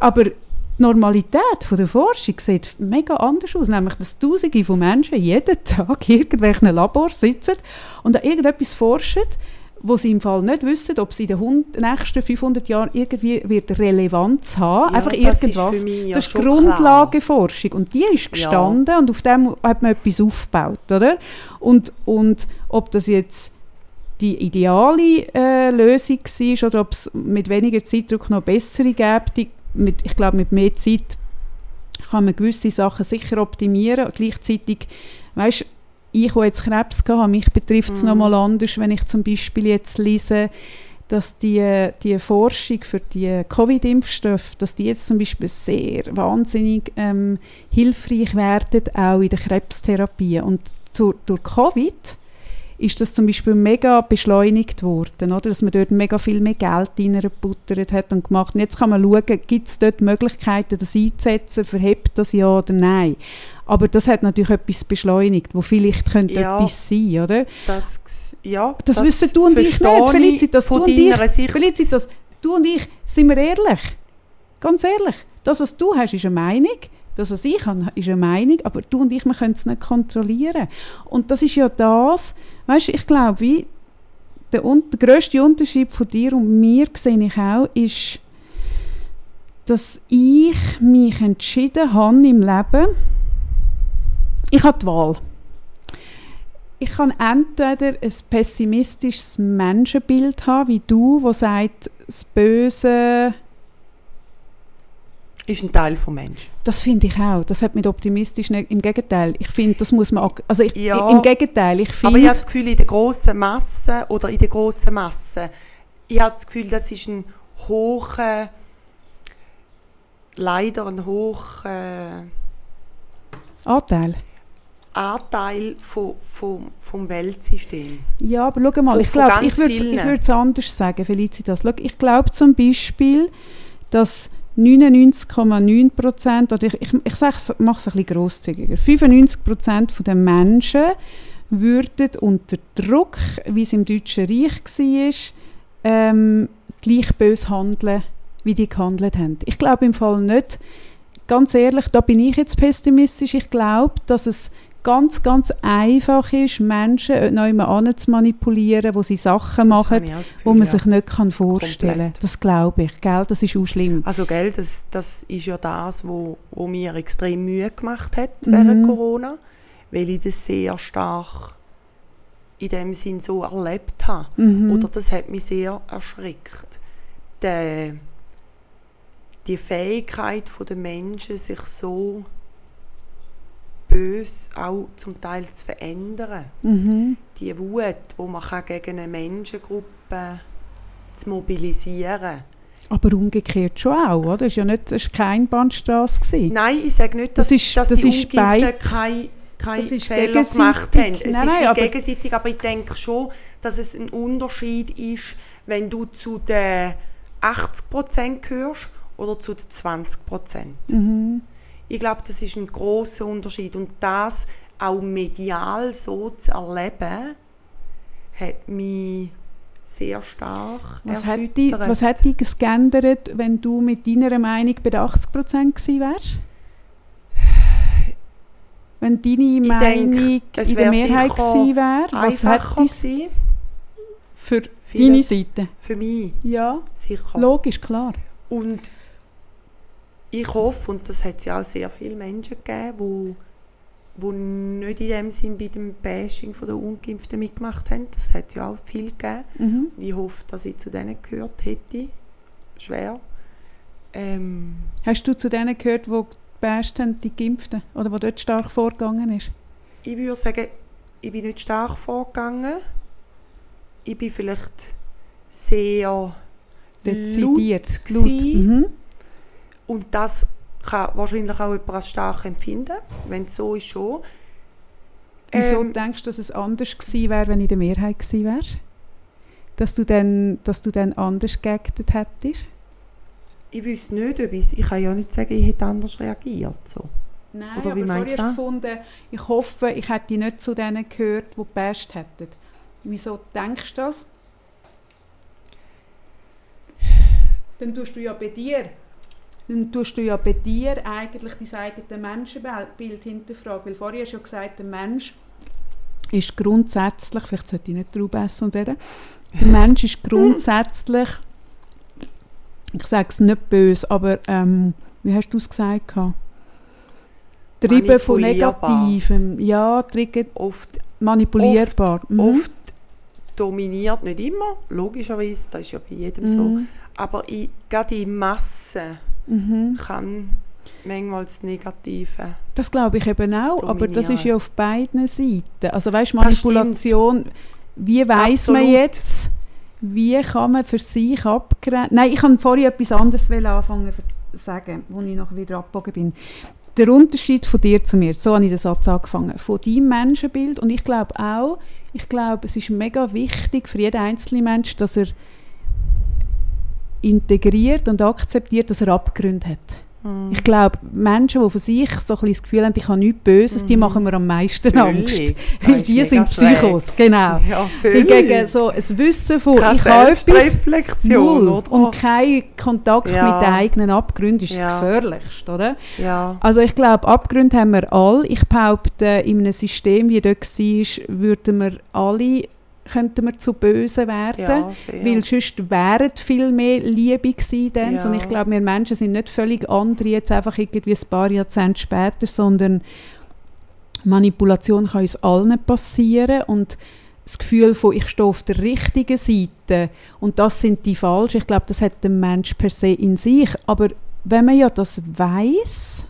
Aber die Normalität von der Forschung sieht mega anders aus, nämlich dass Tausende von Menschen jeden Tag in irgendwelchen Labors sitzen und an irgendetwas forschen, wo sie im Fall nicht wissen, ob sie in den nächsten 500 Jahren irgendwie wird Relevanz haben, ja, einfach das irgendwas. Ist ja das ist Grundlageforschung und die ist gestanden ja. und auf dem hat man etwas aufgebaut, oder? Und, und ob das jetzt die ideale äh, Lösung war oder ob es mit weniger Zeitdruck noch bessere gäbe, mit, ich glaube mit mehr Zeit kann man gewisse Sachen sicher optimieren, gleichzeitig weißt, ich, der jetzt Krebs hatte, mich betrifft es mhm. nochmal anders, wenn ich zum Beispiel jetzt lese, dass die, die Forschung für die Covid-Impfstoffe, dass die jetzt zum Beispiel sehr wahnsinnig ähm, hilfreich werden, auch in der Krebstherapie. Und zur, durch Covid ist das zum Beispiel mega beschleunigt worden, oder? dass man dort mega viel mehr Geld reingebuttert hat und gemacht. Und jetzt kann man schauen, gibt es dort Möglichkeiten, das einzusetzen, verhebt das ja oder nein. Aber das hat natürlich etwas beschleunigt, wo vielleicht könnte ja, etwas sein, oder? Das, ja, das, das wissen du und ich nicht. Felicit, das du und ich, Felicit, das, du und ich, sind wir ehrlich? Ganz ehrlich, das, was du hast, ist eine Meinung. Das, was ich habe, ist eine Meinung, aber du und ich, wir können es nicht kontrollieren. Und das ist ja das, weißt du, ich glaube, wie der, der grösste Unterschied von dir und mir, sehe ich auch, ist, dass ich mich entschieden habe im Leben, ich habe die Wahl. Ich kann entweder ein pessimistisches Menschenbild haben, wie du, wo sagt, das Böse ist ein Teil vom Menschen. Das finde ich auch. Das hat mit optimistisch nicht. Im Gegenteil. Ich finde, das muss man. Also ich, ja, im Gegenteil. Ich find, aber ich habe das Gefühl, in der großen Masse oder in der großen Masse, ich habe das Gefühl, das ist ein hoher, leider ein hoher Anteil. Anteil vom, vom, vom Weltsystem. Ja, aber schau mal, von, ich glaube, ich würde es anders sagen, Felicitas. Schau, ich glaube zum Beispiel, dass 99,9 Prozent, oder ich, ich, ich mache es ein bisschen grosszügiger, 95 Prozent der Menschen würden unter Druck, wie es im Deutschen Reich war, ähm, gleich böse handeln, wie die gehandelt haben. Ich glaube im Fall nicht, ganz ehrlich, da bin ich jetzt pessimistisch, ich glaube, dass es ganz, ganz einfach ist, Menschen noch immer zu manipulieren, wo sie Sachen das machen, Gefühl, wo man ja. sich nicht kann vorstellen kann. Das glaube ich, gell? das ist auch schlimm. Also gell, das, das ist ja das, wo, wo mir extrem Mühe gemacht hat mhm. während Corona, weil ich das sehr stark in dem Sinn so erlebt habe. Mhm. Oder das hat mich sehr erschreckt. Der, die Fähigkeit der Menschen, sich so bös auch zum Teil zu verändern. Mhm. Die Wut, wo man kann gegen eine Menschengruppe zu mobilisieren aber umgekehrt schon auch, oder? Das war ja nicht, das keine Bandstraße. Nein, ich sage nicht, dass, das ist, dass das die ist keine, keine Fehler gemacht haben. Es nein, ist nein, aber gegenseitig, aber ich denke schon, dass es ein Unterschied ist, wenn du zu den 80% gehörst oder zu den 20%. Mhm. Ich glaube, das ist ein großer Unterschied und das auch medial so zu erleben, hat mich sehr stark was erschüttert. Hat die, was hat dich geändert, wenn du mit deiner Meinung bei 80 Prozent gewesen wärst? Wenn deine Meinung denke, in der Mehrheit gewesen wäre, was hat dies für deine Seite? Für mich? Ja, sicher. Logisch, klar. Und ich hoffe, und das hat es ja auch sehr viele Menschen gegeben, wo, wo nicht in dem Sinn bei dem Bashing der Ungeimpften mitgemacht haben. Das hat es ja auch viel gegeben. Mhm. Ich hoffe, dass ich zu denen gehört hätte. Schwer. Ähm, Hast du zu denen gehört, die gebasht haben, die Geimpften? Oder wo dort stark vorgegangen ist? Ich würde sagen, ich bin nicht stark vorgegangen. Ich bin vielleicht sehr dezidiert. Laut, laut. Mhm. Und das kann wahrscheinlich auch jemand als stark empfinden, wenn es so ist schon. Wieso ähm, denkst du, dass es anders gewesen wäre, wenn ich in der Mehrheit gewesen wäre? Dass du dann, dass du dann anders geactet hättest? Ich wüsste nicht, ob ich, ich kann ja nicht sagen, ich hätte anders reagiert. So. Nein, Oder wie aber vorher gefunden, ich hoffe, ich hätte nicht zu denen gehört, die gepasst hätten. Wieso denkst du das? Dann tust du ja bei dir dann tust du ja bei dir eigentlich dein eigenes Menschenbild hinterfragen. Weil vorher hast du ja gesagt, der Mensch ist grundsätzlich, vielleicht sollte ich nicht drauf essen und reden, der Mensch ist grundsätzlich, ich sage es nicht böse, aber ähm, wie hast du es gesagt? Treiben von Negativem. Ja, triggert, oft manipulierbar. Oft, mhm. oft dominiert, nicht immer, logischerweise, das ist ja bei jedem mhm. so, aber in, gerade in Massen mhm. kann manchmal das Negative. Das glaube ich eben auch, aber das ist ja auf beiden Seiten. Also weißt Manipulation, wie weiß man jetzt, wie kann man für sich abgrenzen? Nein, ich kann vorhin etwas anderes anfangen zu sagen, wo ich noch wieder abgebogen bin. Der Unterschied von dir zu mir, so habe ich den Satz angefangen, von deinem Menschenbild und ich glaube auch, ich glaube, es ist mega wichtig für jeden einzelnen Mensch, dass er integriert und akzeptiert, dass er Abgründe hat. Mm. Ich glaube, Menschen, die von sich so ein das Gefühl haben, ich habe nichts Böses, mm. die mhm. machen mir am meisten völlig. Angst. Weil die sind Psychos, genau. Ja, Hingegen so ein Wissen von, Keine ich habe etwas, null, oder? und kein Kontakt ja. mit den eigenen Abgründen ist ja. das Gefährlichste, oder? Ja. Also ich glaube, Abgründe haben wir alle. Ich behaupte, in einem System, wie dort war, würden wir alle könnten wir zu böse werden, ja, weil sonst wären viel mehr Liebe gewesen. Ja. Und ich glaube, wir Menschen sind nicht völlig andere, jetzt einfach irgendwie ein paar Jahrzehnte später, sondern Manipulation kann uns allen passieren und das Gefühl von, ich stehe auf der richtigen Seite und das sind die falschen, ich glaube, das hat der Mensch per se in sich. Aber wenn man ja das weiß,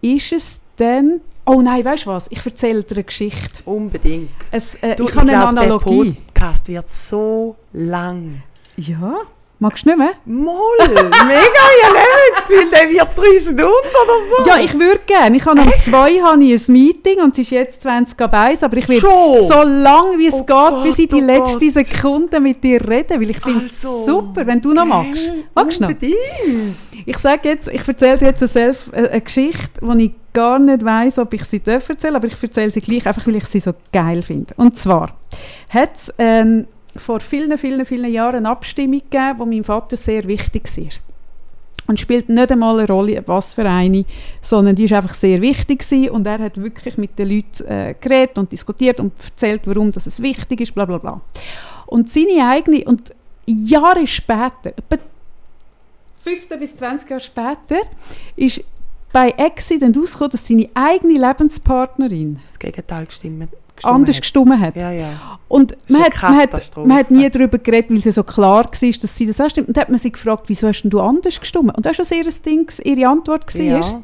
ist es dann Oh nein, weißt du was? Ich erzähle dir eine Geschichte. Unbedingt. Es, äh, du, ich habe eine Analogie. Der Podcast wird so lang. Ja, Magst du nicht mehr? Moll, mega, ich habe das Gefühl, der wird drei Stunden oder so. Ja, ich würde gerne. Ich habe um zwei habe ich ein Meeting und es ist jetzt 20 ab 1, aber ich will Schon? so lange wie es Oh geht, Gott, bis in die oh letzte Gott. Sekunde mit dir reden, weil ich finde es Also, super, wenn du noch magst. Magst du noch? Ich sage jetzt, ich erzähle dir jetzt eine, Self, äh, eine Geschichte, die ich gar nicht weiß, ob ich sie erzählen, aber ich erzähle sie gleich, einfach weil ich sie so geil finde. Und zwar hat es ähm, vor vielen, vielen, vielen Jahren eine Abstimmung gegeben, die meinem Vater sehr wichtig war. Und spielt nicht einmal eine Rolle, was für eine, sondern die ist einfach sehr wichtig gewesen und er hat wirklich mit den Leuten äh, geredet und diskutiert und erzählt, warum das es wichtig ist, bla bla bla. Und seine eigene, und Jahre später, etwa 15 bis 20 Jahre später, ist bei Accident rausgekommen, dass seine eigene Lebenspartnerin Das Gegenteil gestimmt. gestimmt anders hat. gestimmt hat. Ja, ja. Und man hat, man, hat, man hat nie darüber geredet, weil sie so klar war, dass sie das auch stimmt. Und dann hat man sie gefragt, wieso hast denn du anders gestimmt? Und das war ein Ding, ihre Antwort war. ja.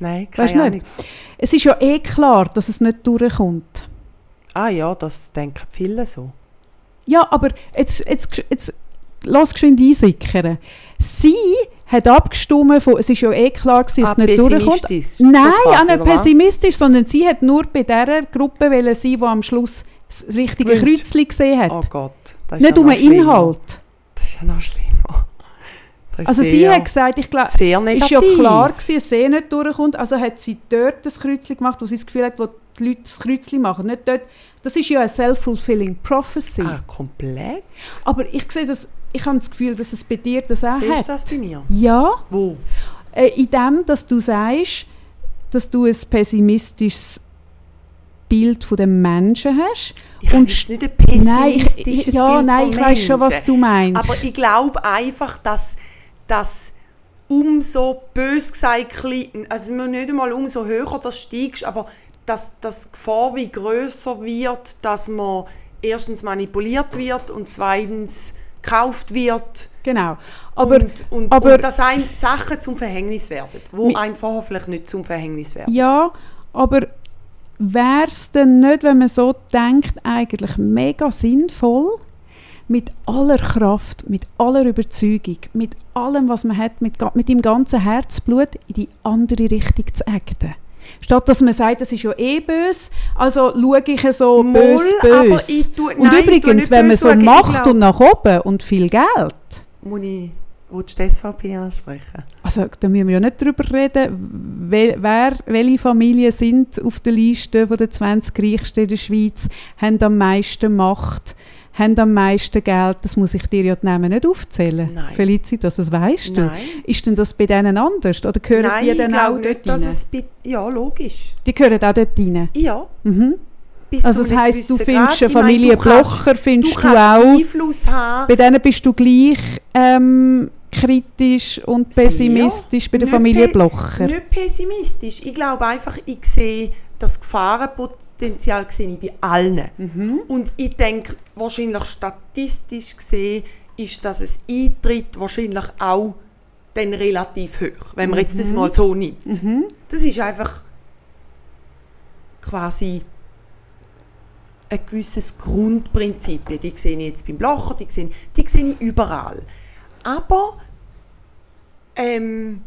Nein, keine Weißt du Ahnung. nicht? Es ist ja eh klar, dass es nicht durchkommt. Ah ja, das denken viele so. Ja, aber jetzt, jetzt, jetzt lass geschwind einsickern. Sie hat abgestimmt von, es ist ja eh klar gewesen, dass Ah, es nicht durchkommt. pessimistisch, so Nein, quasi, nicht pessimistisch, sondern sie hat nur bei dieser Gruppe wollen sein, die am Schluss das richtige. Kreuzchen gesehen hat. Oh Gott. Das ist nicht ja um den. Inhalt. Das ist ja noch schlimmer. Also sie hat gesagt, ich glaube, sehr ist ja klar gewesen, dass sie nicht durchkommt, also hat sie dort das Kreuzchen gemacht, wo sie das Gefühl hat, wo die Leute das Kreuzchen machen, nicht dort. Das ist ja eine self-fulfilling prophecy. Ah, komplett? Aber ich sehe das, ich habe das Gefühl, dass es bei dir das auch Siehst hat. das bei mir? Ja, Wo? äh, in dem, dass du sagst, dass du ein pessimistisches Bild von dem Menschen hast. Ich Und jetzt nicht ein Nein, ich, pessimistisches ich, ja, Bild nein, ich weiß schon, was du meinst. Aber ich glaube einfach, dass, dass umso bös gesagt, also nicht einmal umso höher das steigst, aber dass, die Gefahr wie grösser wird, dass man erstens manipuliert wird und zweitens gekauft wird. genau. Aber und, und, aber- und dass einem Sachen zum Verhängnis werden, wo einem vorher vielleicht nicht zum Verhängnis werden. Ja, aber wäre es denn nicht, wenn man so denkt, eigentlich mega sinnvoll, mit aller Kraft, mit aller Überzeugung, mit allem, was man hat, mit, mit dem ganzen Herzblut in die andere Richtung zu acten? Statt dass man sagt, das ist ja eh böse, also schaue ich so Moll, bös, bös. tue- und nein, übrigens, wenn man so schauen, macht und nach oben und viel Geld, Muss ich, willst du die SVP ansprechen? Also, da müssen wir ja nicht darüber reden, wel, wer, welche Familien sind auf der Liste der 20 Reichsten in der Schweiz, haben am meisten Macht, haben am meisten Geld. Das muss ich dir ja die Namen nicht aufzählen. Nein. Felicitas, das weißt du. Nein. Ist denn das bei denen anders? Oder gehören Nein, die dann auch dort dass es... bei- Ja, logisch. Die gehören auch dort rein. Ja. Mhm. Also das heisst, du findest Grad. eine meine, Familie kannst- Blocher, findest du du, auch. Einfluss haben. Bei denen bist du gleich ähm, kritisch und pessimistisch bei der Familie Blocher. Nicht pessimistisch. Ich glaube einfach, ich sehe das Gefahrenpotenzial sehe ich bei allen. Mhm. Und ich denke, wahrscheinlich statistisch gesehen ist das ein Eintritt wahrscheinlich auch dann relativ hoch, wenn man jetzt Mhm. das mal so nimmt. Das ist einfach quasi ein gewisses Grundprinzip. Die sehe ich jetzt beim Blocher, die sehe, die sehe ich überall. Aber ähm,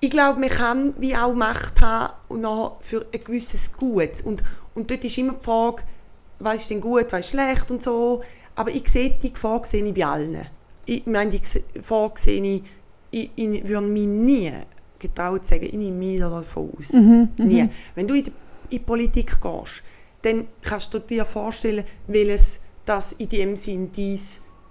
ich glaube, man kann wie auch Macht haben und noch für ein gewisses Gutes. Und, und dort ist immer die Frage, was ist denn gut, was ist schlecht und so. Aber ich sehe die Gefahr sehe ich bei allen. Ich meine, die Gefahr sehe ich, ich, ich würde mich nie getraut sagen, ich nehme mich davon aus. nie. Wenn du in die, in die Politik gehst, dann kannst du dir vorstellen, welches das in dem Sinn dein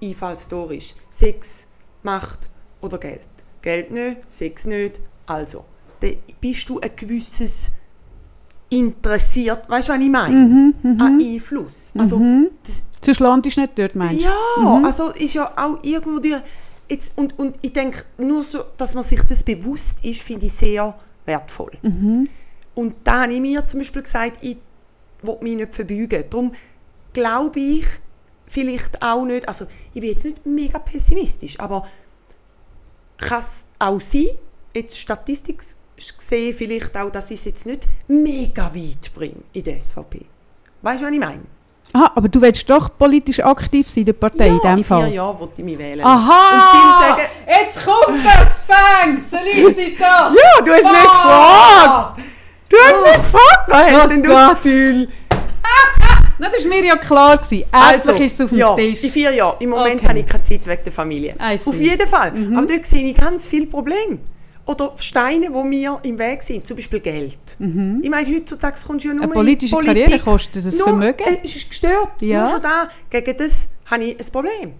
Einfallstor ist. Sex, Macht oder Geld. Geld nicht, Sex nicht. Also, dann bist du ein gewisses interessiert, weißt du, was ich meine? An Einfluss. Also, das, Sonst landest du nicht dort, meinst du? ja, also ist ja auch irgendwo durch. Jetzt, und, und ich denke, nur so, dass man sich das bewusst ist, finde ich sehr wertvoll. Und da habe ich mir zum Beispiel gesagt, ich will mich nicht verbeugen. Darum glaube ich vielleicht auch nicht, also ich bin jetzt nicht mega pessimistisch, aber kann es auch sein, jetzt statistisch gesehen vielleicht auch, dass ich es jetzt nicht mega weit bringe in der SVP. Weißt du, was ich meine? Ah, aber du willst doch politisch aktiv sein in der Partei ja, in dem in Fall? vier Jahren wollte ich mich wählen. Aha! Und viele sagen, jetzt kommt das Fang! Selisitas! ja, du hast nicht gefragt. Du hast nicht gefragt. Was hast Oh denn du Gott. das Gefühl? Nein, das war mir ja klar. Gewesen. Endlich ist es auf dem Also, ja, Tisch. in vier Jahren. Im Moment Okay. habe ich keine Zeit wegen der Familie. Auf jeden Fall. Aber dort sehe ich ganz viele Probleme. Oder Steine, die mir im Weg sind. Zum Beispiel Geld. Ich meine, heutzutage kommst du ja nur Eine in politische Politik. Karriere kostet ein Nur, Vermögen. Es ist gestört. Ja. Nur schon da. Gegen das habe ich ein Problem.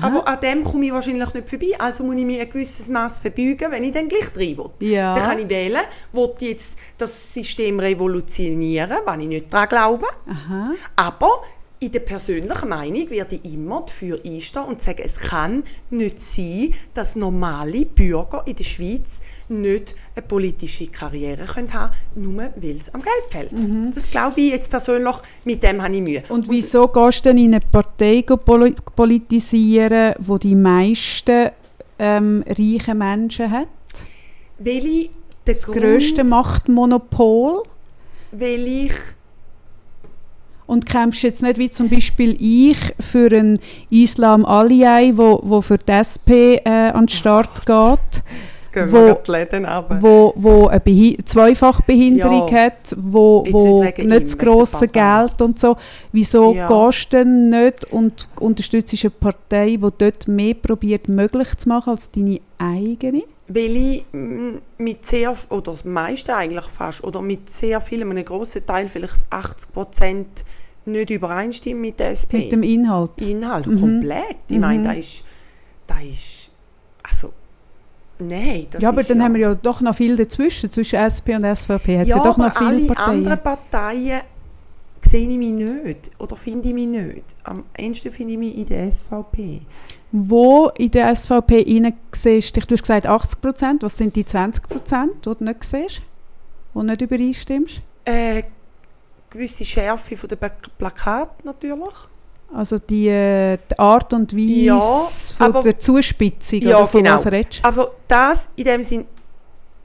Aber an dem komme ich wahrscheinlich nicht vorbei. Also muss ich mir ein gewisses Maß verbeugen, wenn ich dann gleich rein will. Ja. Dann kann ich wählen, will ich jetzt das System revolutionieren, wenn ich nicht daran glaube. Aha. Aber in der persönlichen Meinung werde ich immer dafür einstehen und sagen, es kann nicht sein, dass normale Bürger in der Schweiz nicht eine politische Karriere können haben können, nur weil es am Geld fehlt. Das glaube ich jetzt persönlich, mit dem habe ich Mühe. Und wieso gehst du denn in eine Partei politisieren, wo die meisten ähm, reichen Menschen hat? Weil ich Das grösste Machtmonopol? weil ich Und kämpfst jetzt nicht wie zum Beispiel ich für einen Islam Aliyai, wo, wo für die SP äh, an den Start geht, Jetzt gehen Wo- wir die Läden runter. wo, wo eine Behi Zweifachbehinderung Ja. hat, wo, wo nicht nicht das grosse. Geld und so. Wieso Ja. gehst du denn nicht und unterstützt eine Partei, die dort mehr probiert möglich zu machen als deine eigene? Weil ich mm, mit sehr, oder das meiste eigentlich fast, oder mit sehr vielen, einem grossen Teil, vielleicht 80 Prozent, nicht übereinstimme mit der SP. Mit dem Inhalt? Inhalt, komplett. Ich meine, da ist, da ist, also, nein, das ja, aber dann haben wir ja doch noch viel dazwischen, zwischen SP und SVP. Hat ja, ja, doch noch viele alle Parteien. anderen Parteien sehe ich mich nicht, oder finde ich mich nicht. Am ehesten finde ich mich in der SVP. Wo in der SVP rein siehst, du hast gesagt 80 Prozent, was sind die 20 Prozent, die du nicht siehst, die du nicht übereinstimmst? Äh, gewisse Schärfe von der Pla- Plakat natürlich. Also die, äh, die Art und Weise Ja, von aber- der Zuspitzung, Ja, oder von genau. was redest Aber das in dem Sinn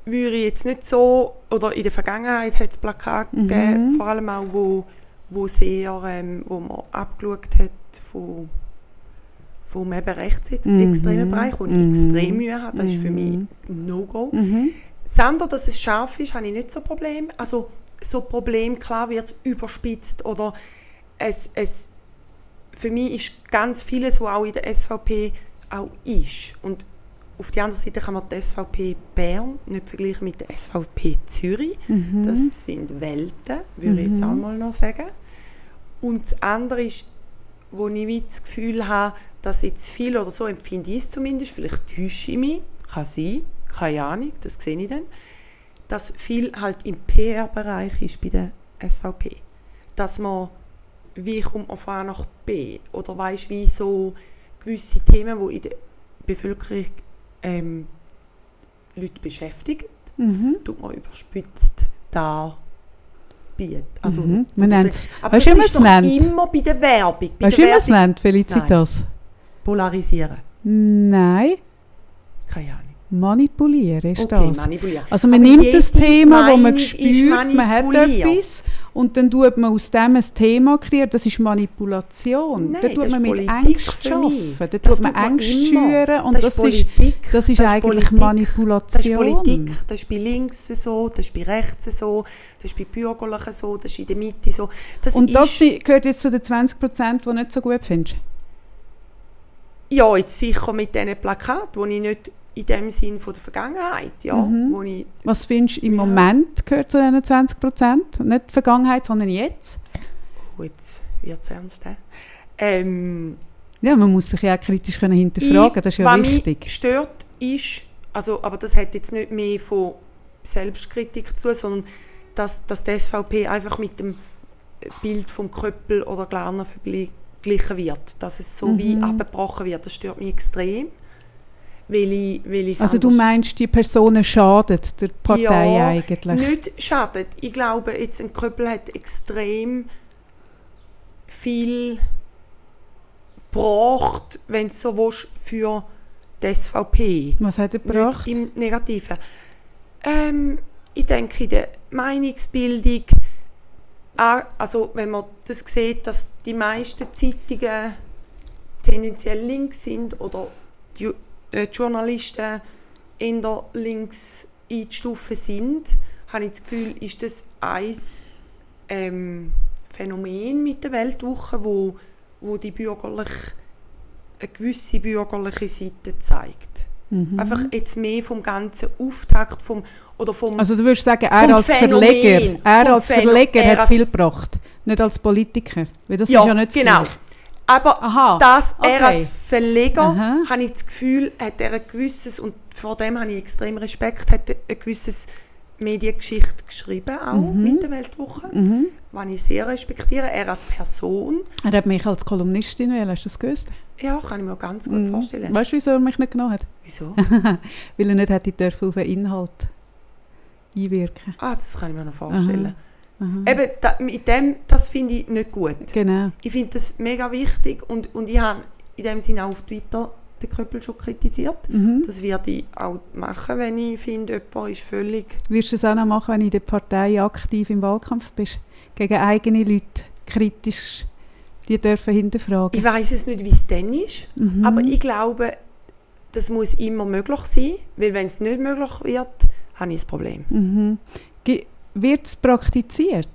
würde ich jetzt nicht so, oder in der Vergangenheit hat es Plakate Mhm. gegeben, vor allem auch, wo, wo sehr, ähm, wo man abgeschaut hat von, vom eben rechtsextremen Mhm. Bereich, wo ich Mhm. extrem Mühe habe, das ist für mich Mhm. ein No-Go. Mhm. Das andere, dass es scharf ist, habe ich nicht so Problem. Also so Problem, klar wird es überspitzt oder es, es, für mich ist ganz vieles, was auch in der SVP auch ist. Und auf der anderen Seite kann man die SVP Bern nicht vergleichen mit der SVP Zürich. Mhm. Das sind Welten, würde ich jetzt auch mal noch sagen. Und das andere ist, wo ich das Gefühl habe, dass jetzt viel oder so empfinde ich es zumindest, vielleicht täusche ich mich, kann sein, keine Ahnung, das sehe ich dann, dass viel halt im PR-Bereich ist bei der SVP. Dass man, wie kommt man von A nach B? Oder weißt wie so gewisse Themen, die in der Bevölkerung ähm, Leute beschäftigen, Mhm. tut man überspitzt da bieten. Also, Mhm. Man nennt es- aber weißt das du, ist nennt? immer bei der Werbung. Bei Weißt du, wie man es nennt, Felicitas? polarisieren. Nein, Keine Ahnung. Manipulieren ist Okay, das. manipulieren. Also man Aber nimmt das Thema, wo man spürt, man hat etwas und dann tut man aus dem ein Thema kreieren. Das ist Manipulation. Nein, da tut man mit Angst arbeiten. mich. Da Das tut man Angst schüren und Das das, ist das ist Das ist eigentlich Politik. Manipulation. Das ist Politik, das ist bei Links so, das ist bei Rechts so, das ist bei Bürgerlichen so, das ist in der Mitte so. Das Und das gehört jetzt zu den 20 Prozent, die du nicht so gut findest? ja, jetzt sicher mit diesen Plakaten, die ich nicht in dem Sinn von der Vergangenheit, ja, Mhm. wo ich, Was findest du im Ja. Moment gehört zu diesen 20 Prozent? Nicht die Vergangenheit, sondern jetzt? oh, jetzt wird es ernst, ähm, Ja, man muss sich ja auch kritisch können hinterfragen, das ist ja was wichtig. mich stört ist, also, aber das hat jetzt nicht mehr von Selbstkritik zu, sondern dass, dass die SVP einfach mit dem Bild vom Köppel oder Glarner verglichen wird. Dass es so wie Mhm. abgebrochen wird. Das stört mich extrem. Weil ich, weil ich's Also du meinst, die Personen schadet der Partei ja, eigentlich? nicht schadet. Ich glaube, jetzt ein Köppel hat extrem viel gebracht, wenn du so willst, für die SVP. Was hat er gebracht? Nicht im Negativen. Ähm, ich denke, in der Meinungsbildung also wenn man das sieht, dass die meisten Zeitungen tendenziell links sind oder die, äh, die Journalisten eher links einzustufen sind, habe ich das Gefühl, ist das ein ähm, Phänomen mit der Weltwoche, wo, wo die bürgerliche, eine gewisse bürgerliche Seite zeigt. Mhm. Einfach jetzt mehr vom ganzen Auftakt vom, oder vom Also du würdest sagen, er als Phänomen. Verleger, er als Verleger er hat als- viel gebracht, nicht als Politiker, weil das ja, ist ja nicht das genau. Gleiche. Aber Aha, dass er okay. als Verleger, Aha. habe ich das Gefühl, hat er ein gewisses, und vor dem habe ich extrem Respekt, hat er ein gewisses Mediengeschichte geschrieben, auch Mhm. mit der Weltwoche, was ich sehr respektiere. Er als Person, Er hat mich als Kolumnistin wählen, hast du das gewusst? ja, kann ich mir ganz gut Mhm. vorstellen. Weißt du, wieso er mich nicht genommen hat? Wieso? Weil er nicht hätte dürfen auf den Inhalt einwirken. Ah, das kann ich mir noch vorstellen. Aha. Eben, da, mit dem, das finde ich nicht gut. Genau. Ich finde das mega wichtig und, und ich habe in dem Sinne auch auf Twitter den Köppel schon kritisiert. Mhm. Das werde ich auch machen, wenn ich finde, jemand ist völlig... Wirst du es auch noch machen, wenn du in der Partei aktiv im Wahlkampf bist? Gegen eigene Leute kritisch die dürfen hinterfragen. Ich weiß es nicht, wie es dann ist, Mhm. aber ich glaube, das muss immer möglich sein, weil wenn es nicht möglich wird, habe ich ein Problem. Mhm. Wird es praktiziert,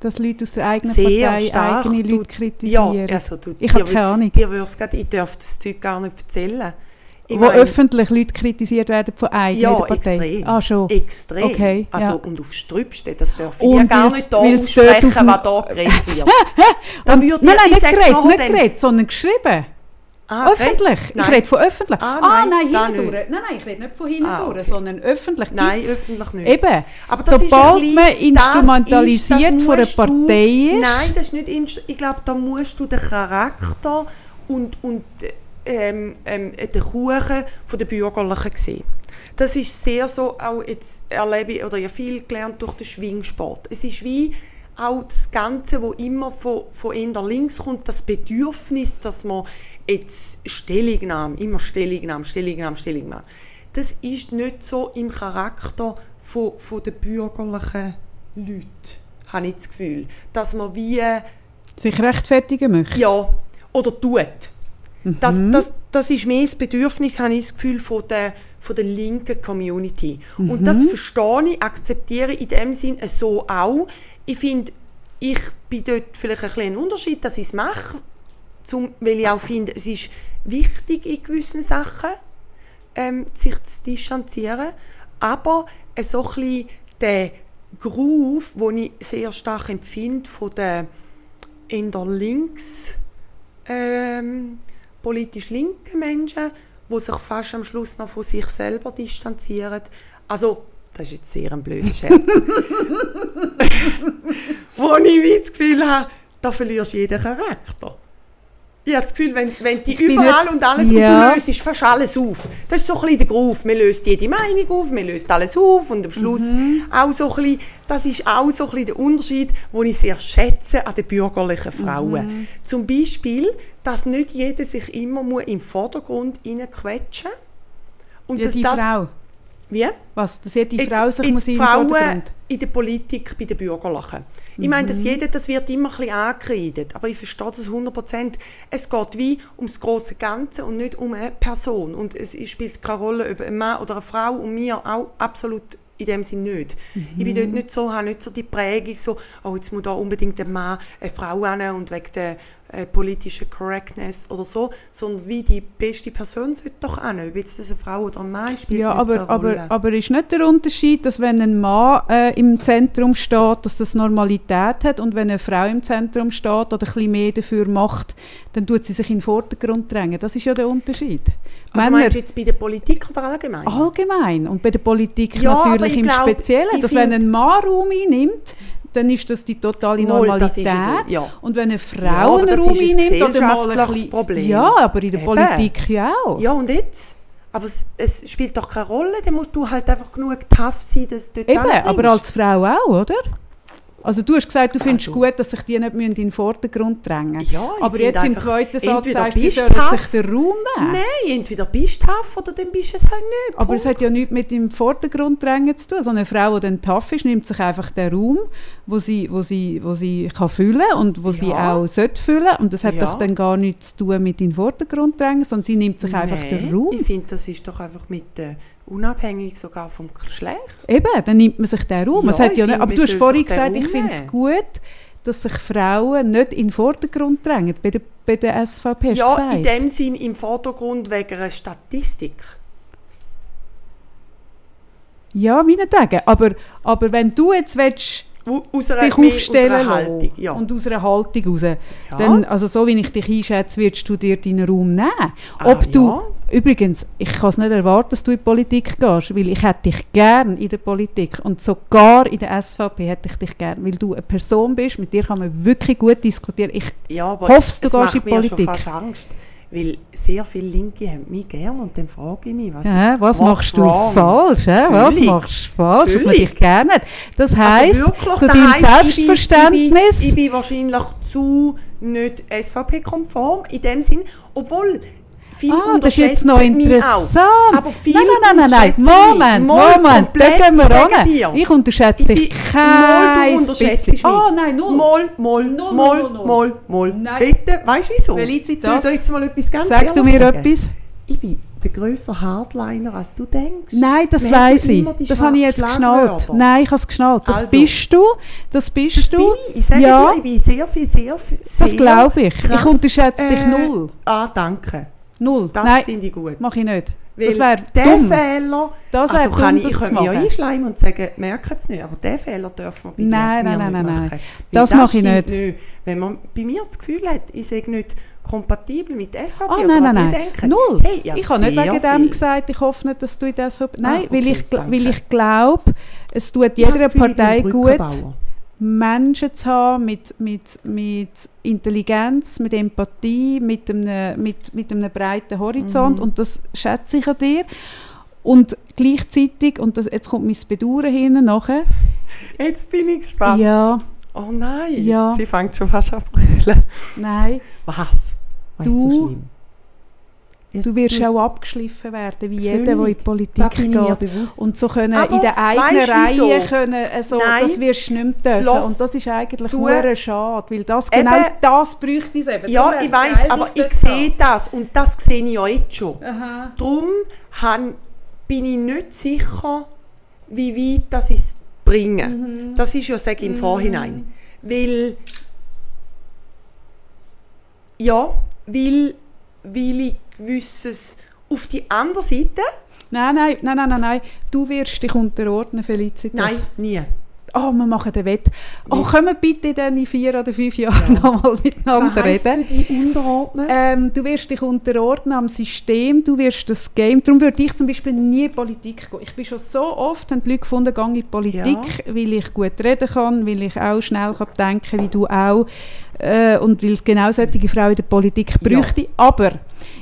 dass Leute aus der eigenen Sehr Partei stark. eigene Leute kritisieren? Ja, also du, ich habe keine Ahnung. dir grad, ich darf das Zeug gar nicht erzählen. Ich Wo meine, öffentlich Leute kritisiert werden von eigenen ja, Partei? extrem. Ah, schon. Extrem. Okay, also, ja. Und auf Strübste, das Und ja gar nicht da aussprechen, was da geredet wird. da Und- würde nein, ich, nein, ich nicht geredet, sondern geschrieben. Ah, öffentlich. geredet? Ich Nein. rede von öffentlich. Ah, Ah, nein, nein, da hindurch. nicht. Nein, nein, ich rede nicht von hindurch, Ah, okay. sondern öffentlich. Nein, Gibt's- öffentlich nicht. Eben. Aber Sobald bisschen- man das ist- instrumentalisiert das von einer musst du- Partei ist. Nein, das ist nicht. Ich glaube, da musst du den Charakter und, und ähm, ähm, den Kuchen von der Bürgerlichen sehen. Das ist sehr so, auch jetzt erlebe ich, oder habe viel gelernt durch den Schwingsport. Es ist wie auch das Ganze, wo immer von, von eher links kommt, das Bedürfnis, dass man jetzt Stellungnahme, immer Stellungnahme, Stellungnahme, Stellungnahme. Das ist nicht so im Charakter von, von den bürgerlichen Leuten, habe ich das Gefühl. Dass man wie, Sich rechtfertigen möchte. ja, oder tut. Das, das, das ist mehr das Bedürfnis, habe ich das Gefühl, von der, von der linken Community. Und das verstehe ich, akzeptiere ich in dem Sinn so auch. Ich finde, ich bin dort vielleicht ein bisschen ein Unterschied, dass ich es mache, weil ich auch finde, es ist wichtig in gewissen Sachen, ähm, sich zu distanzieren, aber so ein bisschen der Groove, den ich sehr stark empfinde von der in der links ähm, politisch linken Menschen, wo sich fast am Schluss noch von sich selber distanzieren. Also, das ist jetzt sehr ein blöder Scherz. wo ich wie das Gefühl habe, da verlierst du jeden Charakter. Ich habe das Gefühl, wenn, wenn die bin überall nicht- und alles Ja. und du löst fast alles auf. Das ist so ein bisschen der Groove. Man löst jede Meinung auf, man löst alles auf und am Schluss Mhm. auch so ein bisschen, das ist auch so ein bisschen der Unterschied, den ich sehr schätze an den bürgerlichen Frauen. Mhm. Zum Beispiel, dass nicht jeder sich immer muss im Vordergrund hineinquetschen und Ja, dass die das, Frau. Wie? Was, dass jede Jetzt- Frau sich muss in Frauen in der Politik, bei den Bürgerlichen. Ich meine, dass jeder, das wird immer ein bisschen angekreidet, aber ich verstehe das 100%. Es geht wie ums große Ganze und nicht um eine Person. Und es spielt keine Rolle, ob ein Mann oder eine Frau und mir auch absolut in dem Sinn nicht. Ich bin dort nicht so, habe nicht so die Prägung, so, oh, jetzt muss da unbedingt ein Mann eine Frau hin und wegen der äh, politischen Correctness oder so, sondern wie die beste Person sollte doch hin. Ob jetzt das eine Frau oder ein Mann spielt Ja, nicht aber, aber, aber ist nicht der Unterschied, dass wenn ein Mann äh, im Zentrum steht, dass das Normalität hat und wenn eine Frau im Zentrum steht oder ein bisschen mehr dafür macht, dann tut sie sich in den Vordergrund drängen. Das ist ja der Unterschied. Also Männer meinst du jetzt bei der Politik oder allgemein? allgemein und bei der Politik Ja, natürlich ich im glaub, Speziellen, dass wenn ein Mann Raum einnimmt, dann ist das die totale Mal, Normalität. das so, ja. Und wenn eine Ja, Frau aber einen das Raum einnimmt oder mal ein bisschen, Problem. Ja, aber in der Eben. Politik ja auch. Ja, und jetzt? Aber es, es spielt doch keine Rolle, dann musst du halt einfach genug tough sein, dass du dort Eben, aber als Frau auch, oder? Also du hast gesagt, du findest Also- gut, dass sich die nicht in den Vordergrund drängen Ja, ich Aber jetzt im zweiten Satz sagst du, bist sollen sich den Raum nehmen. Nein, entweder bist du tough oder dann bist du es halt nicht. Aber es Punkt. hat ja nichts mit dem Vordergrund drängen zu tun. So eine Frau, die dann tough ist, nimmt sich einfach den Raum, wo sie, wo sie, wo sie kann füllen und wo sie Ja. auch sollte füllen. Und das hat Ja. doch dann gar nichts zu tun mit dem Vordergrund drängen, sondern sie nimmt sich einfach den Nein, Raum. Ich finde, das ist doch einfach mit äh, unabhängig sogar vom Geschlecht. Eben, dann nimmt man sich den Raum. Ja, ich ja nicht, aber du hast vorhin gesagt, ich finde es gut, dass sich Frauen nicht in den Vordergrund drängen bei der, bei der SVP. Ja, gesagt. in dem Sinn im Vordergrund wegen einer Statistik. ja, meinetwegen. Aber, aber wenn du jetzt willst, Aus einer, dich aus aufstellen einer lassen Haltung. Ja. und aus einer Haltung raus, dann, also so wie ich dich einschätze, wirst du dir deinen Raum nehmen. Ah, Ob du, ja. übrigens, ich kann es nicht erwarten, dass du in die Politik gehst, weil ich hätte dich gern in der Politik und sogar in der SVP hätte ich dich gern, weil du eine Person bist, mit dir kann man wirklich gut diskutieren. Ich, ja, aber hoffst, du es gehst macht in die mir Politik? schon fast Angst. Weil sehr viele Linke haben mich gern und dann frage ich mich, was, ja, was machst du wrong? falsch? hä? Was Völlig. machst du falsch, dass man Völlig. dich gerne hat? Das heisst, Also zu deinem heisst, ich bin- Selbstverständnis... Ich bin, ich bin wahrscheinlich zu nicht SVP-konform in dem Sinn, obwohl viele Ah, das ist jetzt noch interessant. Aber viele nein, nein, nein, nein. Moment, Mal Moment, da gehen wir ich ran. Ich unterschätze Ich dich kein bisschen. mich. Ah, nein, null. Mal, mal, Null, mal, null, null. mal, mal. Nein. Bitte, weißt du wieso? Felicitas, Soll ich dir jetzt mal etwas ganz Sag du mir etwas? Ich bin der grösser Hardliner, als du denkst. Nein, das weiß ich. Das habe ich jetzt geschnallt. Nein, ich habe es geschnallt. Das Also. bist du. Das bist Das du. ich. Ich sage ja, dir, ich bin sehr viel, sehr viel, das glaube ich. Ich krass, unterschätze dich äh, null. Ah, danke. Null. Das Nein, finde ich gut. mache ich nicht. Weil das wäre der dumm. Fehler, Das wär also kann dumm, ich, ich das könnte mich ja einschleimen und sagen, merken es nicht, aber den Fehler dürfen wir bei Nein, nein, nein, nicht nein, machen. nein. Weil Das mache ich stimmt nicht. Wenn man bei mir das Gefühl hat, ich sei nicht kompatibel mit SVP Ah, oder nein, nein, was nein. ich denke, Null. Hey, ja, ich habe nicht wegen dem viel. gesagt, ich hoffe nicht, dass du in das... Nein, Ah, weil, okay, ich, gl- danke. weil ich glaube, es tut Ich jeder das ich Partei gut, Brückenbauer. Menschen zu haben mit, mit, mit Intelligenz, mit Empathie, mit einem, mit, mit einem breiten Horizont Mhm. und das schätze ich an dir. Und gleichzeitig, und das, jetzt kommt mein Bedauern hinten nachher, Jetzt bin ich gespannt. ja, Oh nein, Ja. sie fängt schon fast an zu nein, Was? Was ist Du- so schlimm? Du wirst es- auch abgeschliffen werden, wie Völlig. jeder, der in die Politik geht. Und so können Aber in der eigenen du Reihe können, also, Nein. das wirst du nicht dürfen. Lass Und das ist eigentlich zu. nur schade, weil das, Eben. genau das bräuchte es eben. Ja, ich weiß, aber ich sehe das und das sehe ich ja jetzt schon. Aha. Darum han, bin ich nicht sicher, wie weit das es bringen. Mhm. Das ist ja sage ich im Vorhinein. Weil ja, weil, weil ich gewisses auf die andere Seite, Nein, nein, nein, nein, nein, nein. Du wirst dich unterordnen, Felicitas. nein, nie. Oh, wir machen den Wett. Oh, können wir bitte dann in vier oder fünf Jahren nochmal miteinander reden? für dich unterordnen? Ähm, du wirst dich unterordnen am System, du wirst das Game. Darum würde ich zum Beispiel nie in Politik gehen. Ich bin schon so oft, haben die Leute gefunden, gehe in die Politik, weil ich gut reden kann, weil ich auch schnell kann denken wie du auch. Äh, und weil es genau solche Frauen in der Politik Ja. bräuchte. Aber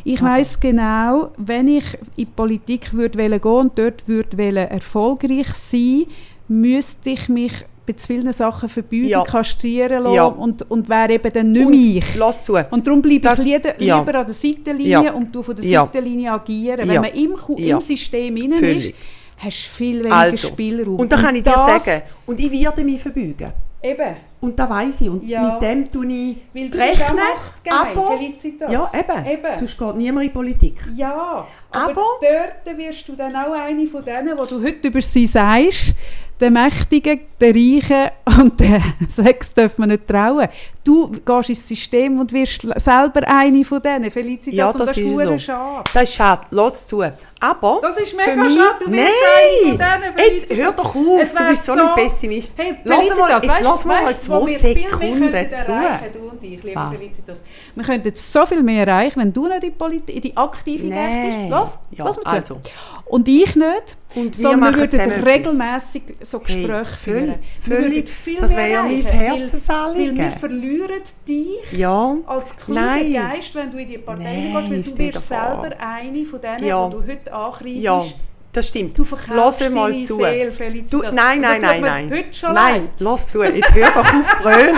ich weiss genau, wenn ich in die Politik würde gehen und dort würde erfolgreich sein, müsste ich mich bei zu vielen Sachen verbieten, Ja. kastrieren lassen Ja. und, und wäre eben dann nicht Und ich. Lass zu. Und darum bleibe Das- ich lieber, ja. lieber an der Seitenlinie und du von der. Seitenlinie agieren. Wenn man im, im System innen ist, hast du viel weniger Also, Spielraum. und da kann ich dir sagen, und ich werde mich verbeugen. Eben, Und das weiss ich. Und Ja. mit dem tue ich weil rechnen. machtgeil, aber, Felicitas. ja, eben. Eben. Sonst geht niemand in die Politik. Ja, aber, Aber- dort wirst du dann auch eine von denen, wo du heute über sie sagst, der Mächtigen, der Reichen und der Sex darf man nicht trauen. Du gehst ins System und wirst selber eine von denen, Felicitas, Ja, und das das ist ist so. schade. Das ist schade. Lass zu. Aber Das ist mega mich- schade, du von Nein! denen, Jetzt hör doch auf, du bist so, ein Pessimist. Hey, lass mal, jetzt weißt- lass mal weißt, zwei Sekunden zu. ich, Ah. Wir könnten jetzt so viel mehr erreichen, wenn du nicht in die, Polit in die aktive Nein. Bist. Lass, Ja, lass mir zu. also. Und ich nicht. Und wir sondern wir würden regelmäßig so Hey, Gespräche völlig, führen. Völlig. viel Das wäre ja mein weil- Herzensanliegen. Weil wir verlieren dich Ja. als kluger Nein. Geist, wenn du in die Partei Nein, gehst, weil du wirst selber eine von denen, Ja. die du heute angreifst, Ja. Das stimmt. Du verkaufst Lass mal zu. Seele. Du, nein, nein, nein, nein. heute schon nein, lass zu. Jetzt hör doch auf brüllen.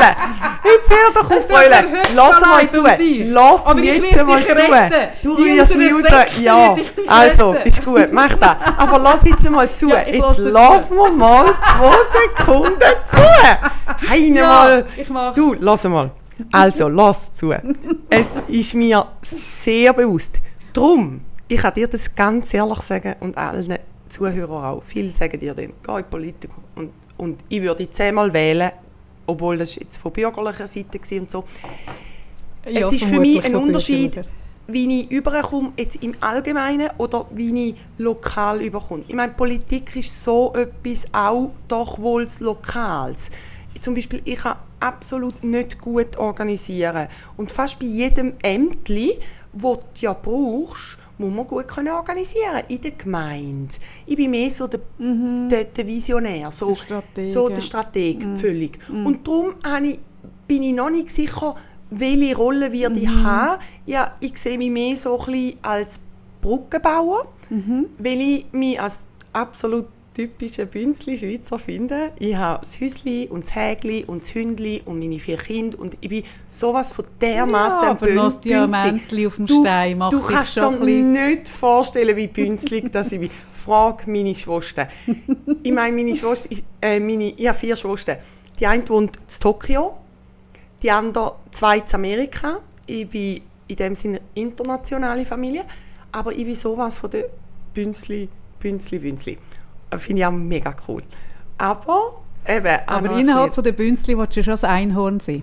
Jetzt hör doch auf brüllen. Lass mal zu. Lass Aber jetzt mal zu. Du rührst mich raus. Ja, also, ist gut, mach das. Aber lass jetzt mal zu. Ja, jetzt lass mir mal zwei Sekunden zu. Heine Ja, mal. ich mach's. Du, lass mal. Also, lass zu. Es ist mir sehr bewusst. Drum, ich kann dir das ganz ehrlich sagen und allen Zuhörern auch. Viele sagen dir dann, geh in die Politik. Und, und ich würde zehnmal wählen, obwohl das jetzt von bürgerlicher Seite war und so. Ja, es ist für mich ein Unterschied, wie ich überkomme, jetzt im Allgemeinen oder wie ich lokal überkomme. Ich meine, Politik ist so etwas auch doch wohl Lokales. Zum Beispiel, ich kann absolut nicht gut organisieren. Und fast bei jedem Ämtli, das du ja brauchst, muss man gut können organisieren in der Gemeinde. Ich bin mehr so der, der, der Visionär, so Der Strateg, so der Strateg, völlig. Und darum ich, bin ich noch nicht sicher, welche Rolle werde ich haben. Ja, ich sehe mich mehr so ein bisschen als Brückenbauer, weil ich mich als absolut typischer Bünzli-Schweizer finde. Ich habe das Häuschen und das Hägli und das Hündli und meine vier Kinder und ich bin sowas von dermaßen Ja, aber noch Diamantli auf dem Stein macht Du kannst dir nicht vorstellen, wie bünzlig dass ich bin. Frag meine Schwester. Ich meine, meine Schwester, ich- äh, meine, ich habe vier Schwestern. Die eine wohnt in Tokio, die andere zwei in Amerika. Ich bin in dem Sinne internationale Familie, aber ich bin sowas von der Bünzli, Bünzli, Bünzli. Das Finde ich auch mega cool. Aber eben, Aber innerhalb von der Bünzli willst du schon das Einhorn sein.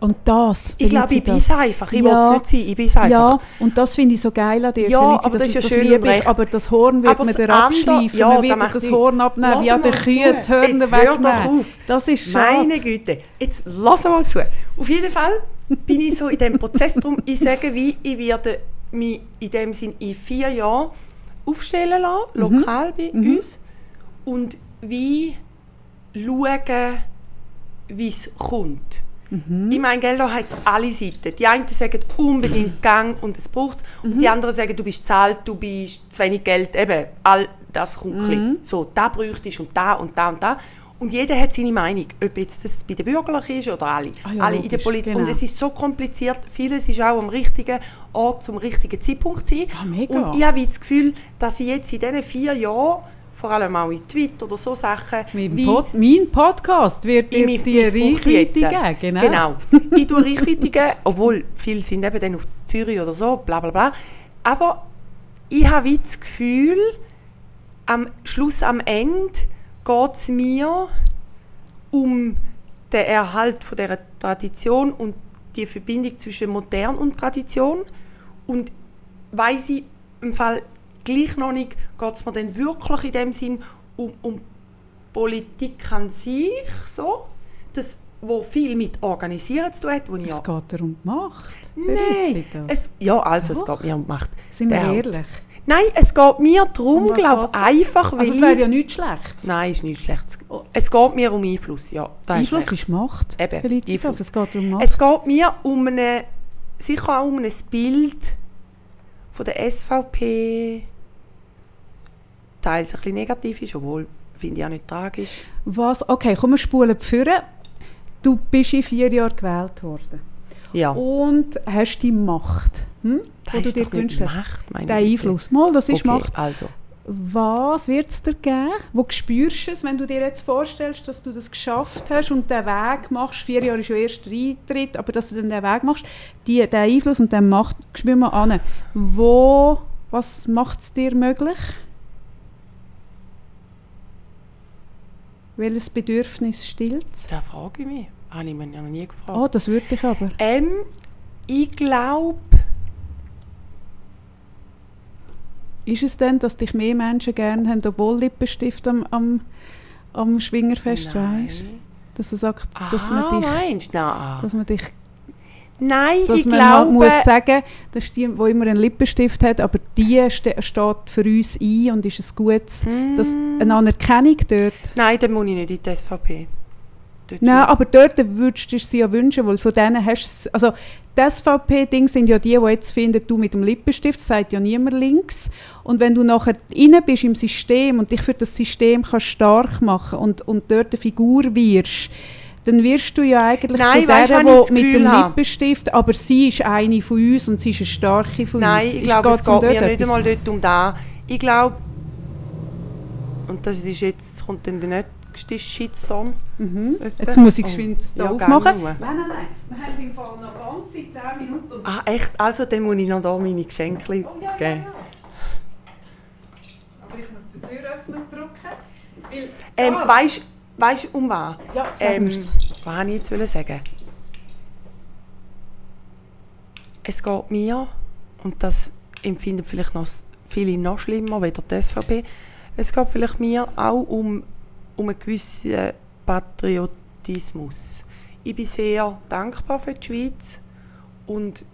Und das, Ich glaube, ich bin es einfach. Ich Ja. will es nicht sein. Ich bin es einfach. Ja, und das finde ich so geil an dir, Ja, Felicitas, aber das ist ja schön ich. Aber das Horn wird Aber man das dir abschleifen, ja, man da wird macht das. Horn abnehmen, mal Kühen zu. die Hörner wegnehmen. auf. Das ist schade. Meine Güte, jetzt lass mal zu. Auf jeden Fall bin ich so in dem Prozess drum. Ich sage, wie ich werde mich in dem Sinn in vier Jahren aufstellen lassen, Mhm. lokal bei uns und wie schauen, wie es kommt. Mhm. Ich meine, gell, da hat es alle Seiten. Die einen sagen unbedingt Gang und es braucht es. Und Mhm. die anderen sagen, du bist zahlt, du bist zu wenig Geld. Eben, all das kommt Mhm. So, da bräuchtest und da und da und da. Und jeder hat seine Meinung, ob jetzt das bei den Bürgerlichen ist oder alle. Ah ja, alle in der logisch, Politik. genau. Und es ist so kompliziert. Vieles ist auch am richtigen Ort zum richtigen Zeitpunkt sein. Ah, mega. Und ich habe das Gefühl, dass ich jetzt in diesen vier Jahren, vor allem auch in Twitter oder so Sachen, Mein, wie Pod, mein Podcast wird dir ich die. Reichweite geben. Genau. Genau. Ich tue Reichweite geben, obwohl viele sind eben dann auf Zürich oder so, bla bla bla. Aber ich habe das Gefühl, am Schluss, am Ende geht es mir um den Erhalt von dieser Tradition und die Verbindung zwischen Modern und Tradition. Und weiss ich im Fall gleich noch nicht, geht es mir dann wirklich in dem Sinn um, um Politik an sich, so, das, wo viel mit Organisieren zu tun hat, wo ich ja Es geht darum die Macht. Nein, es, ja, also Doch. es geht mir um die Macht. Sind wir Der ehrlich? Nein, es geht mir darum, Um glaube geht's? einfach, weil Also es wäre ja nichts Schlechtes. Nein, ist nichts Schlechtes. Es geht mir um Einfluss, ja. Einfluss recht. ist Macht. Eben, Felicitas, Einfluss. es geht um Macht. Es geht mir um eine, sicher auch um ein Bild von der SVP, teils ein bisschen negativ ist, obwohl finde ich auch nicht tragisch. Was? Okay, komm, wir spulen führen. Du bist in vier Jahren gewählt worden. Ja, Und hast die Macht, hm? Das die du ist dir gewünscht hast. Der. Einfluss. Mal, das ist Okay, Macht. also. Was wird es dir geben? Wo spürst du es, wenn du dir jetzt vorstellst, dass du das geschafft hast und den Weg machst? Vier Jahre ist ja erst Eintritt, aber dass du dann den Weg machst, die, den Einfluss und den Macht, spür mal an. Wo, was macht es dir möglich? Welches Bedürfnis stillt es? Da frage ich mich. Habe ich mich noch nie gefragt. Oh, das würde ich aber. Ähm, ich glaube, Ist es denn, dass dich mehr Menschen gerne haben, obwohl Lippenstift am, am, am Schwingerfest weisst? Dass du sagst, dass ah, man dich, meinst? Nein. dass man dich Nein, dass ich man glaube, muss sagen, das ist die, die immer einen Lippenstift hat, aber die ste steht für uns ein und ist ein gutes, Mm. eine Anerkennung dort. nein, dann muss ich nicht in die SVP. Dort Nein, wird- aber dort würdest du sie ja wünschen, weil von denen hast du also die SVP-Ding sind ja die, die jetzt finden, du mit dem Lippenstift, das sagt ja niemand links. Und wenn du nachher rein bist im System und dich für das System kannst stark machen und, und dort eine Figur wirst, dann wirst du ja eigentlich Nein, zu der, ich das die mit dem habe? Lippenstift, aber sie ist eine von uns und sie ist eine starke von Nein, uns. ich Ist- glaube, es geht mir nicht einmal dort um da. Ich glaube, und das ist jetzt, das kommt dann der Shitstorm. Mhm. Jetzt muss ich Oh, geschwind da ja, aufmachen. Nein, nein, nein. Wir haben im Fall noch ganze 10 Minuten. Ah, echt? Also, dann muss ich noch da meine Geschenke Oh, ja, ja, geben. ja. Aber ich muss die Türöffner drücken. Weil Ähm, weißt weißt du, um was? Ja, Ähm, was wollte ich jetzt wollen sagen? Es geht mir, und das empfinden vielleicht noch viele noch schlimmer, weder die SVP, es geht vielleicht mir auch um, um einen gewissen Patriotismus. Ich bin sehr dankbar für die Schweiz und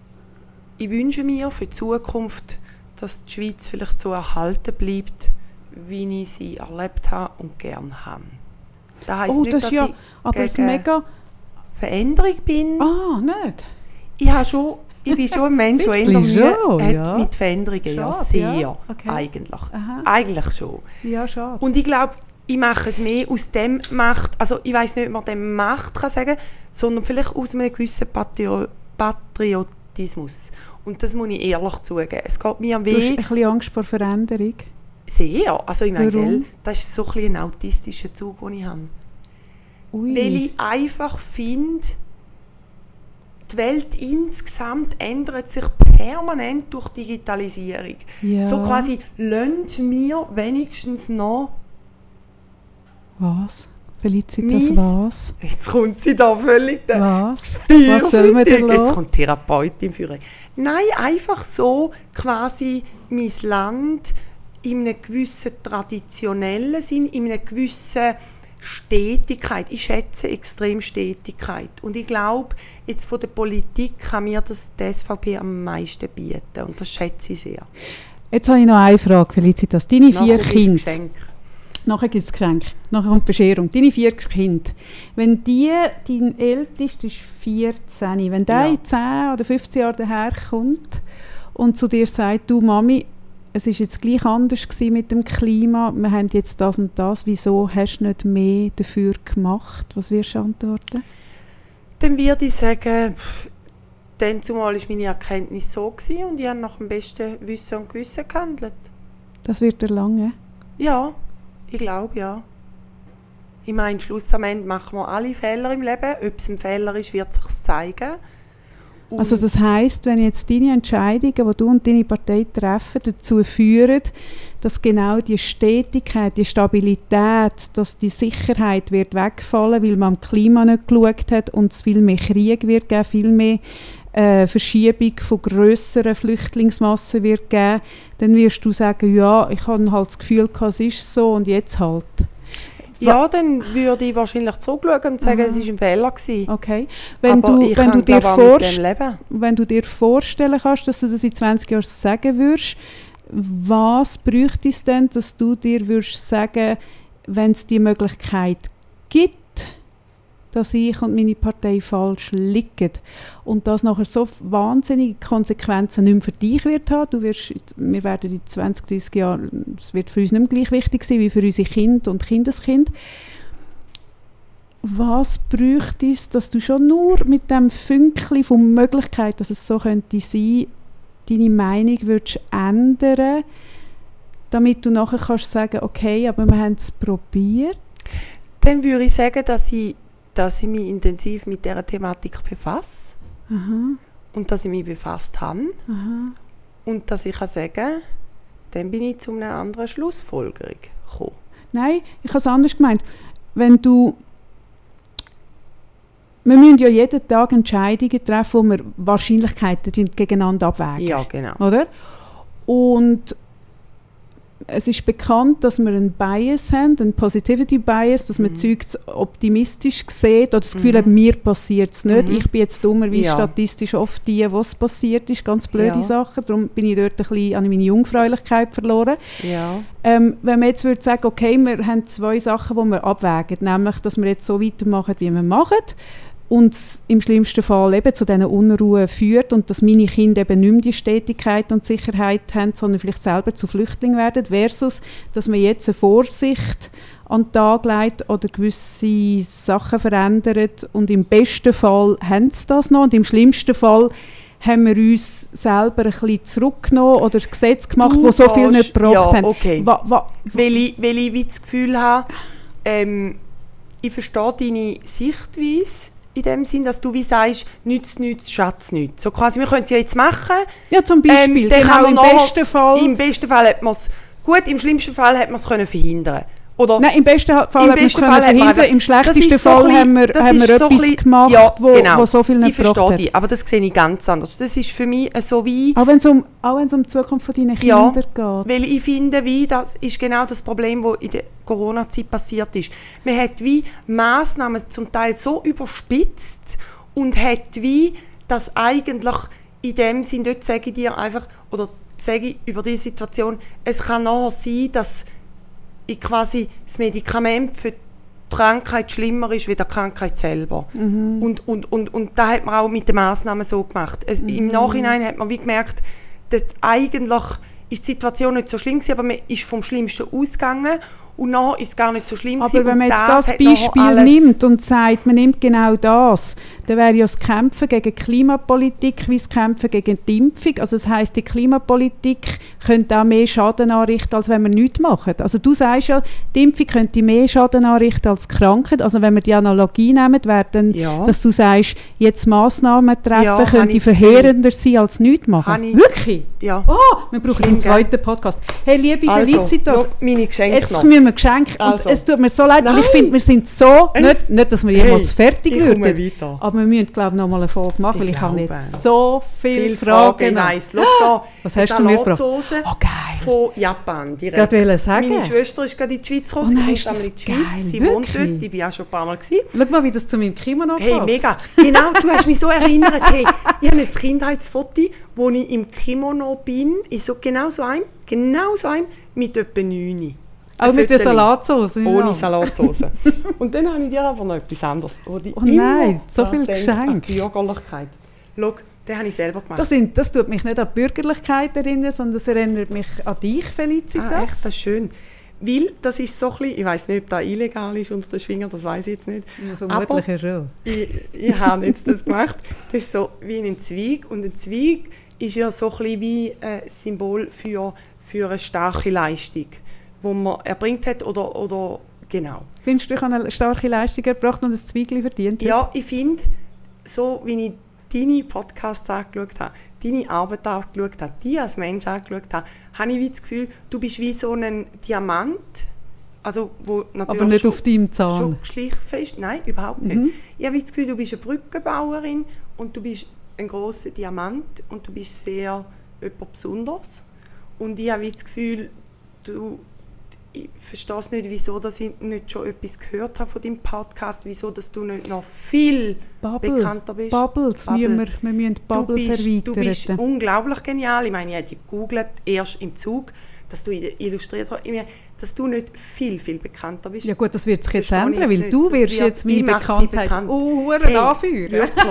ich wünsche mir für die Zukunft, dass die Schweiz vielleicht so erhalten bleibt, wie ich sie erlebt habe und gern habe. Das heisst Oh, nicht, das dass ja, ich aber es mega... Veränderung bin. Ah, nicht? Ich, habe schon, ich bin schon ein Mensch, der eher Mühe hat ja. mit Veränderungen. Ja, Schade, sehr. ja. Okay. Eigentlich. Aha. Eigentlich schon. Ja, schade. Und ich glaube, ich mache es mehr aus dem Macht, also ich weiß nicht, ob man dem Macht kann sagen, sondern vielleicht aus einem gewissen Patrio Patriotismus. Und das muss ich ehrlich zugeben. Es geht mir du hast ein weh, bisschen Angst vor Veränderung. sehr. Also ich meine, gell, das ist so ein, bisschen ein autistischer Zug, den ich habe. Ui. Weil ich einfach finde, die Welt insgesamt ändert sich permanent durch Digitalisierung. ja. So quasi, lönnt mir wenigstens noch, Was? Felicitas, Mies- was? jetzt kommt sie da völlig der Was? Was soll man denn Jetzt kommt Therapeutin für Nein, einfach so quasi mein Land in einem gewissen traditionellen Sinn, in einer gewissen Stetigkeit. Ich schätze extrem Stetigkeit. Und ich glaube, jetzt von der Politik kann mir das die SVP am meisten bieten. Und das schätze ich sehr. Jetzt habe ich noch eine Frage, Felicitas. Deine vier Nachher Kinder, Geschenk. Nachher gibt es Geschenk, nachher kommt die Bescherung. Deine vier Kinder, wenn die, dein ältester ist 14, wenn der Ja. in 10 oder 15 Jahren daherkommt und zu dir sagt, du Mami, es ist jetzt gleich anders mit dem Klima, wir haben jetzt das und das, wieso hast du nicht mehr dafür gemacht? Was wirst du antworten? Dann würde ich sagen, dann zumal war meine Erkenntnis so gewesen und ich habe nach dem besten Wissen und Gewissen gehandelt. Das wird erlangen. Ja, ich glaube ja. Ich meine, Schluss am Ende machen wir alle Fehler im Leben. Ob es ein Fehler ist, wird sich zeigen. Und Also das heißt, wenn jetzt deine Entscheidungen, die du und deine Partei treffen, dazu führen, dass genau die Stetigkeit, die Stabilität, dass die Sicherheit wird wegfallen, weil man am Klima nicht geschaut hat und es viel mehr Krieg wird geben, viel mehr äh, Verschiebung von grösseren Flüchtlingsmassen wird geben, dann wirst du sagen, ja, ich habe halt das Gefühl, gehabt, es ist so und jetzt halt. ja, dann würde ich wahrscheinlich zurückschauen und sagen, Aha. es war ein Fehler. Gewesen. Okay. Wenn Aber du, wenn du dir leben. wenn du dir vorstellen kannst, dass du das in 20 Jahren sagen würdest, was bräuchte es denn, dass du dir würdest sagen, wenn es die Möglichkeit gibt, dass ich und meine Partei falsch liegen und das nachher so wahnsinnige Konsequenzen nicht mehr für dich wird haben. Du wirst, wir werden in 20, 30 Jahren, es wird für uns nicht mehr gleich wichtig sein wie für unsere Kinder und Kindeskind. Was bräuchte es, dass du schon nur mit dem Fünkchen von Möglichkeit, dass es so könnte sein, deine Meinung würdest ändern, damit du nachher kannst sagen, okay, aber wir haben es probiert. Dann würde ich sagen, dass ich, dass ich mich intensiv mit dieser Thematik befasse Aha, und dass ich mich befasst habe. aha. Und dass ich kann sagen dann bin ich zu einer anderen Schlussfolgerung gekommen. Nein, ich habe es anders gemeint. Wenn du wir müssen ja jeden Tag Entscheidungen treffen, wo wir Wahrscheinlichkeiten gegeneinander abwägen. Ja, genau. oder? Und es ist bekannt, dass wir einen Bias haben, einen Positivity Bias, dass man Mhm. Zeug optimistisch sieht oder das Gefühl Mhm. hat, mir passiert es nicht. Mhm. Ich bin jetzt dummer, wie Ja. statistisch oft die, was passiert ist. Ganz blöde Ja. Sachen. Darum bin ich dort ein bisschen, ich meine Jungfräulichkeit verloren. Ja. Ähm, wenn man jetzt würde sagen, okay, wir haben zwei Sachen, die wir abwägen, nämlich, dass wir jetzt so weitermachen, wie wir machen und es im schlimmsten Fall eben zu diesen Unruhen führt und dass meine Kinder eben nicht mehr die Stetigkeit und Sicherheit haben, sondern vielleicht selber zu Flüchtlingen werden, versus, dass man jetzt eine Vorsicht an den Tag legt oder gewisse Sachen verändert und im besten Fall haben sie das noch und im schlimmsten Fall haben wir uns selber ein bisschen zurückgenommen oder Gesetze gemacht, die so viel nicht gebracht ja, haben. okay. Wa, wa, Weil ich, weil ich das Gefühl habe, ähm, ich verstehe deine Sichtweise in dem Sinn, dass du wie sagst, nützt nichts, schatz nichts. So quasi, wir können es ja jetzt machen. ja, zum Beispiel. Ähm, dann genau, kann im man besten Fall. Im besten Fall hat man es, gut, im schlimmsten Fall hat man es können verhindern Oder Nein, im besten Fall Im hat man es besten hat man verhindern. einfach- Im schlechtesten so Fall ein haben wir, haben wir so etwas bisschen- gemacht, ja, wo, genau. wo so viel ich nicht gebracht verstehe dich, aber das sehe ich ganz anders. Das ist für mich so wie... Auch wenn es um, auch um die Zukunft von deinen Ja, geht. Weil ich finde, wie, das ist genau das Problem, das in der Corona-Zeit passiert ist. Man hat wie Massnahmen zum Teil so überspitzt und hat wie das eigentlich in dem Sinn, dort sage ich dir einfach, oder sage ich über diese Situation, es kann nachher sein, dass ich quasi das Medikament für die Krankheit schlimmer ist wie die Krankheit selber. Und, und, und, und da hat man auch mit den Massnahmen so gemacht. Es, Im Nachhinein hat man wie gemerkt, dass eigentlich ist die Situation nicht so schlimm gewesen, aber man ist vom Schlimmsten ausgegangen und nachher ist es gar nicht so schlimm Aber wenn man jetzt das nachher Beispiel nimmt und sagt, man nimmt genau das, dann wäre ja das Kämpfen gegen Klimapolitik wie das Kämpfen gegen die Impfung. Also das heißt, die Klimapolitik könnte auch mehr Schaden anrichten, als wenn wir nichts machen. Also du sagst ja, die Impfung könnte mehr Schaden anrichten als die Krankheit. Also wenn wir die Analogie nehmen, wäre dann, Ja. dass du sagst, jetzt Massnahmen treffen Ja, könnte das verheerender sein als nichts machen. Wirklich? Ja. Oh, wir brauchen einen zweiten Podcast. Hey, liebe Felicitas, schau, meine Geschenke Jetzt noch. müssen wir Geschenke. Also. Und es tut mir so leid, weil ich Nein. finde, wir sind so. Nicht, nicht, dass wir Hey, jemals fertig ich komme würden. Aber wir müssen, glaube ich, noch mal eine Folge machen, weil Ich ich, habe glaube jetzt so viele Viele Fragen. Fragen. Nice. Schau da. Was eine hast du mir gebracht? Oh, geil. von Japan. Direkt. Wollte sagen. Meine Schwester ist gerade in die Schweiz gekommen. Oh Sie nein, kommt das einmal in die Schweiz. geil, Sie wohnt wirklich? dort. Ich bin auch schon ein paar Mal. Gewesen. Schau mal, wie das zu meinem Kimono Hey, passt. mega. Genau, du hast mich so erinnert. Hey, ich habe ein Kindheitsfoto, wo ich im Kimono bin, in so, genau so einem, genau so einem, mit etwa 9. Auch mit der. Salatsauce. Ohne Salatsauce. Und dann habe ich dir aber noch etwas anderes. wo ich Oh nein, so viel Geschenk. Die Bürgerlichkeit. Schau, den habe ich selber gemacht. Das, sind, das tut mich nicht an die Bürgerlichkeit erinnern, sondern das erinnert mich an dich, Felicitas. Ah, echt, das ist schön. Weil das ist so ein bisschen, ich weiß nicht, ob das illegal ist unter den Fingern, das weiß ich jetzt nicht. Ja, vermutlich Aber schon. ich, ich habe jetzt das gemacht. Das ist so wie ein Zweig und ein Zweig ist ja so ein bisschen wie ein Symbol für, für eine starke Leistung, die man erbringt hat oder, oder genau. Findest du, ich habe eine starke Leistung erbracht und ein Zweigli verdient? Ja, ich finde, so wie ich deine Podcasts angeschaut habe, deine Arbeit angeschaut habe, die als Mensch angeschaut habe, habe ich wie das Gefühl, du bist wie so ein Diamant, also wo natürlich Aber nicht schon, auf deinem Zahn. schon geschliffen ist. Nein, überhaupt nicht. Mhm. Ich habe das Gefühl, du bist eine Brückenbauerin und du bist ein großer Diamant und du bist sehr jemand Besonderes. Und ich habe das Gefühl, du, ich verstehe es nicht, wieso dass ich nicht schon etwas gehört habe von deinem Podcast, wieso dass du nicht noch viel Bubble. bekannter bist. Bubbles, Bubble. Müssen wir, wir müssen die Du Bubbles bist, du bist erweitern. unglaublich genial. Ich meine, ich habe dich gegoogelt, erst im Zug, dass du illustriert hast. Ich meine, dass du nicht viel, viel bekannter bist. Ja gut, das wird sich jetzt ändern, weil du wirst wird- jetzt meine Bekanntheit bekannt. hure Hey, anführen. Wirklich,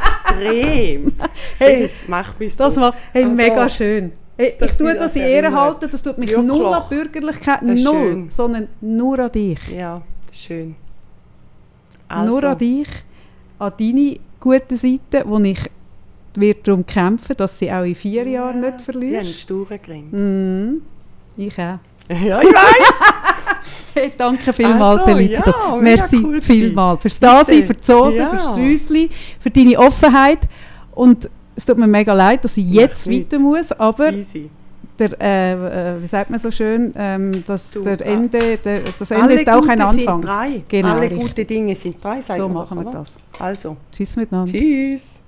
extrem. Hey, Siehst, mach mich Das war hey, Ah, mega da. schön. Hey, ich tue das in Ehre halten, das tut mich Wirklich. null an Bürgerlichkeit, null, schön. sondern nur an dich. Ja, das ist schön. Nur an dich, an deine guten Seiten, wo ich wird darum kämpfen, dass sie auch in vier Jahren nicht Ich habe verlierst. einen sturen Grind. Mhm. Ich auch. Ja, ich weiß. Hey, danke vielmals, Also, Felicitas. ja, Merci cool vielmals Dasein, Bitte. für die Soße, Ja. fürs Sträusli, für deine Offenheit. Und es tut mir mega leid, dass ich jetzt nichts. weiter muss, aber Easy. der, äh, äh, wie sagt man so schön, ähm, dass der ah. Ende, der, das Ende Alle ist auch ein Anfang. Sind drei. Genau, Alle richtig. gute Dinge sind drei. So machen wir das. Also, Tschüss miteinander. tschüss.